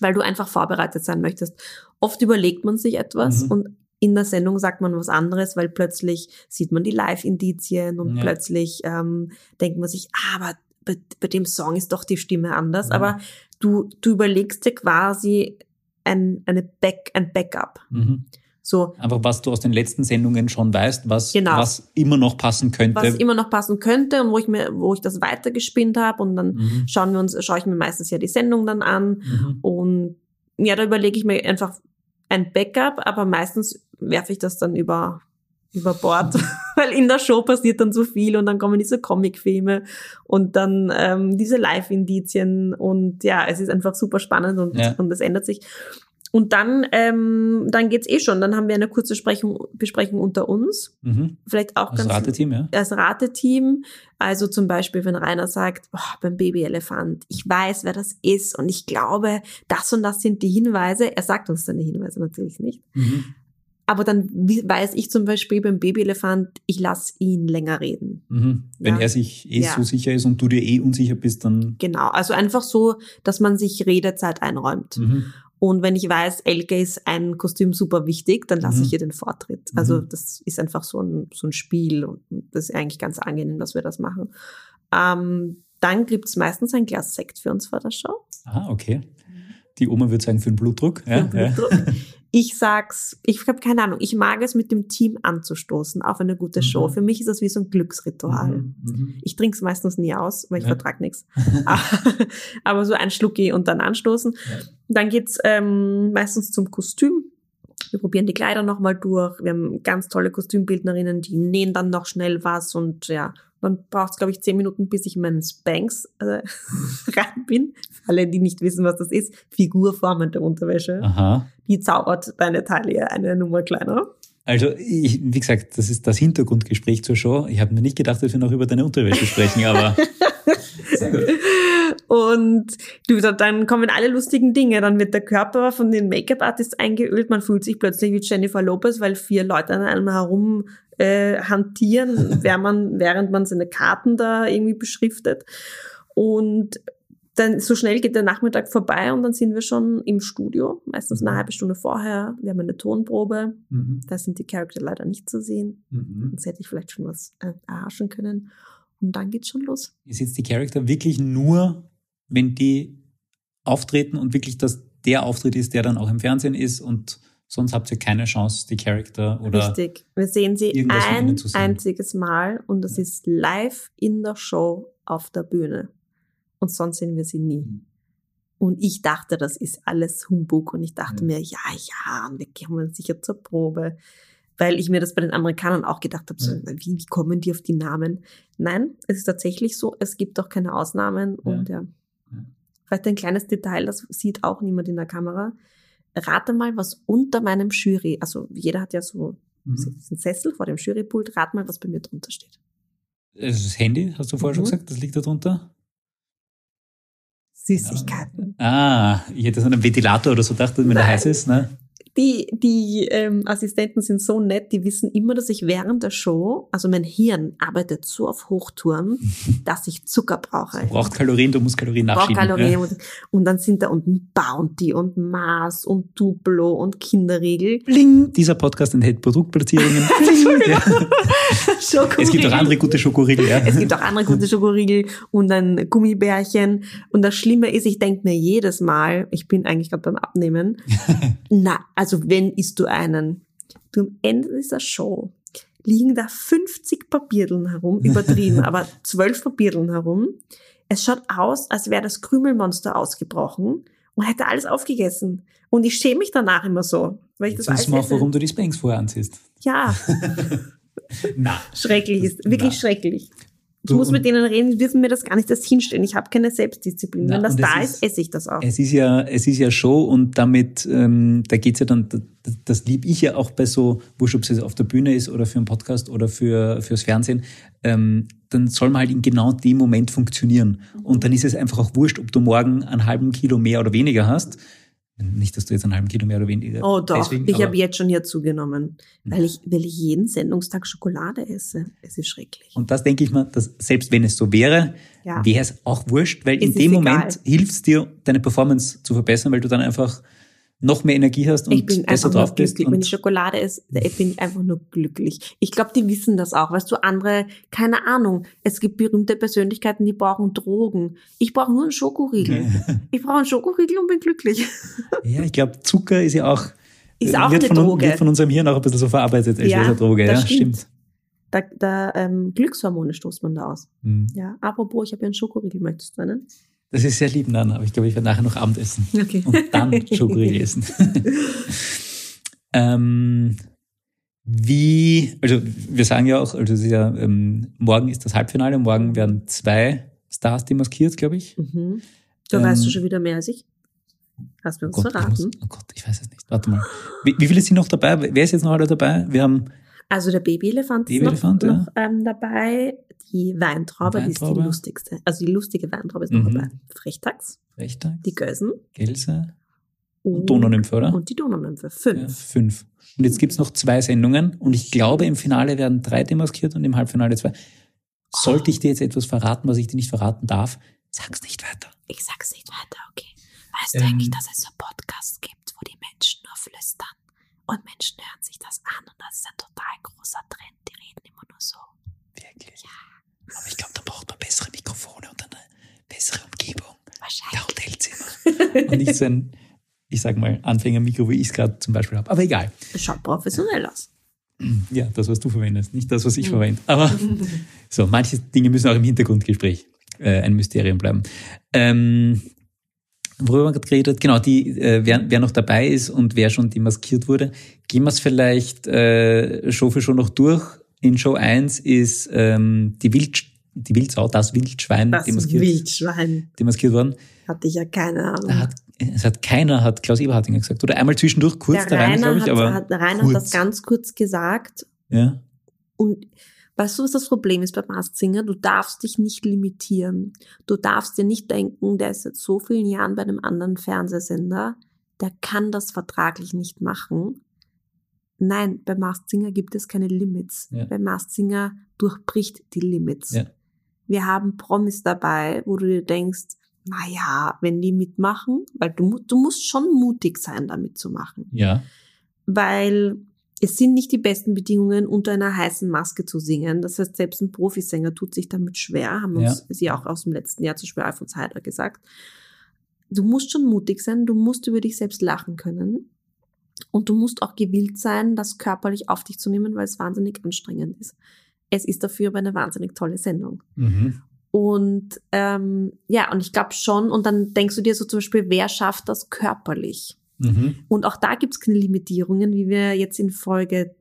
weil du einfach vorbereitet sein möchtest. Oft überlegt man sich etwas Mhm. und in der Sendung sagt man was anderes, weil plötzlich sieht man die Live-Indizien und Ja. plötzlich ähm, denkt man sich, ah, aber bei, bei dem Song ist doch die Stimme anders. Ja. Aber du, du überlegst dir quasi ein, eine Back, ein Backup. Mhm. So, Einfach was du aus den letzten Sendungen schon weißt, was, Genau. was immer noch passen könnte. was immer noch passen könnte und wo ich mir, wo ich das weitergespinnt habe und dann mhm. schauen wir uns, schaue ich mir meistens ja die Sendung dann an Mhm. und ja, da überlege ich mir einfach ein Backup, aber meistens werfe ich das dann über über Bord, (laughs) weil in der Show passiert dann so viel und dann kommen diese Comicfilme und dann ähm, diese Live-Indizien und ja, es ist einfach super spannend und, Ja. und es ändert sich. Und dann, ähm, dann geht's eh schon. Dann haben wir eine kurze Sprechung, Besprechung unter uns. Mhm. Vielleicht auch Das ganz Rateteam, ja. als Rateteam. Also zum Beispiel, wenn Rainer sagt, oh, beim Babyelefant, ich weiß, wer das ist und ich glaube, das und das sind die Hinweise. Er sagt uns seine Hinweise natürlich nicht. Mhm. Aber dann weiß ich zum Beispiel beim Babyelefant, ich lasse ihn länger reden. Mhm. Wenn Ja. er sich eh Ja. so sicher ist und du dir eh unsicher bist, dann. Genau. Also einfach so, dass man sich Redezeit einräumt. Mhm. Und wenn ich weiß, Elke ist ein Kostüm super wichtig, dann lasse Mhm. ich ihr den Vortritt. Also Mhm. das ist einfach so ein, so ein Spiel und das ist eigentlich ganz angenehm, dass wir das machen. Ähm, dann gibt's meistens ein Glas Sekt für uns vor der Show. Ah, okay. Die Oma würde sagen für den Blutdruck. Ja, Für ja. Blutdruck. Ich sag's, ich habe keine Ahnung, ich mag es mit dem Team anzustoßen auf eine gute Show. Mhm. Für mich ist das wie so ein Glücksritual. Mhm, mhm. Ich trinke es meistens nie aus, weil ich Ja. vertrag nichts. (laughs) (laughs) Aber so ein Schlucki und dann anstoßen. Ja. Dann geht's ähm, meistens zum Kostüm. Wir probieren die Kleider nochmal durch. Wir haben ganz tolle Kostümbildnerinnen, die nähen dann noch schnell was und ja, dann braucht es, glaube ich, zehn Minuten, bis ich in meinen Spanks äh, (laughs) rein bin. Für alle, die nicht wissen, was das ist, figurformende Unterwäsche. Aha. Die zaubert deine Taille eine Nummer kleiner. Also, ich, wie gesagt, das ist das Hintergrundgespräch zur Show. Ich habe mir nicht gedacht, dass wir noch über deine Unterwäsche sprechen, aber (laughs) sehr gut. Und du, dann kommen alle lustigen Dinge. Dann wird der Körper von den Make-up-Artists eingeölt. Man fühlt sich plötzlich wie Jennifer Lopez, weil vier Leute an einem herum äh, hantieren, (laughs) während man, während man seine Karten da irgendwie beschriftet. Und dann so schnell geht der Nachmittag vorbei und dann sind wir schon im Studio, meistens eine halbe Stunde vorher. Wir haben eine Tonprobe. Mhm. Da sind die Charakter leider nicht zu sehen. Mhm. Sonst hätte ich vielleicht schon was äh, erhaschen können. Und dann geht's schon los. Ist jetzt die Charakter wirklich nur, wenn die auftreten und wirklich das der Auftritt ist, der dann auch im Fernsehen ist und sonst habt ihr keine Chance, die Charakter oder Richtig. Wir sehen sie ein sehen. einziges Mal und das ist live in der Show auf der Bühne. Und sonst sehen wir sie nie. Mhm. Und ich dachte, das ist alles Humbug. Und ich dachte Ja. mir, ja, ja, und wir kommen sicher zur Probe. Weil ich mir das bei den Amerikanern auch gedacht habe, so, Ja. wie, wie kommen die auf die Namen? Nein, es ist tatsächlich so, es gibt auch keine Ausnahmen. Ja. Und Ja. Vielleicht ein kleines Detail, das sieht auch niemand in der Kamera. Rate mal, was unter meinem Jury, also jeder hat ja so Mhm. sitzt ein Sessel vor dem Jurypult, rat mal, was bei mir drunter steht. das Handy, hast du vorher schon Mhm. gesagt, das liegt da drunter? Süßigkeiten. Ah, ich hätte so einen Ventilator oder so gedacht, wenn der heiß ist, ne? Die, die ähm, Assistenten sind so nett, die wissen immer, dass ich während der Show, also mein Hirn arbeitet so auf Hochtouren, (laughs) dass ich Zucker brauche. Du brauchst Kalorien, du musst Kalorien nachschieben. Kalorien. Ja. Und, und dann sind da unten Bounty und Mars und Duplo und Kinderriegel. Bling, dieser Podcast enthält Produktplatzierungen. (laughs) ja. Es gibt auch andere gute Schokoriegel, ja. Es gibt auch andere gute Schokoriegel und dann Gummibärchen. Und das Schlimme ist, ich denke mir jedes Mal, ich bin eigentlich gerade beim Abnehmen, (laughs) na, also wenn isst du einen? Du am Ende dieser Show liegen da 50 Papierdeln herum, übertrieben, (laughs) aber 12 Papierdeln herum. Es schaut aus, als wäre das Krümelmonster ausgebrochen und hätte alles aufgegessen. Und ich schäme mich danach immer so, weil ich das wir auch, warum du die Spanks vorher anziehst. Ja, (laughs) Na. schrecklich ist, wirklich Na. schrecklich. Ich muss mit denen reden, dürfen mir das gar nicht erst hinstellen. Ich habe keine Selbstdisziplin. Na, Wenn das da ist- ist, esse ich das auch. Es ist ja, es ist ja Show und damit, ähm, da geht's ja dann, das, das lieb ich ja auch bei so, wurscht, ob es jetzt auf der Bühne ist oder für einen Podcast oder für fürs Fernsehen, ähm, dann soll man halt in genau dem Moment funktionieren. Und dann ist es einfach auch wurscht, ob du morgen einen halben Kilo mehr oder weniger hast. Nicht, dass du jetzt einen halben Kilo mehr oder weniger. Oh doch, deswegen, ich habe jetzt schon hier zugenommen, weil ich, weil ich jeden Sendungstag Schokolade esse. Es ist schrecklich. Und das denke ich mir, dass selbst wenn es so wäre, Ja. wäre es auch wurscht, weil Es in dem egal. Moment hilft es dir, deine Performance zu verbessern, weil du dann einfach noch mehr Energie hast und ich bin besser drauf bist. glücklich. Wenn Und ich Schokolade esse, bin ich einfach nur glücklich. Ich glaube, die wissen das auch. Weißt du, andere, keine Ahnung. Es gibt berühmte Persönlichkeiten, die brauchen Drogen. Ich brauche nur einen Schokoriegel. Ich brauche einen Schokoriegel und bin glücklich. (laughs) ja, ich glaube, Zucker ist ja auch, Ist äh, auch wird, eine von, Droge. wird von unserem Hirn auch ein bisschen so verarbeitet als Ja, Droge. das ja, stimmt. stimmt. Da, da ähm, Glückshormone stoßt man da aus. Hm. Ja, apropos, ich habe ja einen Schokoriegel. Möchtest du einen? Das ist sehr lieb, Nan, aber ich glaube, ich werde nachher noch Abendessen. Okay. Und dann Schokoriegel (laughs) essen. (laughs) ähm, wie, also wir sagen ja auch, also ist ja, ähm, morgen ist das Halbfinale, morgen werden zwei Stars demaskiert, glaube ich. Mhm. Du Ähm, weißt du schon wieder mehr als ich. Hast du uns Gott, ich verraten? muss, oh Gott, ich weiß es nicht. Warte mal. Wie, wie viele sind noch dabei? Wer ist jetzt noch alle dabei? Wir haben Also der Babyelefant ist Babyelefant, noch, ja. noch ähm, dabei. Die Weintraube, die ist Weintraube. die lustigste. Also die lustige Weintraube ist noch Mhm. dabei. Frechtags, Rechtag, die Gösen Gelse und Donaunymphe, oder? Und die Donaunymphe. Fünf. Ja, fünf. Und jetzt gibt's noch zwei Sendungen und ich glaube, im Finale werden drei demaskiert und im Halbfinale zwei. Sollte ich dir jetzt etwas verraten, was ich dir nicht verraten darf, sag's nicht weiter. Ich sag's nicht weiter, okay. Weißt Ähm. du eigentlich, dass es so Podcasts gibt, wo die Menschen nur flüstern und Menschen hören sich das an und das ist ein total großer Trend. Die reden immer nur so. Wirklich. Aber ich glaube, da braucht man bessere Mikrofone und eine bessere Umgebung. Wahrscheinlich. Ja, Hotelzimmer. und nicht so ein, ich sag mal, Anfänger-Mikro, wie ich es gerade zum Beispiel habe. Aber egal. Das schaut professionell aus. Ja, das, was du verwendest, nicht das, was ich verwende. Aber so, manche Dinge müssen auch im Hintergrundgespräch äh, ein Mysterium bleiben. Ähm, worüber wir gerade geredet, genau, die, äh, wer, wer noch dabei ist und wer schon demaskiert wurde, gehen wir es vielleicht äh, Show für Show noch durch. In Show 1 ist ähm, die, Wild, die Wildsau, das Wildschwein Das demaskiert, Wildschwein. demaskiert worden. Hatte ich ja keine Ahnung. Hat, es hat keiner, hat Klaus Eberhardinger gesagt. Oder einmal zwischendurch, kurz der da rein, Rainer, glaube ich, hat, aber. hat, Rainer kurz. hat das ganz kurz gesagt. ja. Und weißt du, was das Problem ist bei Masked Singer? Du darfst dich nicht limitieren. Du darfst dir nicht denken, der ist seit so vielen Jahren bei einem anderen Fernsehsender, der kann das vertraglich nicht machen. Nein, bei Masked Singer gibt es keine Limits. Ja. Bei Masked Singer durchbricht die Limits. Ja. Wir haben Promis dabei, wo du dir denkst, na ja, wenn die mitmachen, weil du, du musst schon mutig sein, da mitzumachen Ja. weil es sind nicht die besten Bedingungen, unter einer heißen Maske zu singen. Das heißt, selbst ein Profisänger tut sich damit schwer, haben Ja. uns sie auch aus dem letzten Jahr zum Beispiel Alfons Heider gesagt. Du musst schon mutig sein, du musst über dich selbst lachen können und du musst auch gewillt sein, das körperlich auf dich zu nehmen, weil es wahnsinnig anstrengend ist. Es ist dafür aber eine wahnsinnig tolle Sendung. Mhm. Und ähm, ja, und ich glaube schon, und dann denkst du dir so zum Beispiel, wer schafft das körperlich? Mhm. Und auch da gibt's keine Limitierungen, wie wir jetzt in Folge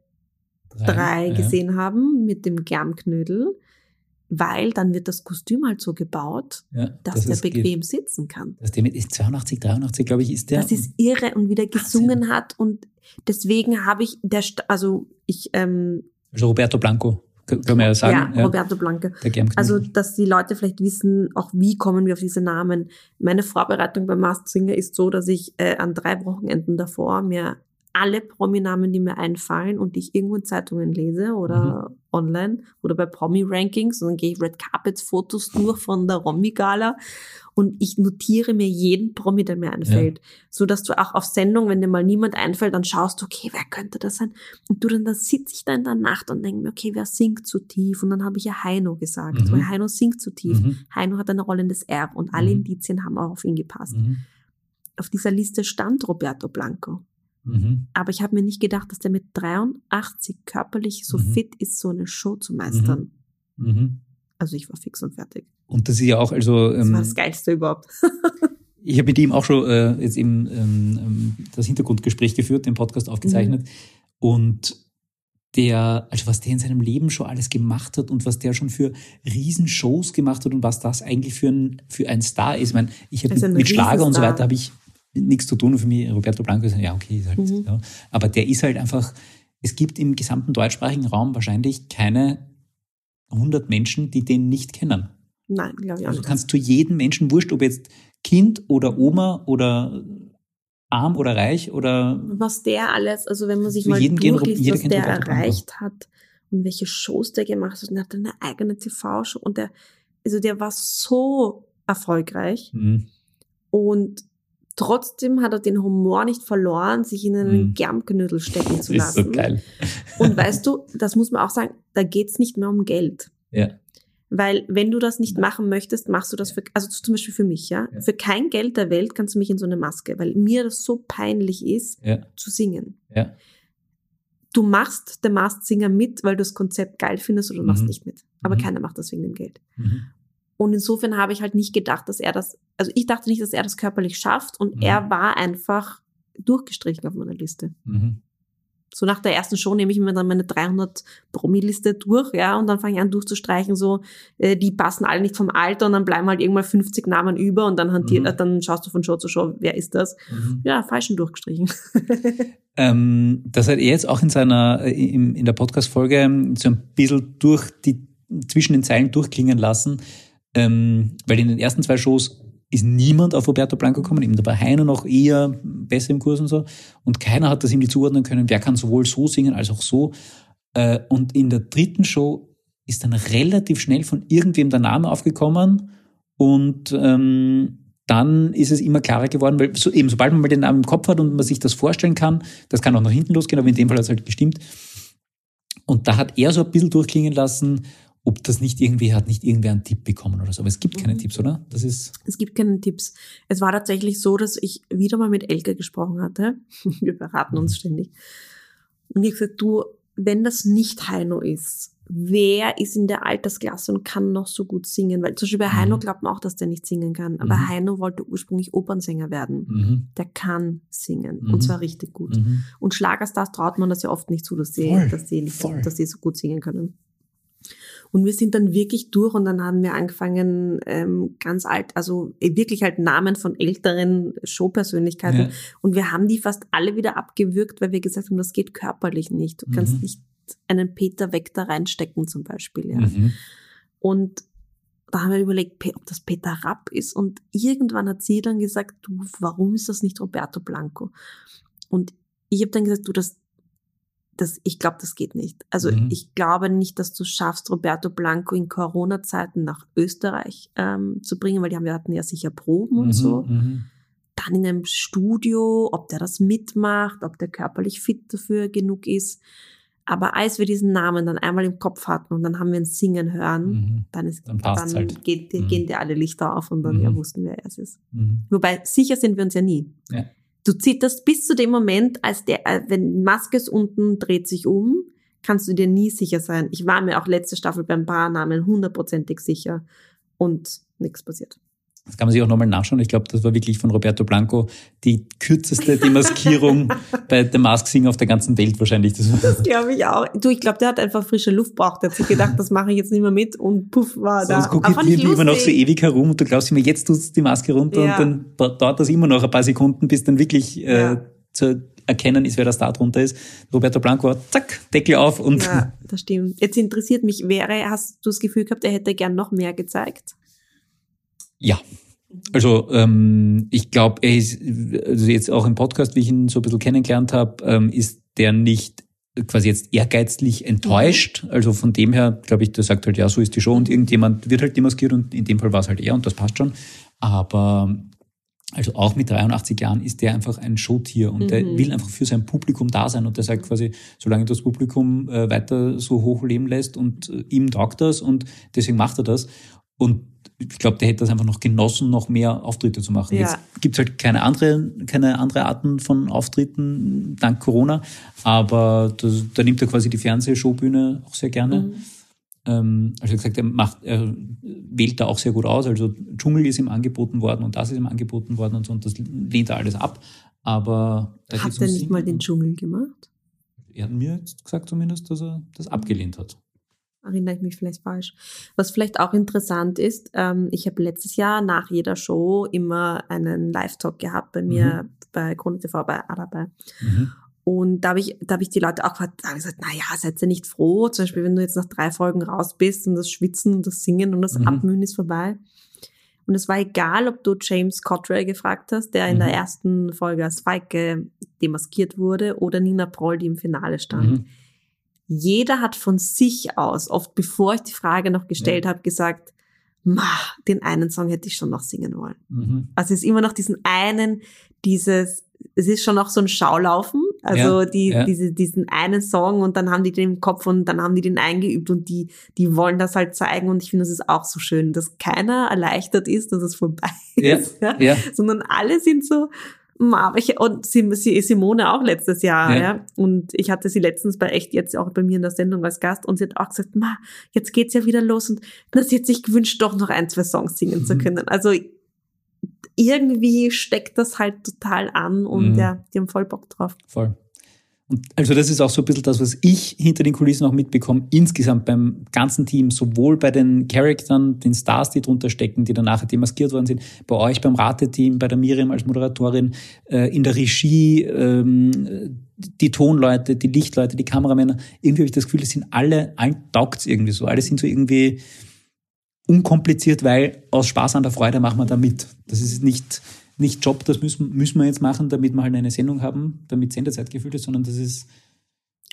drei ja. gesehen haben mit dem Germknödel, weil dann wird das Kostüm halt so gebaut, Ja, dass der es geht. bequem sitzen kann. Dass der mit ist 82, 83, glaube ich, ist der. Das ist irre und wie der gesungen hat und deswegen habe ich der, St- also ich, ähm, also Roberto Blanco, k- können wir ja sagen. ja, Roberto Blanke. Der Germknödel. Also, dass die Leute vielleicht wissen, auch wie kommen wir auf diese Namen. Meine Vorbereitung beim Masked Singer ist so, dass ich äh, an drei Wochenenden davor mir alle Prominamen, die mir einfallen und die ich irgendwo in Zeitungen lese oder Mhm. online oder bei Promi-Rankings und dann gehe ich Red Carpets-Fotos durch von der Romy-Gala und ich notiere mir jeden Promi, der mir einfällt. So dass du auch auf Sendung, wenn dir mal niemand einfällt, dann schaust du, okay, wer könnte das sein? Und du dann, da sitze ich da in der Nacht und denke mir, okay, wer singt zu tief? Und dann habe ich ja Heino gesagt, Mhm. weil Heino singt zu tief. Mhm. Heino hat eine Rolle in das R und alle Mhm. Indizien haben auch auf ihn gepasst. Mhm. Auf dieser Liste stand Roberto Blanco. Mhm. Aber ich habe mir nicht gedacht, dass der mit 83 körperlich so Mhm. fit ist, so eine Show zu meistern. Mhm. Also ich war fix und fertig. Und das ist ja auch, also Das ähm, war das Geilste überhaupt. (laughs) ich habe mit ihm auch schon äh, jetzt eben ähm, ähm, das Hintergrundgespräch geführt, den Podcast aufgezeichnet. Und der, also was der in seinem Leben schon alles gemacht hat und was der schon für Riesenshows gemacht hat und was das eigentlich für ein, für ein Star ist. Ich meine, ich habe Also mit, mit Schlager und so weiter habe ich nichts zu tun. Und für mich, Roberto Blanco ist, ja, okay, ist halt, Mhm. ja. Aber der ist halt einfach, es gibt im gesamten deutschsprachigen Raum wahrscheinlich keine 100 Menschen, die den nicht kennen. Nein, glaube ich auch Also du nicht. kannst zu jedem Menschen, wurscht, ob jetzt Kind oder Oma oder arm oder reich oder was der alles, also wenn man sich mal durchliest, was der erreicht hat und welche Shows der gemacht hat, und er hat eine eigene TV-Show und der, also der war so erfolgreich Mhm. und trotzdem hat er den Humor nicht verloren, sich in einen Mhm. Germknödel stecken zu ist lassen. so geil. Und weißt du, das muss man auch sagen, da geht's nicht mehr um Geld. Ja. Weil wenn du das nicht machen möchtest, machst du das für, also zum Beispiel für mich, ja. Ja. Für kein Geld der Welt kannst du mich in so eine Maske, weil mir das so peinlich ist, Ja. zu singen. Ja. Du machst The Masked Singer mit, weil du das Konzept geil findest oder du machst Mhm. nicht mit. Aber Mhm. keiner macht das wegen dem Geld. Mhm. Und insofern habe ich halt nicht gedacht, dass er das, also ich dachte nicht, dass er das körperlich schafft und Mhm. er war einfach durchgestrichen auf meiner Liste. Mhm. So nach der ersten Show nehme ich mir dann meine 300 Promi-Liste durch, ja, und dann fange ich an durchzustreichen, so, äh, die passen alle nicht vom Alter und dann bleiben halt irgendwann 50 Namen über und dann, hantier, Mhm. äh, dann schaust du von Show zu Show, wer ist das? Mhm. Ja, falschen durchgestrichen. (laughs) Ähm, das hat er jetzt auch in seiner, äh, im, in der Podcast-Folge so ein bisschen durch die, zwischen den Zeilen durchklingen lassen, ähm, weil in den ersten zwei Shows ist niemand auf Roberto Blanco gekommen, eben da war Heino noch eher besser im Kurs und so, und keiner hat das ihm die zuordnen können, wer kann sowohl so singen als auch so. Äh, und in der dritten Show ist dann relativ schnell von irgendwem der Name aufgekommen und ähm, dann ist es immer klarer geworden, weil so, eben sobald man mal den Namen im Kopf hat und man sich das vorstellen kann, das kann auch nach hinten losgehen, aber in dem Fall hat es halt gestimmt. Und da hat er so ein bisschen durchklingen lassen, ob das nicht irgendwie, hat nicht irgendwer einen Tipp bekommen oder so. Aber es gibt keine Mhm. Tipps, oder? Das ist, Es gibt keine Tipps. Es war tatsächlich so, dass ich wieder mal mit Elke gesprochen hatte. (laughs) Wir beraten uns ständig. Und ich gesagt, du, wenn das nicht Heino ist, wer ist in der Altersklasse und kann noch so gut singen? Weil zum Beispiel bei Mhm. Heino glaubt man auch, dass der nicht singen kann. Aber Mhm. Heino wollte ursprünglich Opernsänger werden. mhm, Der kann singen. Mhm. Und zwar richtig gut. mhm. Und Schlagerstars traut man das ja oft nicht zu, dass sie, Voll, dass sie, nicht, dass sie so gut singen können. Und wir sind dann wirklich durch und dann haben wir angefangen, ähm, ganz alt, also äh, wirklich halt Namen von älteren Showpersönlichkeiten. Ja. Und wir haben die fast alle wieder abgewürgt, weil wir gesagt haben, das geht körperlich nicht. Du kannst Mhm. nicht einen Peter Weg da reinstecken zum Beispiel. Ja. Mhm. Und da haben wir überlegt, ob das Peter Rapp ist. Und irgendwann hat sie dann gesagt, du, warum ist das nicht Roberto Blanco? Und ich habe dann gesagt, du, das, das, ich glaube, das geht nicht. Also Mhm. ich glaube nicht, dass du schaffst, Roberto Blanco in Corona-Zeiten nach Österreich ähm, zu bringen, weil die haben, wir hatten ja sicher Proben und Mhm, so. mhm. Dann in einem Studio, ob der das mitmacht, ob der körperlich fit dafür genug ist. Aber als wir diesen Namen dann einmal im Kopf hatten und dann haben wir ihn singen hören, Mhm. dann, ist, Dann dann, halt. geht, Mhm. gehen dir alle Lichter auf und dann Mhm. ja, wussten wir, wer es ist. Mhm. Wobei, sicher sind wir uns ja nie. Ja. Du zitterst bis zu dem Moment, als der, äh, wenn Maske ist unten, dreht sich um, kannst du dir nie sicher sein. Ich war mir auch letzte Staffel beim Paarnamen hundertprozentig sicher und nichts passiert. Das kann man sich auch nochmal nachschauen. Ich glaube, das war wirklich von Roberto Blanco die kürzeste Demaskierung (laughs) bei The Mask Singer auf der ganzen Welt wahrscheinlich. Das Das glaube ich auch. Du, ich glaube, der hat einfach frische Luft braucht. Der hat sich gedacht, das mache ich jetzt nicht mehr mit und puff war da. sonst kokettieren immer noch so ewig herum und du glaubst immer, jetzt tust du die Maske runter Ja. und dann da- dauert das immer noch ein paar Sekunden, bis dann wirklich äh, Ja. zu erkennen ist, wer das da drunter ist. Roberto Blanco, zack, Deckel auf und Ja, das stimmt. Jetzt interessiert mich, wäre, hast du das Gefühl gehabt, er hätte gern noch mehr gezeigt? Ja. Also ähm, ich glaube, er ist also jetzt auch im Podcast, wie ich ihn so ein bisschen kennengelernt habe, ähm, ist der nicht quasi jetzt ehrgeizlich enttäuscht. Also von dem her, glaube ich, der sagt halt, ja, so ist die Show und irgendjemand wird halt demaskiert und in dem Fall war es halt er und das passt schon. Aber also auch mit 83 Jahren ist der einfach ein Showtier und der Mhm. will einfach für sein Publikum da sein und der sagt quasi, solange das Publikum äh, weiter so hoch leben lässt und äh, ihm taugt das und deswegen macht er das. Und ich glaube, der hätte das einfach noch genossen, noch mehr Auftritte zu machen. Ja. Jetzt gibt's halt keine andere, keine andere Arten von Auftritten dank Corona, aber das, da nimmt er quasi die Fernsehshowbühne auch sehr gerne. Mhm. Ähm, also wie gesagt, er macht, er wählt da auch sehr gut aus. Also Dschungel ist ihm angeboten worden und das ist ihm angeboten worden und so und das lehnt er alles ab. Aber Hat er nicht mal Singen. den Dschungel gemacht? Er hat mir jetzt gesagt zumindest, dass er das abgelehnt hat. Erinnere ich mich vielleicht falsch. Was vielleicht auch interessant ist, ähm, ich habe letztes Jahr nach jeder Show immer einen Live-Talk gehabt bei mir bei Krone TV bei Arabai. Mhm. Und da habe ich, da habe ich die Leute auch gefragt, da habe ich gesagt, na ja, seid ihr nicht froh? Zum Beispiel, wenn du jetzt nach drei Folgen raus bist und das Schwitzen und das Singen und das Mhm. Abmühen ist vorbei. Und es war egal, ob du James Cottrell gefragt hast, der in Mhm. der ersten Folge als Feige demaskiert wurde, oder Nina Proll, die im Finale stand. Jeder hat von sich aus, oft bevor ich die Frage noch gestellt habe, gesagt, ma, den einen Song hätte ich schon noch singen wollen. Mhm. Also es ist immer noch diesen einen, dieses, es ist schon noch so ein Schaulaufen, also Ja, die, ja. diese, diesen einen Song und dann haben die den im Kopf und dann haben die den eingeübt und die, die wollen das halt zeigen und ich finde, das ist auch so schön, dass keiner erleichtert ist, dass es vorbei Ja, ist, ja? ja. sondern alle sind so, "Ma, aber ich, und Simone auch letztes Jahr, Ja. ja. Und ich hatte sie letztens bei echt jetzt auch bei mir in der Sendung als Gast und sie hat auch gesagt, ma, jetzt geht's ja wieder los und sie hat sich gewünscht, doch noch ein, zwei Songs singen zu Mhm. können. Also irgendwie steckt das halt total an und Mhm. ja, die haben voll Bock drauf. Voll. Also das ist auch so ein bisschen das, was ich hinter den Kulissen auch mitbekomme, insgesamt beim ganzen Team, sowohl bei den Charaktern, den Stars, die drunter stecken, die dann nachher demaskiert worden sind, bei euch beim Rateteam, bei der Miriam als Moderatorin, äh, in der Regie, ähm, die Tonleute, die Lichtleute, die Kameramänner. Irgendwie habe ich das Gefühl, das sind alle, allen taugt's irgendwie so. Alle sind so irgendwie unkompliziert, weil aus Spaß an der Freude machen wir da mit. Das ist nicht, nicht Job, das müssen, müssen wir jetzt machen, damit wir halt eine Sendung haben, damit Sendezeit gefüllt ist, sondern das ist,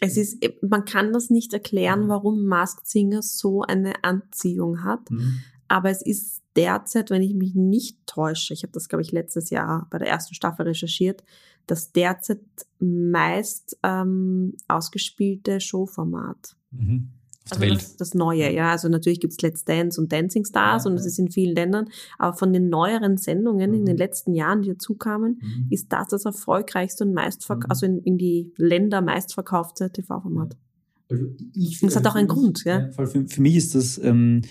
Es ist, man kann das nicht erklären, warum Masked Singer so eine Anziehung hat. hm, Aber es ist derzeit, wenn ich mich nicht täusche, ich habe das, glaube ich, letztes Jahr bei der ersten Staffel recherchiert, das derzeit meist ähm, ausgespielte Showformat. mhm. Also das, das, Neue, ja. Also natürlich gibt's Let's Dance und Dancing Stars ja, und es ist in vielen Ländern. Aber von den neueren Sendungen mhm. in den mhm. letzten Jahren, die dazukamen, mhm. ist das das erfolgreichste und meistverk mhm. also in, in, die Länder meistverkaufte TV-Format. Also ich, das hat auch einen mich, Grund, ja. Für, für, mich ist das, ähm,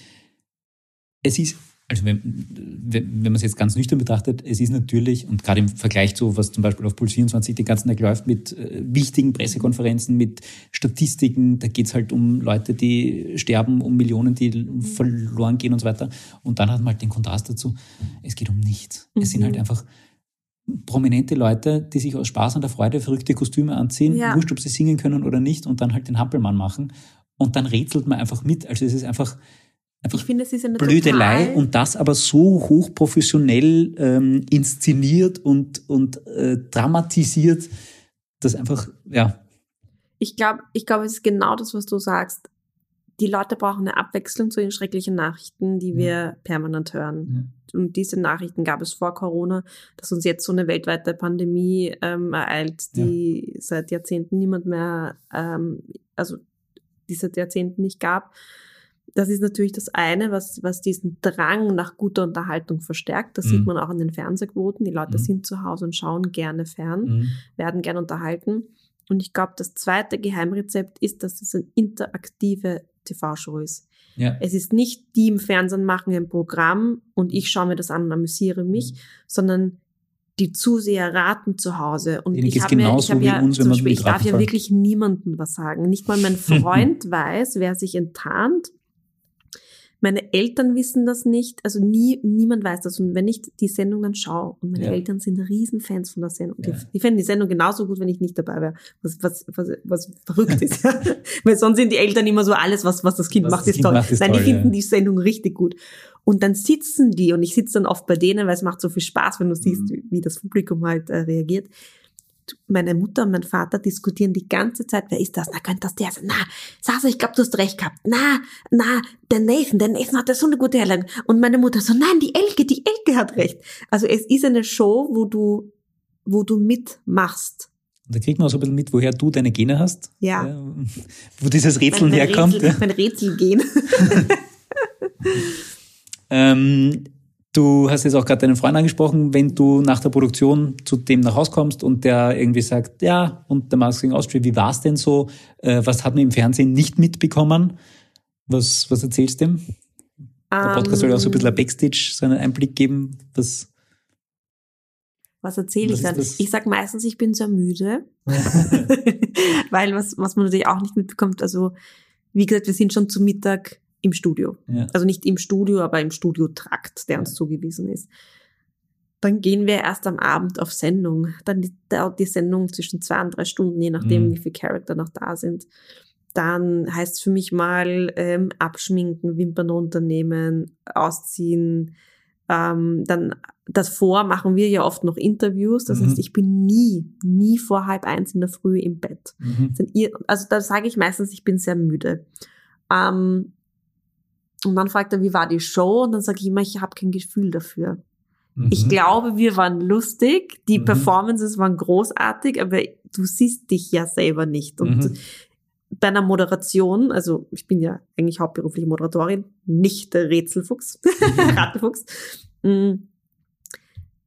es ist also wenn, wenn man es jetzt ganz nüchtern betrachtet, es ist natürlich, und gerade im Vergleich zu, was zum Beispiel auf Puls 24 den ganzen Tag läuft, mit äh, wichtigen Pressekonferenzen, mit Statistiken, da geht es halt um Leute, die sterben, um Millionen, die verloren gehen und so weiter. Und dann hat man halt den Kontrast dazu, es geht um nichts. Mhm. Es sind halt mhm. einfach prominente Leute, die sich aus Spaß und der Freude verrückte Kostüme anziehen, ja. wurscht, ob sie singen können oder nicht, und dann halt den Hampelmann machen. Und dann rätselt man einfach mit. Also es ist einfach Einfach ich finde, es ist eine Blödelei und das aber so hochprofessionell ähm, inszeniert und, und äh, dramatisiert, dass einfach, ja. Ich glaube, ich glaube, es ist genau das, was du sagst. Die Leute brauchen eine Abwechslung zu den schrecklichen Nachrichten, die wir ja. permanent hören. Ja. Und diese Nachrichten gab es vor Corona, dass uns jetzt so eine weltweite Pandemie ähm, ereilt, die ja. seit Jahrzehnten niemand mehr, ähm, also die seit Jahrzehnten nicht gab das ist natürlich das eine, was, was diesen Drang nach guter Unterhaltung verstärkt. Das mhm. sieht man auch an den Fernsehquoten. Die Leute mhm. sind zu Hause und schauen gerne fern, mhm. werden gerne unterhalten. Und ich glaube, das zweite Geheimrezept ist, dass es eine interaktive TV-Show ist. Ja. Es ist nicht die im Fernsehen machen ein Programm und ich schaue mir das an und amüsiere mich, mhm. sondern die Zuseher raten zu Hause. Und Denen ich habe mir, ich habe ja, uns, Beispiel, ich darf ja wirklich niemandem was sagen. Nicht mal mein (laughs) Freund weiß, wer sich enttarnt meine Eltern wissen das nicht, also nie, niemand weiß das. Und wenn ich die Sendung dann schaue, und meine ja. Eltern sind Riesenfans von der Sendung, ja. die, die fänden die Sendung genauso gut, wenn ich nicht dabei wäre, was, was, was, was verrückt ist. (laughs) Weil sonst sind die Eltern immer so, alles, was, was das Kind was macht, ist kind toll. Macht, ist Nein, toll, die finden ja. die Sendung richtig gut. Und dann sitzen die, und ich sitze dann oft bei denen, weil es macht so viel Spaß, wenn du siehst, mhm. wie, wie das Publikum halt äh, reagiert meine Mutter und mein Vater diskutieren die ganze Zeit, wer ist das? Na, könnte das der sein? Na, Sasa, ich glaube, du hast recht gehabt. Na, na, der Nathan, der Nathan hat ja so eine gute Herleitung. Und meine Mutter so, nein, die Elke, die Elke hat recht. Also es ist eine Show, wo du, wo du mitmachst. Und da kriegt man auch so ein bisschen mit, woher du deine Gene hast. Ja. ja wo dieses Rätseln herkommt. Rätsel, ja. Mein Rätselgen. (laughs) (laughs) ähm, Du hast jetzt auch gerade deinen Freund angesprochen, wenn du nach der Produktion zu dem nach Hause kommst und der irgendwie sagt, ja, und der Masking Austria, wie war es denn so? Äh, was hat man im Fernsehen nicht mitbekommen? Was, was erzählst du dem? Der Podcast soll ja auch so ein bisschen ein Backstage, so einen Einblick geben. Was, was erzähle ich dann? Ich sag meistens, ich bin sehr müde. (laughs) (laughs) Weil was, was man natürlich auch nicht mitbekommt, also wie gesagt, wir sind schon zu Mittag im Studio. Ja. Also nicht im Studio, aber im Studiotrakt, der uns zugewiesen ist. Dann gehen wir erst am Abend auf Sendung. Dann dauert die Sendung zwischen zwei und drei Stunden, je nachdem, mhm. wie viele Charakter noch da sind. Dann heißt es für mich mal ähm, abschminken, Wimpern runternehmen, ausziehen. Ähm, dann davor machen wir ja oft noch Interviews. Das mhm. heißt, ich bin nie, nie vor halb eins in der Früh im Bett. Mhm. Also da sage ich meistens, ich bin sehr müde. Ähm, und dann fragt er, wie war die Show? Und dann sage ich immer, ich habe kein Gefühl dafür. Mhm. Ich glaube, wir waren lustig, die mhm. Performances waren großartig, aber du siehst dich ja selber nicht. Und mhm. bei einer Moderation, also ich bin ja eigentlich hauptberufliche Moderatorin, nicht der Rätselfuchs. (laughs) Mhm.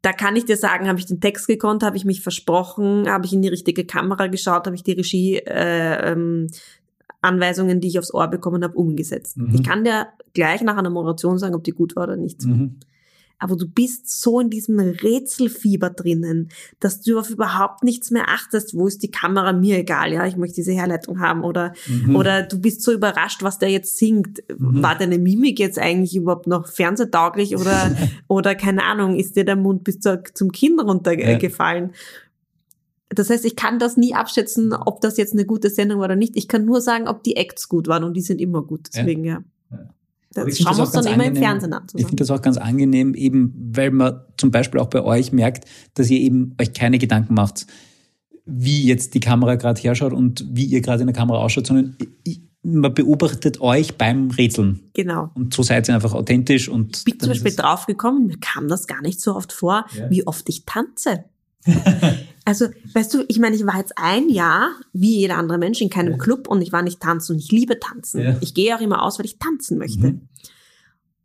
Da kann ich dir sagen, habe ich den Text gekonnt, habe ich mich versprochen, habe ich in die richtige Kamera geschaut, habe ich die Regie äh, ähm, Anweisungen, die ich aufs Ohr bekommen habe, umgesetzt. Mhm. Ich kann dir gleich nach einer Moderation sagen, ob die gut war oder nicht. Mhm. Aber du bist so in diesem Rätselfieber drinnen, dass du auf überhaupt nichts mehr achtest. Wo ist die Kamera? Mir egal, ja, ich möchte diese Herleitung haben. Oder, mhm. oder du bist so überrascht, was der jetzt singt. Mhm. War deine Mimik jetzt eigentlich überhaupt noch fernsehtauglich oder, (laughs) oder keine Ahnung, ist dir der Mund bis zur, zum Kinn runtergefallen? Ja. Das heißt, ich kann das nie abschätzen, ob das jetzt eine gute Sendung war oder nicht. Ich kann nur sagen, ob die Acts gut waren und die sind immer gut. Deswegen, ja. ja. Das schauen wir uns dann immer im Fernsehen an. Zusammen. Ich finde das auch ganz angenehm, eben weil man zum Beispiel auch bei euch merkt, dass ihr eben euch keine Gedanken macht, wie jetzt die Kamera gerade herschaut und wie ihr gerade in der Kamera ausschaut, sondern man beobachtet euch beim Rätseln. Genau. Und so seid ihr einfach authentisch und. Ich bin zum Beispiel draufgekommen, mir kam das gar nicht so oft vor, ja. wie oft ich tanze. (laughs) Also, weißt du, ich meine, ich war jetzt ein Jahr, wie jeder andere Mensch, in keinem Ja. Club und ich war nicht tanzen und ich liebe tanzen. Ja. Ich gehe auch immer aus, weil ich tanzen möchte. Mhm.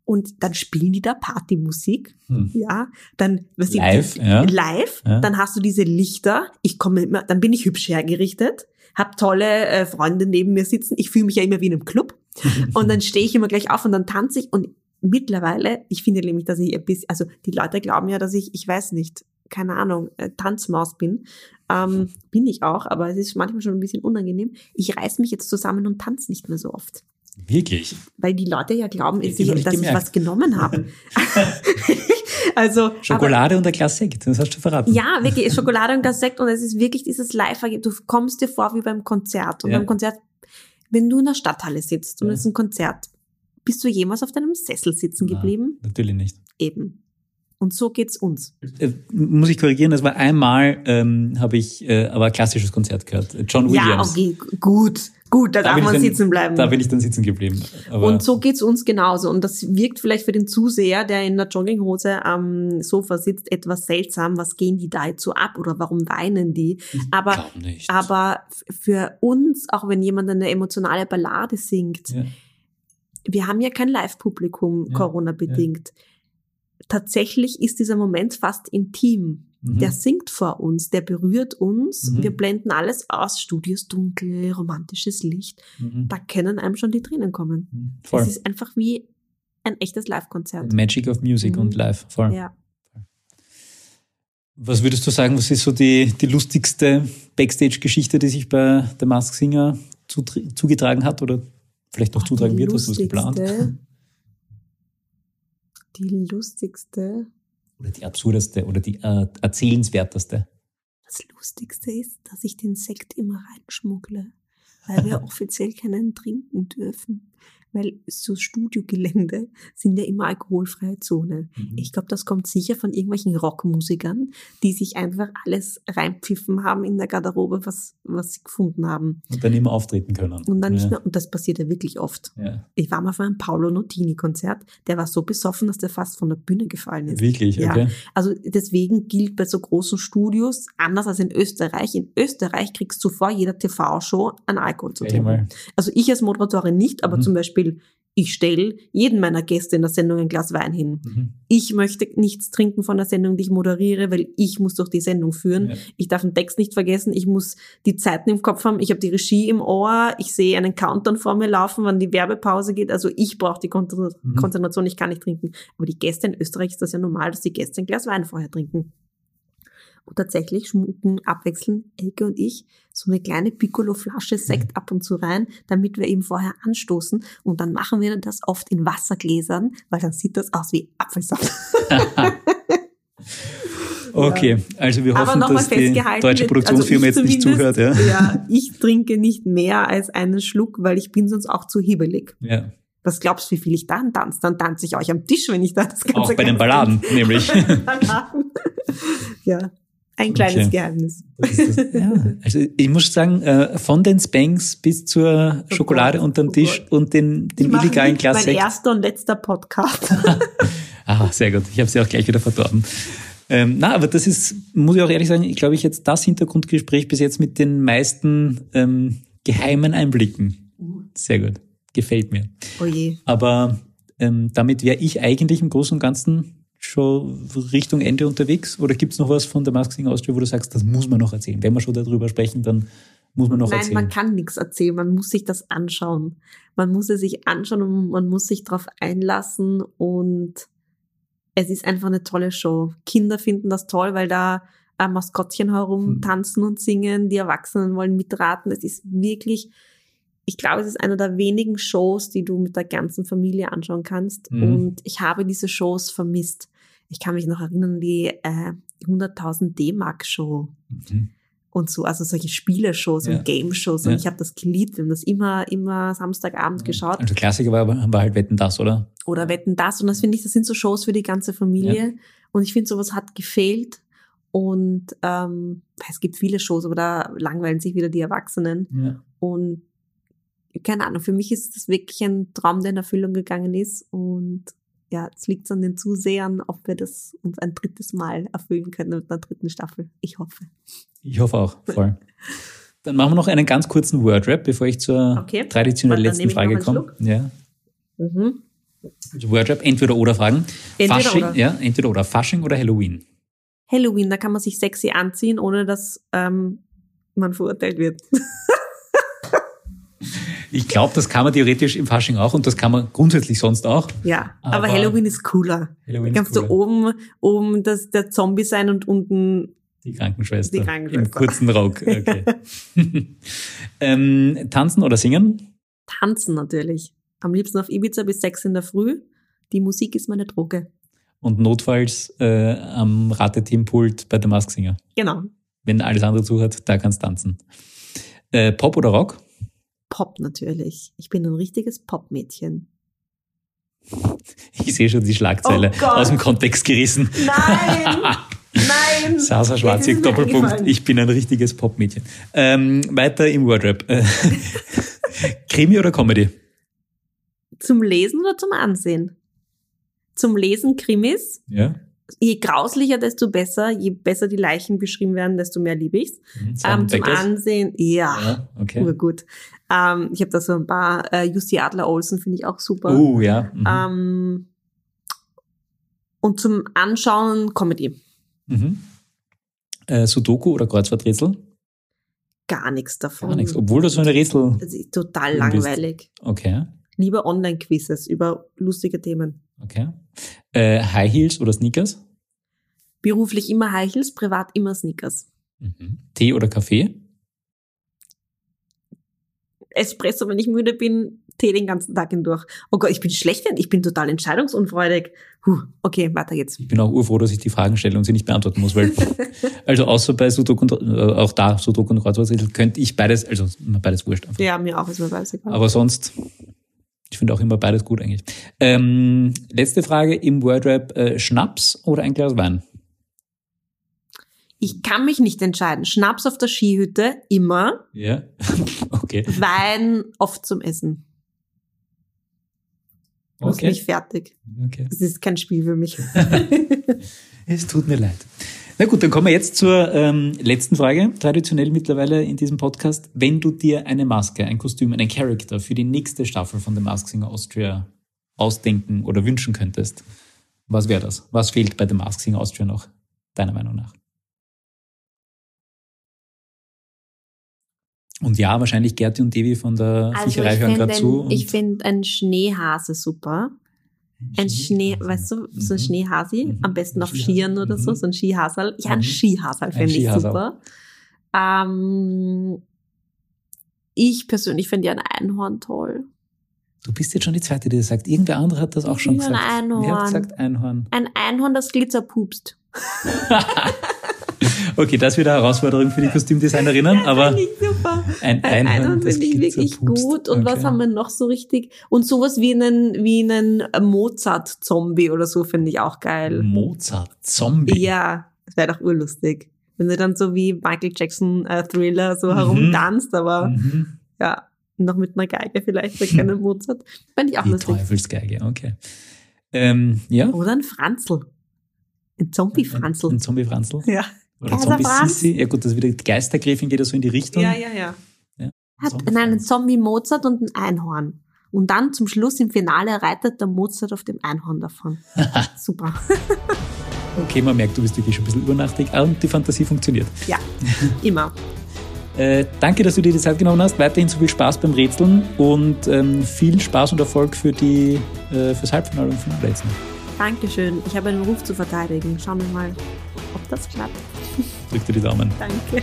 Und dann spielen die da Partymusik, Hm. ja. Dann, was Live, ja. live, dann hast du diese Lichter. Ich komme immer, dann bin ich hübsch hergerichtet, hab tolle äh, Freunde neben mir sitzen. Ich fühle mich ja immer wie in einem Club. (laughs) Und dann stehe ich immer gleich auf und dann tanze ich. Und mittlerweile, ich finde nämlich, dass ich ein bisschen, also die Leute glauben ja, dass ich, ich weiß nicht, keine Ahnung, äh, Tanzmaus bin. Ähm, bin ich auch, aber es ist manchmal schon ein bisschen unangenehm. Ich reiß mich jetzt zusammen und tanze nicht mehr so oft. Wirklich? Weil die Leute ja glauben, Ich ich, dass ich gemerkt. was genommen habe. (laughs) also, aber, Schokolade und ein Glas Sekt, das hast du verraten. ja, wirklich, Schokolade und Glas Sekt und es ist wirklich dieses live Du kommst dir vor wie beim Konzert. Und Ja. beim Konzert, wenn du in der Stadthalle sitzt und Ja. es ist ein Konzert, bist du jemals auf deinem Sessel sitzen geblieben? Natürlich nicht. Eben. Und so geht's uns. Äh, muss ich korrigieren, das war einmal, ähm, habe ich äh, aber ein klassisches Konzert gehört. John Ja, Williams. okay, g- gut. Gut, da, Da darf man dann- sitzen bleiben. Da bin ich dann sitzen geblieben. Aber und so geht's uns genauso. Und das wirkt vielleicht für den Zuseher, der in der Jogginghose am Sofa sitzt, etwas seltsam. Was gehen die da jetzt so ab oder warum weinen die? Aber, aber für uns, auch wenn jemand eine emotionale Ballade singt, ja. wir haben ja kein Live-Publikum, Ja, Corona-bedingt. Tatsächlich ist dieser Moment fast intim. Mhm. Der singt vor uns, der berührt uns. Mhm. Wir blenden alles aus. Studio ist dunkel, romantisches Licht. Mhm. Da können einem schon die Tränen kommen. Mhm. Voll. Es ist einfach wie ein echtes Live-Konzert. Magic of Music Mhm. und Live. Voll. Ja. Was würdest du sagen, was ist so die, die lustigste Backstage-Geschichte, die sich bei The Mask Singer zugetragen hat oder vielleicht noch zutragen wird? Hast du was geplant? Die lustigste, Oder die absurdeste oder die äh, erzählenswerteste? das Lustigste ist, dass ich den Sekt immer reinschmuggle, weil wir (laughs) offiziell keinen trinken dürfen. Weil so Studiogelände (laughs) sind ja immer alkoholfreie Zone. Mhm. Ich glaube, das kommt sicher von irgendwelchen Rockmusikern, die sich einfach alles reinpfiffen haben in der Garderobe, was, was sie gefunden haben. Und dann immer auftreten können. Und dann nicht ja. mehr, und das passiert ja wirklich oft. Ja. Ich war mal auf einem Paolo Nutini-Konzert, der war so besoffen, dass der fast von der Bühne gefallen ist. Wirklich, Ja. okay. Also deswegen gilt bei so großen Studios, anders als in Österreich, in Österreich kriegst du vor jeder TV-Show einen Alkohol zu trinken. Also ich als Moderatorin nicht, aber Mhm. zum Beispiel, ich stelle jedem meiner Gäste in der Sendung ein Glas Wein hin. Mhm. Ich möchte nichts trinken von der Sendung, die ich moderiere, weil ich muss durch die Sendung führen. Ja. Ich darf den Text nicht vergessen, ich muss die Zeiten im Kopf haben, ich habe die Regie im Ohr, ich sehe einen Countdown vor mir laufen, wann die Werbepause geht. Also ich brauche die Mhm. Konzentration, ich kann nicht trinken. Aber die Gäste in Österreich ist das ja normal, dass die Gäste ein Glas Wein vorher trinken. Und tatsächlich schmucken abwechselnd Elke und ich so eine kleine Piccolo-Flasche Sekt ab und zu rein, damit wir eben vorher anstoßen. Und dann machen wir das oft in Wassergläsern, weil dann sieht das aus wie Apfelsaft. (laughs) Okay, also wir hoffen, dass die deutsche Produktionsfirma also jetzt ich nicht zuhört. Ja. ja, ich trinke nicht mehr als einen Schluck, weil ich bin sonst auch zu hibbelig. Ja. Was glaubst du, wie viel ich dann tanze? Dann tanze ich euch am Tisch, wenn ich da das Ganze Auch bei den Balladen, (laughs) nämlich. Balladen. ja, ein kleines Okay. Geheimnis. Das das, ja. (laughs) Also ich muss sagen, äh, von den Spanks bis zur Oh Schokolade Gott, unterm oh Tisch Gott. und den, dem mache illegalen Glas Mein erster und letzter Podcast. (laughs) Ah, sehr gut. Ich habe sie auch gleich wieder verdorben. Ähm, na, aber das ist, muss ich auch ehrlich sagen, ich glaube, ich jetzt das Hintergrundgespräch bis jetzt mit den meisten ähm, geheimen Einblicken. Sehr gut. Gefällt mir. oh je. Aber ähm, damit wäre ich eigentlich im Großen und Ganzen schon Richtung Ende unterwegs. Oder gibt's noch was von der Mask Singer Austria, wo du sagst, das muss man noch erzählen? Wenn wir schon darüber sprechen, dann muss man noch Nein, erzählen. man kann nichts erzählen, man muss sich das anschauen. Man muss es sich anschauen und man muss sich darauf einlassen und es ist einfach eine tolle Show. Kinder finden das toll, weil da äh, Maskottchen herum Hm. tanzen und singen, die Erwachsenen wollen mitraten. Es ist wirklich, ich glaube, es ist eine der wenigen Shows, die du mit der ganzen Familie anschauen kannst. Mhm. Und ich habe diese Shows vermisst. Ich kann mich noch erinnern die äh, 100.000 D-Mark-Show Mhm. und so, also solche Spieleshows Ja. und Game-Shows. Und Ja. ich habe das geliebt. Wir haben das immer, immer Samstagabend geschaut. Also Klassiker war, war halt Wetten das, oder? Oder Wetten das. Und das finde ich, das sind so Shows für die ganze Familie. Und ich finde, sowas hat gefehlt. Und ähm, es gibt viele Shows, aber da langweilen sich wieder die Erwachsenen. Ja. Und keine Ahnung, für mich ist das wirklich ein Traum, der in Erfüllung gegangen ist. Und ja, es liegt an den Zusehern, ob wir das uns ein drittes Mal erfüllen können mit einer dritten Staffel. Ich hoffe. Ich hoffe auch, voll. (laughs) Dann machen wir noch einen ganz kurzen Wordrap, bevor ich zur Okay. traditionell Warte, dann letzten Frage komme. Ja. Mhm. Also Wordrap, entweder oder Fragen. Entweder Fasching, oder. Ja, entweder oder. Fasching oder Halloween. Halloween, da kann man sich sexy anziehen, ohne dass ähm, man verurteilt wird. (laughs) Ich glaube, das kann man theoretisch im Fasching auch und das kann man grundsätzlich sonst auch. ja, aber, Aber Halloween ist cooler. Halloween Da kannst du oben, oben das, der Zombie sein und unten Die Krankenschwester. Die Krankenschwester. Im kurzen Rock. Okay. (laughs) ähm, tanzen oder singen? tanzen natürlich. Am liebsten auf Ibiza bis sechs in der Früh. Die Musik ist meine Droge. Und notfalls äh, am Rateteampult bei der Mask Singer. Genau. Wenn alles andere zuhört, da kannst tanzen. Äh, Pop oder Rock? Pop natürlich. Ich bin ein richtiges Popmädchen. Ich sehe schon die Schlagzeile Oh aus dem Kontext gerissen. Nein! Nein! (laughs) Sasa Schwarzig, Doppelpunkt. Ich bin ein richtiges Popmädchen. Ähm, weiter im Wordrap. (laughs) Krimi oder Comedy? Zum Lesen oder zum Ansehen? Zum Lesen Krimis. Ja. Je grauslicher, desto besser. Je besser die Leichen beschrieben werden, desto mehr liebe ich's. Mhm, Ähm, zum? Ansehen, ja. Ja, okay. Urgut. Ähm, ich habe da so ein paar, äh, Jussi Adler Olsen finde ich auch super. Uh, ja. Mhm. Ähm, und zum Anschauen Comedy. Mhm. Äh, Sudoku oder Kreuzworträtsel? Gar nichts davon. Gar nichts. Obwohl du so eine Rätsel. Das ist total Du bist- langweilig. Okay. Lieber Online-Quizzes über lustige Themen. Okay. Äh, High Heels oder Sneakers? Beruflich immer High Heels, privat immer Sneakers. Mhm. Tee oder Kaffee? Espresso, wenn ich müde bin, Tee den ganzen Tag hindurch. Oh Gott, ich bin schlecht, ich bin total entscheidungsunfreudig. Puh, okay, weiter geht's. Ich bin auch urfroh, dass ich die Fragen stelle und sie nicht beantworten muss, weil, (laughs) also außer bei Sudoku und, äh, auch da, Sudoku und Kreuzworträtsel, könnte ich beides, also immer beides wurscht einfach. Ja, mir auch, ist mir weiß egal. Aber sonst, ich finde auch immer beides gut eigentlich. Ähm, letzte Frage im Wordrap, äh, Schnaps oder ein Glas Wein? Ich kann mich nicht entscheiden. Schnaps auf der Skihütte, immer. Ja. (laughs) okay. Wein oft zum Essen. Mach Okay. mich fertig. okay. Das ist kein Spiel für mich. (laughs) Es tut mir leid. Na gut, dann kommen wir jetzt zur ähm, letzten Frage. Traditionell mittlerweile in diesem Podcast. Wenn du dir eine Maske, ein Kostüm, einen Charakter für die nächste Staffel von The Mask Singer Austria ausdenken oder wünschen könntest, was wäre das? Was fehlt bei The Mask Singer Austria noch, deiner Meinung nach? Und ja, wahrscheinlich Gerti und Devi von der Viecherei hören gerade zu. ich finde einen Schneehase super. Ein Schnee, weißt du, so ein Mhm. Schneehasi, Mhm. am besten auf. Skiern oder so, Mhm. so ein Skihasal. Ja, ein. Skihasal finde ich super. Ähm, ich persönlich finde ja ein Einhorn toll. Du bist jetzt schon die Zweite, die das sagt. Irgendwer andere hat das auch schon Ja, ein gesagt. Einhorn. Wer hat gesagt Einhorn? Ein Einhorn, das glitzerpupst. (laughs) (laughs) Okay, das ist wieder eine Herausforderung für die Kostümdesignerinnen, aber ich super. ein Ein Einhorn, finde ich wirklich gut. Und was Okay. haben wir noch so richtig? Und sowas wie einen, wie einen Mozart-Zombie oder so finde ich auch geil. Mozart, Zombie. Ja, das wäre doch urlustig. Wenn du dann so wie Michael Jackson äh, Thriller so Mhm. herumtanzt, aber Mhm. ja, noch mit einer Geige vielleicht, der keine Mozart. Fände ich auch Die lustig. Teufelsgeige, okay. Ähm, ja. Oder ein Franzl. Ein Zombie-Franzl. Ein Zombie-Franzl. Ja. Oder Zombie. Sissi. Ja gut, das ist wieder die Geistergräfin geht ja so in die Richtung. Ja, ja, ja. Ja. Hat, Zombie nein, ein Franz. Zombie-Mozart und ein Einhorn. Und dann zum Schluss im Finale reitet der Mozart auf dem Einhorn davon. (laughs) Super. (laughs) Okay, man merkt, du bist wirklich schon ein bisschen übernachtig und die Fantasie funktioniert. Ja, immer. (laughs) Äh, danke, dass du dir die Zeit genommen hast. Weiterhin so viel Spaß beim Rätseln und ähm, viel Spaß und Erfolg für die, äh, fürs Halbfinale und Finale jetzt noch. Dankeschön. Ich habe einen Ruf zu verteidigen. Schauen wir mal, ob das klappt. Drück dir die Daumen. Danke.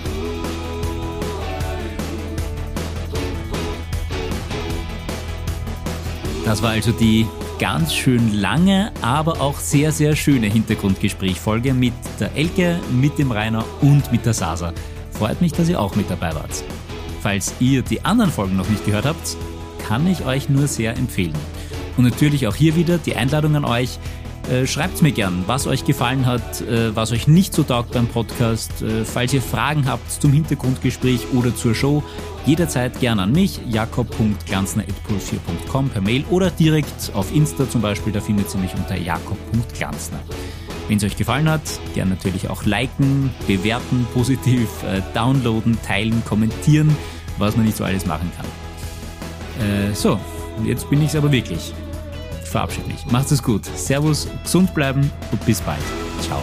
Das war also die ganz schön lange, aber auch sehr, sehr schöne Hintergrundgesprächfolge mit der Elke, mit dem Rainer und mit der Sasa. Freut mich, dass ihr auch mit dabei wart. Falls ihr die anderen Folgen noch nicht gehört habt, kann ich euch nur sehr empfehlen. Und natürlich auch hier wieder die Einladung an euch. Äh, Schreibt mir gern, was euch gefallen hat, äh, was euch nicht so taugt beim Podcast. Äh, falls ihr Fragen habt zum Hintergrundgespräch oder zur Show, jederzeit gern an mich, jakob.glanzner.puls4.com per Mail oder direkt auf Insta zum Beispiel, da findet ihr mich unter jakob.glanzner. Wenn es euch gefallen hat, gern natürlich auch liken, bewerten, positiv, äh, downloaden, teilen, kommentieren, was man nicht so alles machen kann. Äh, so, jetzt bin ich es aber wirklich verabschiede mich. Macht es gut. Servus, gesund bleiben und bis bald. Ciao.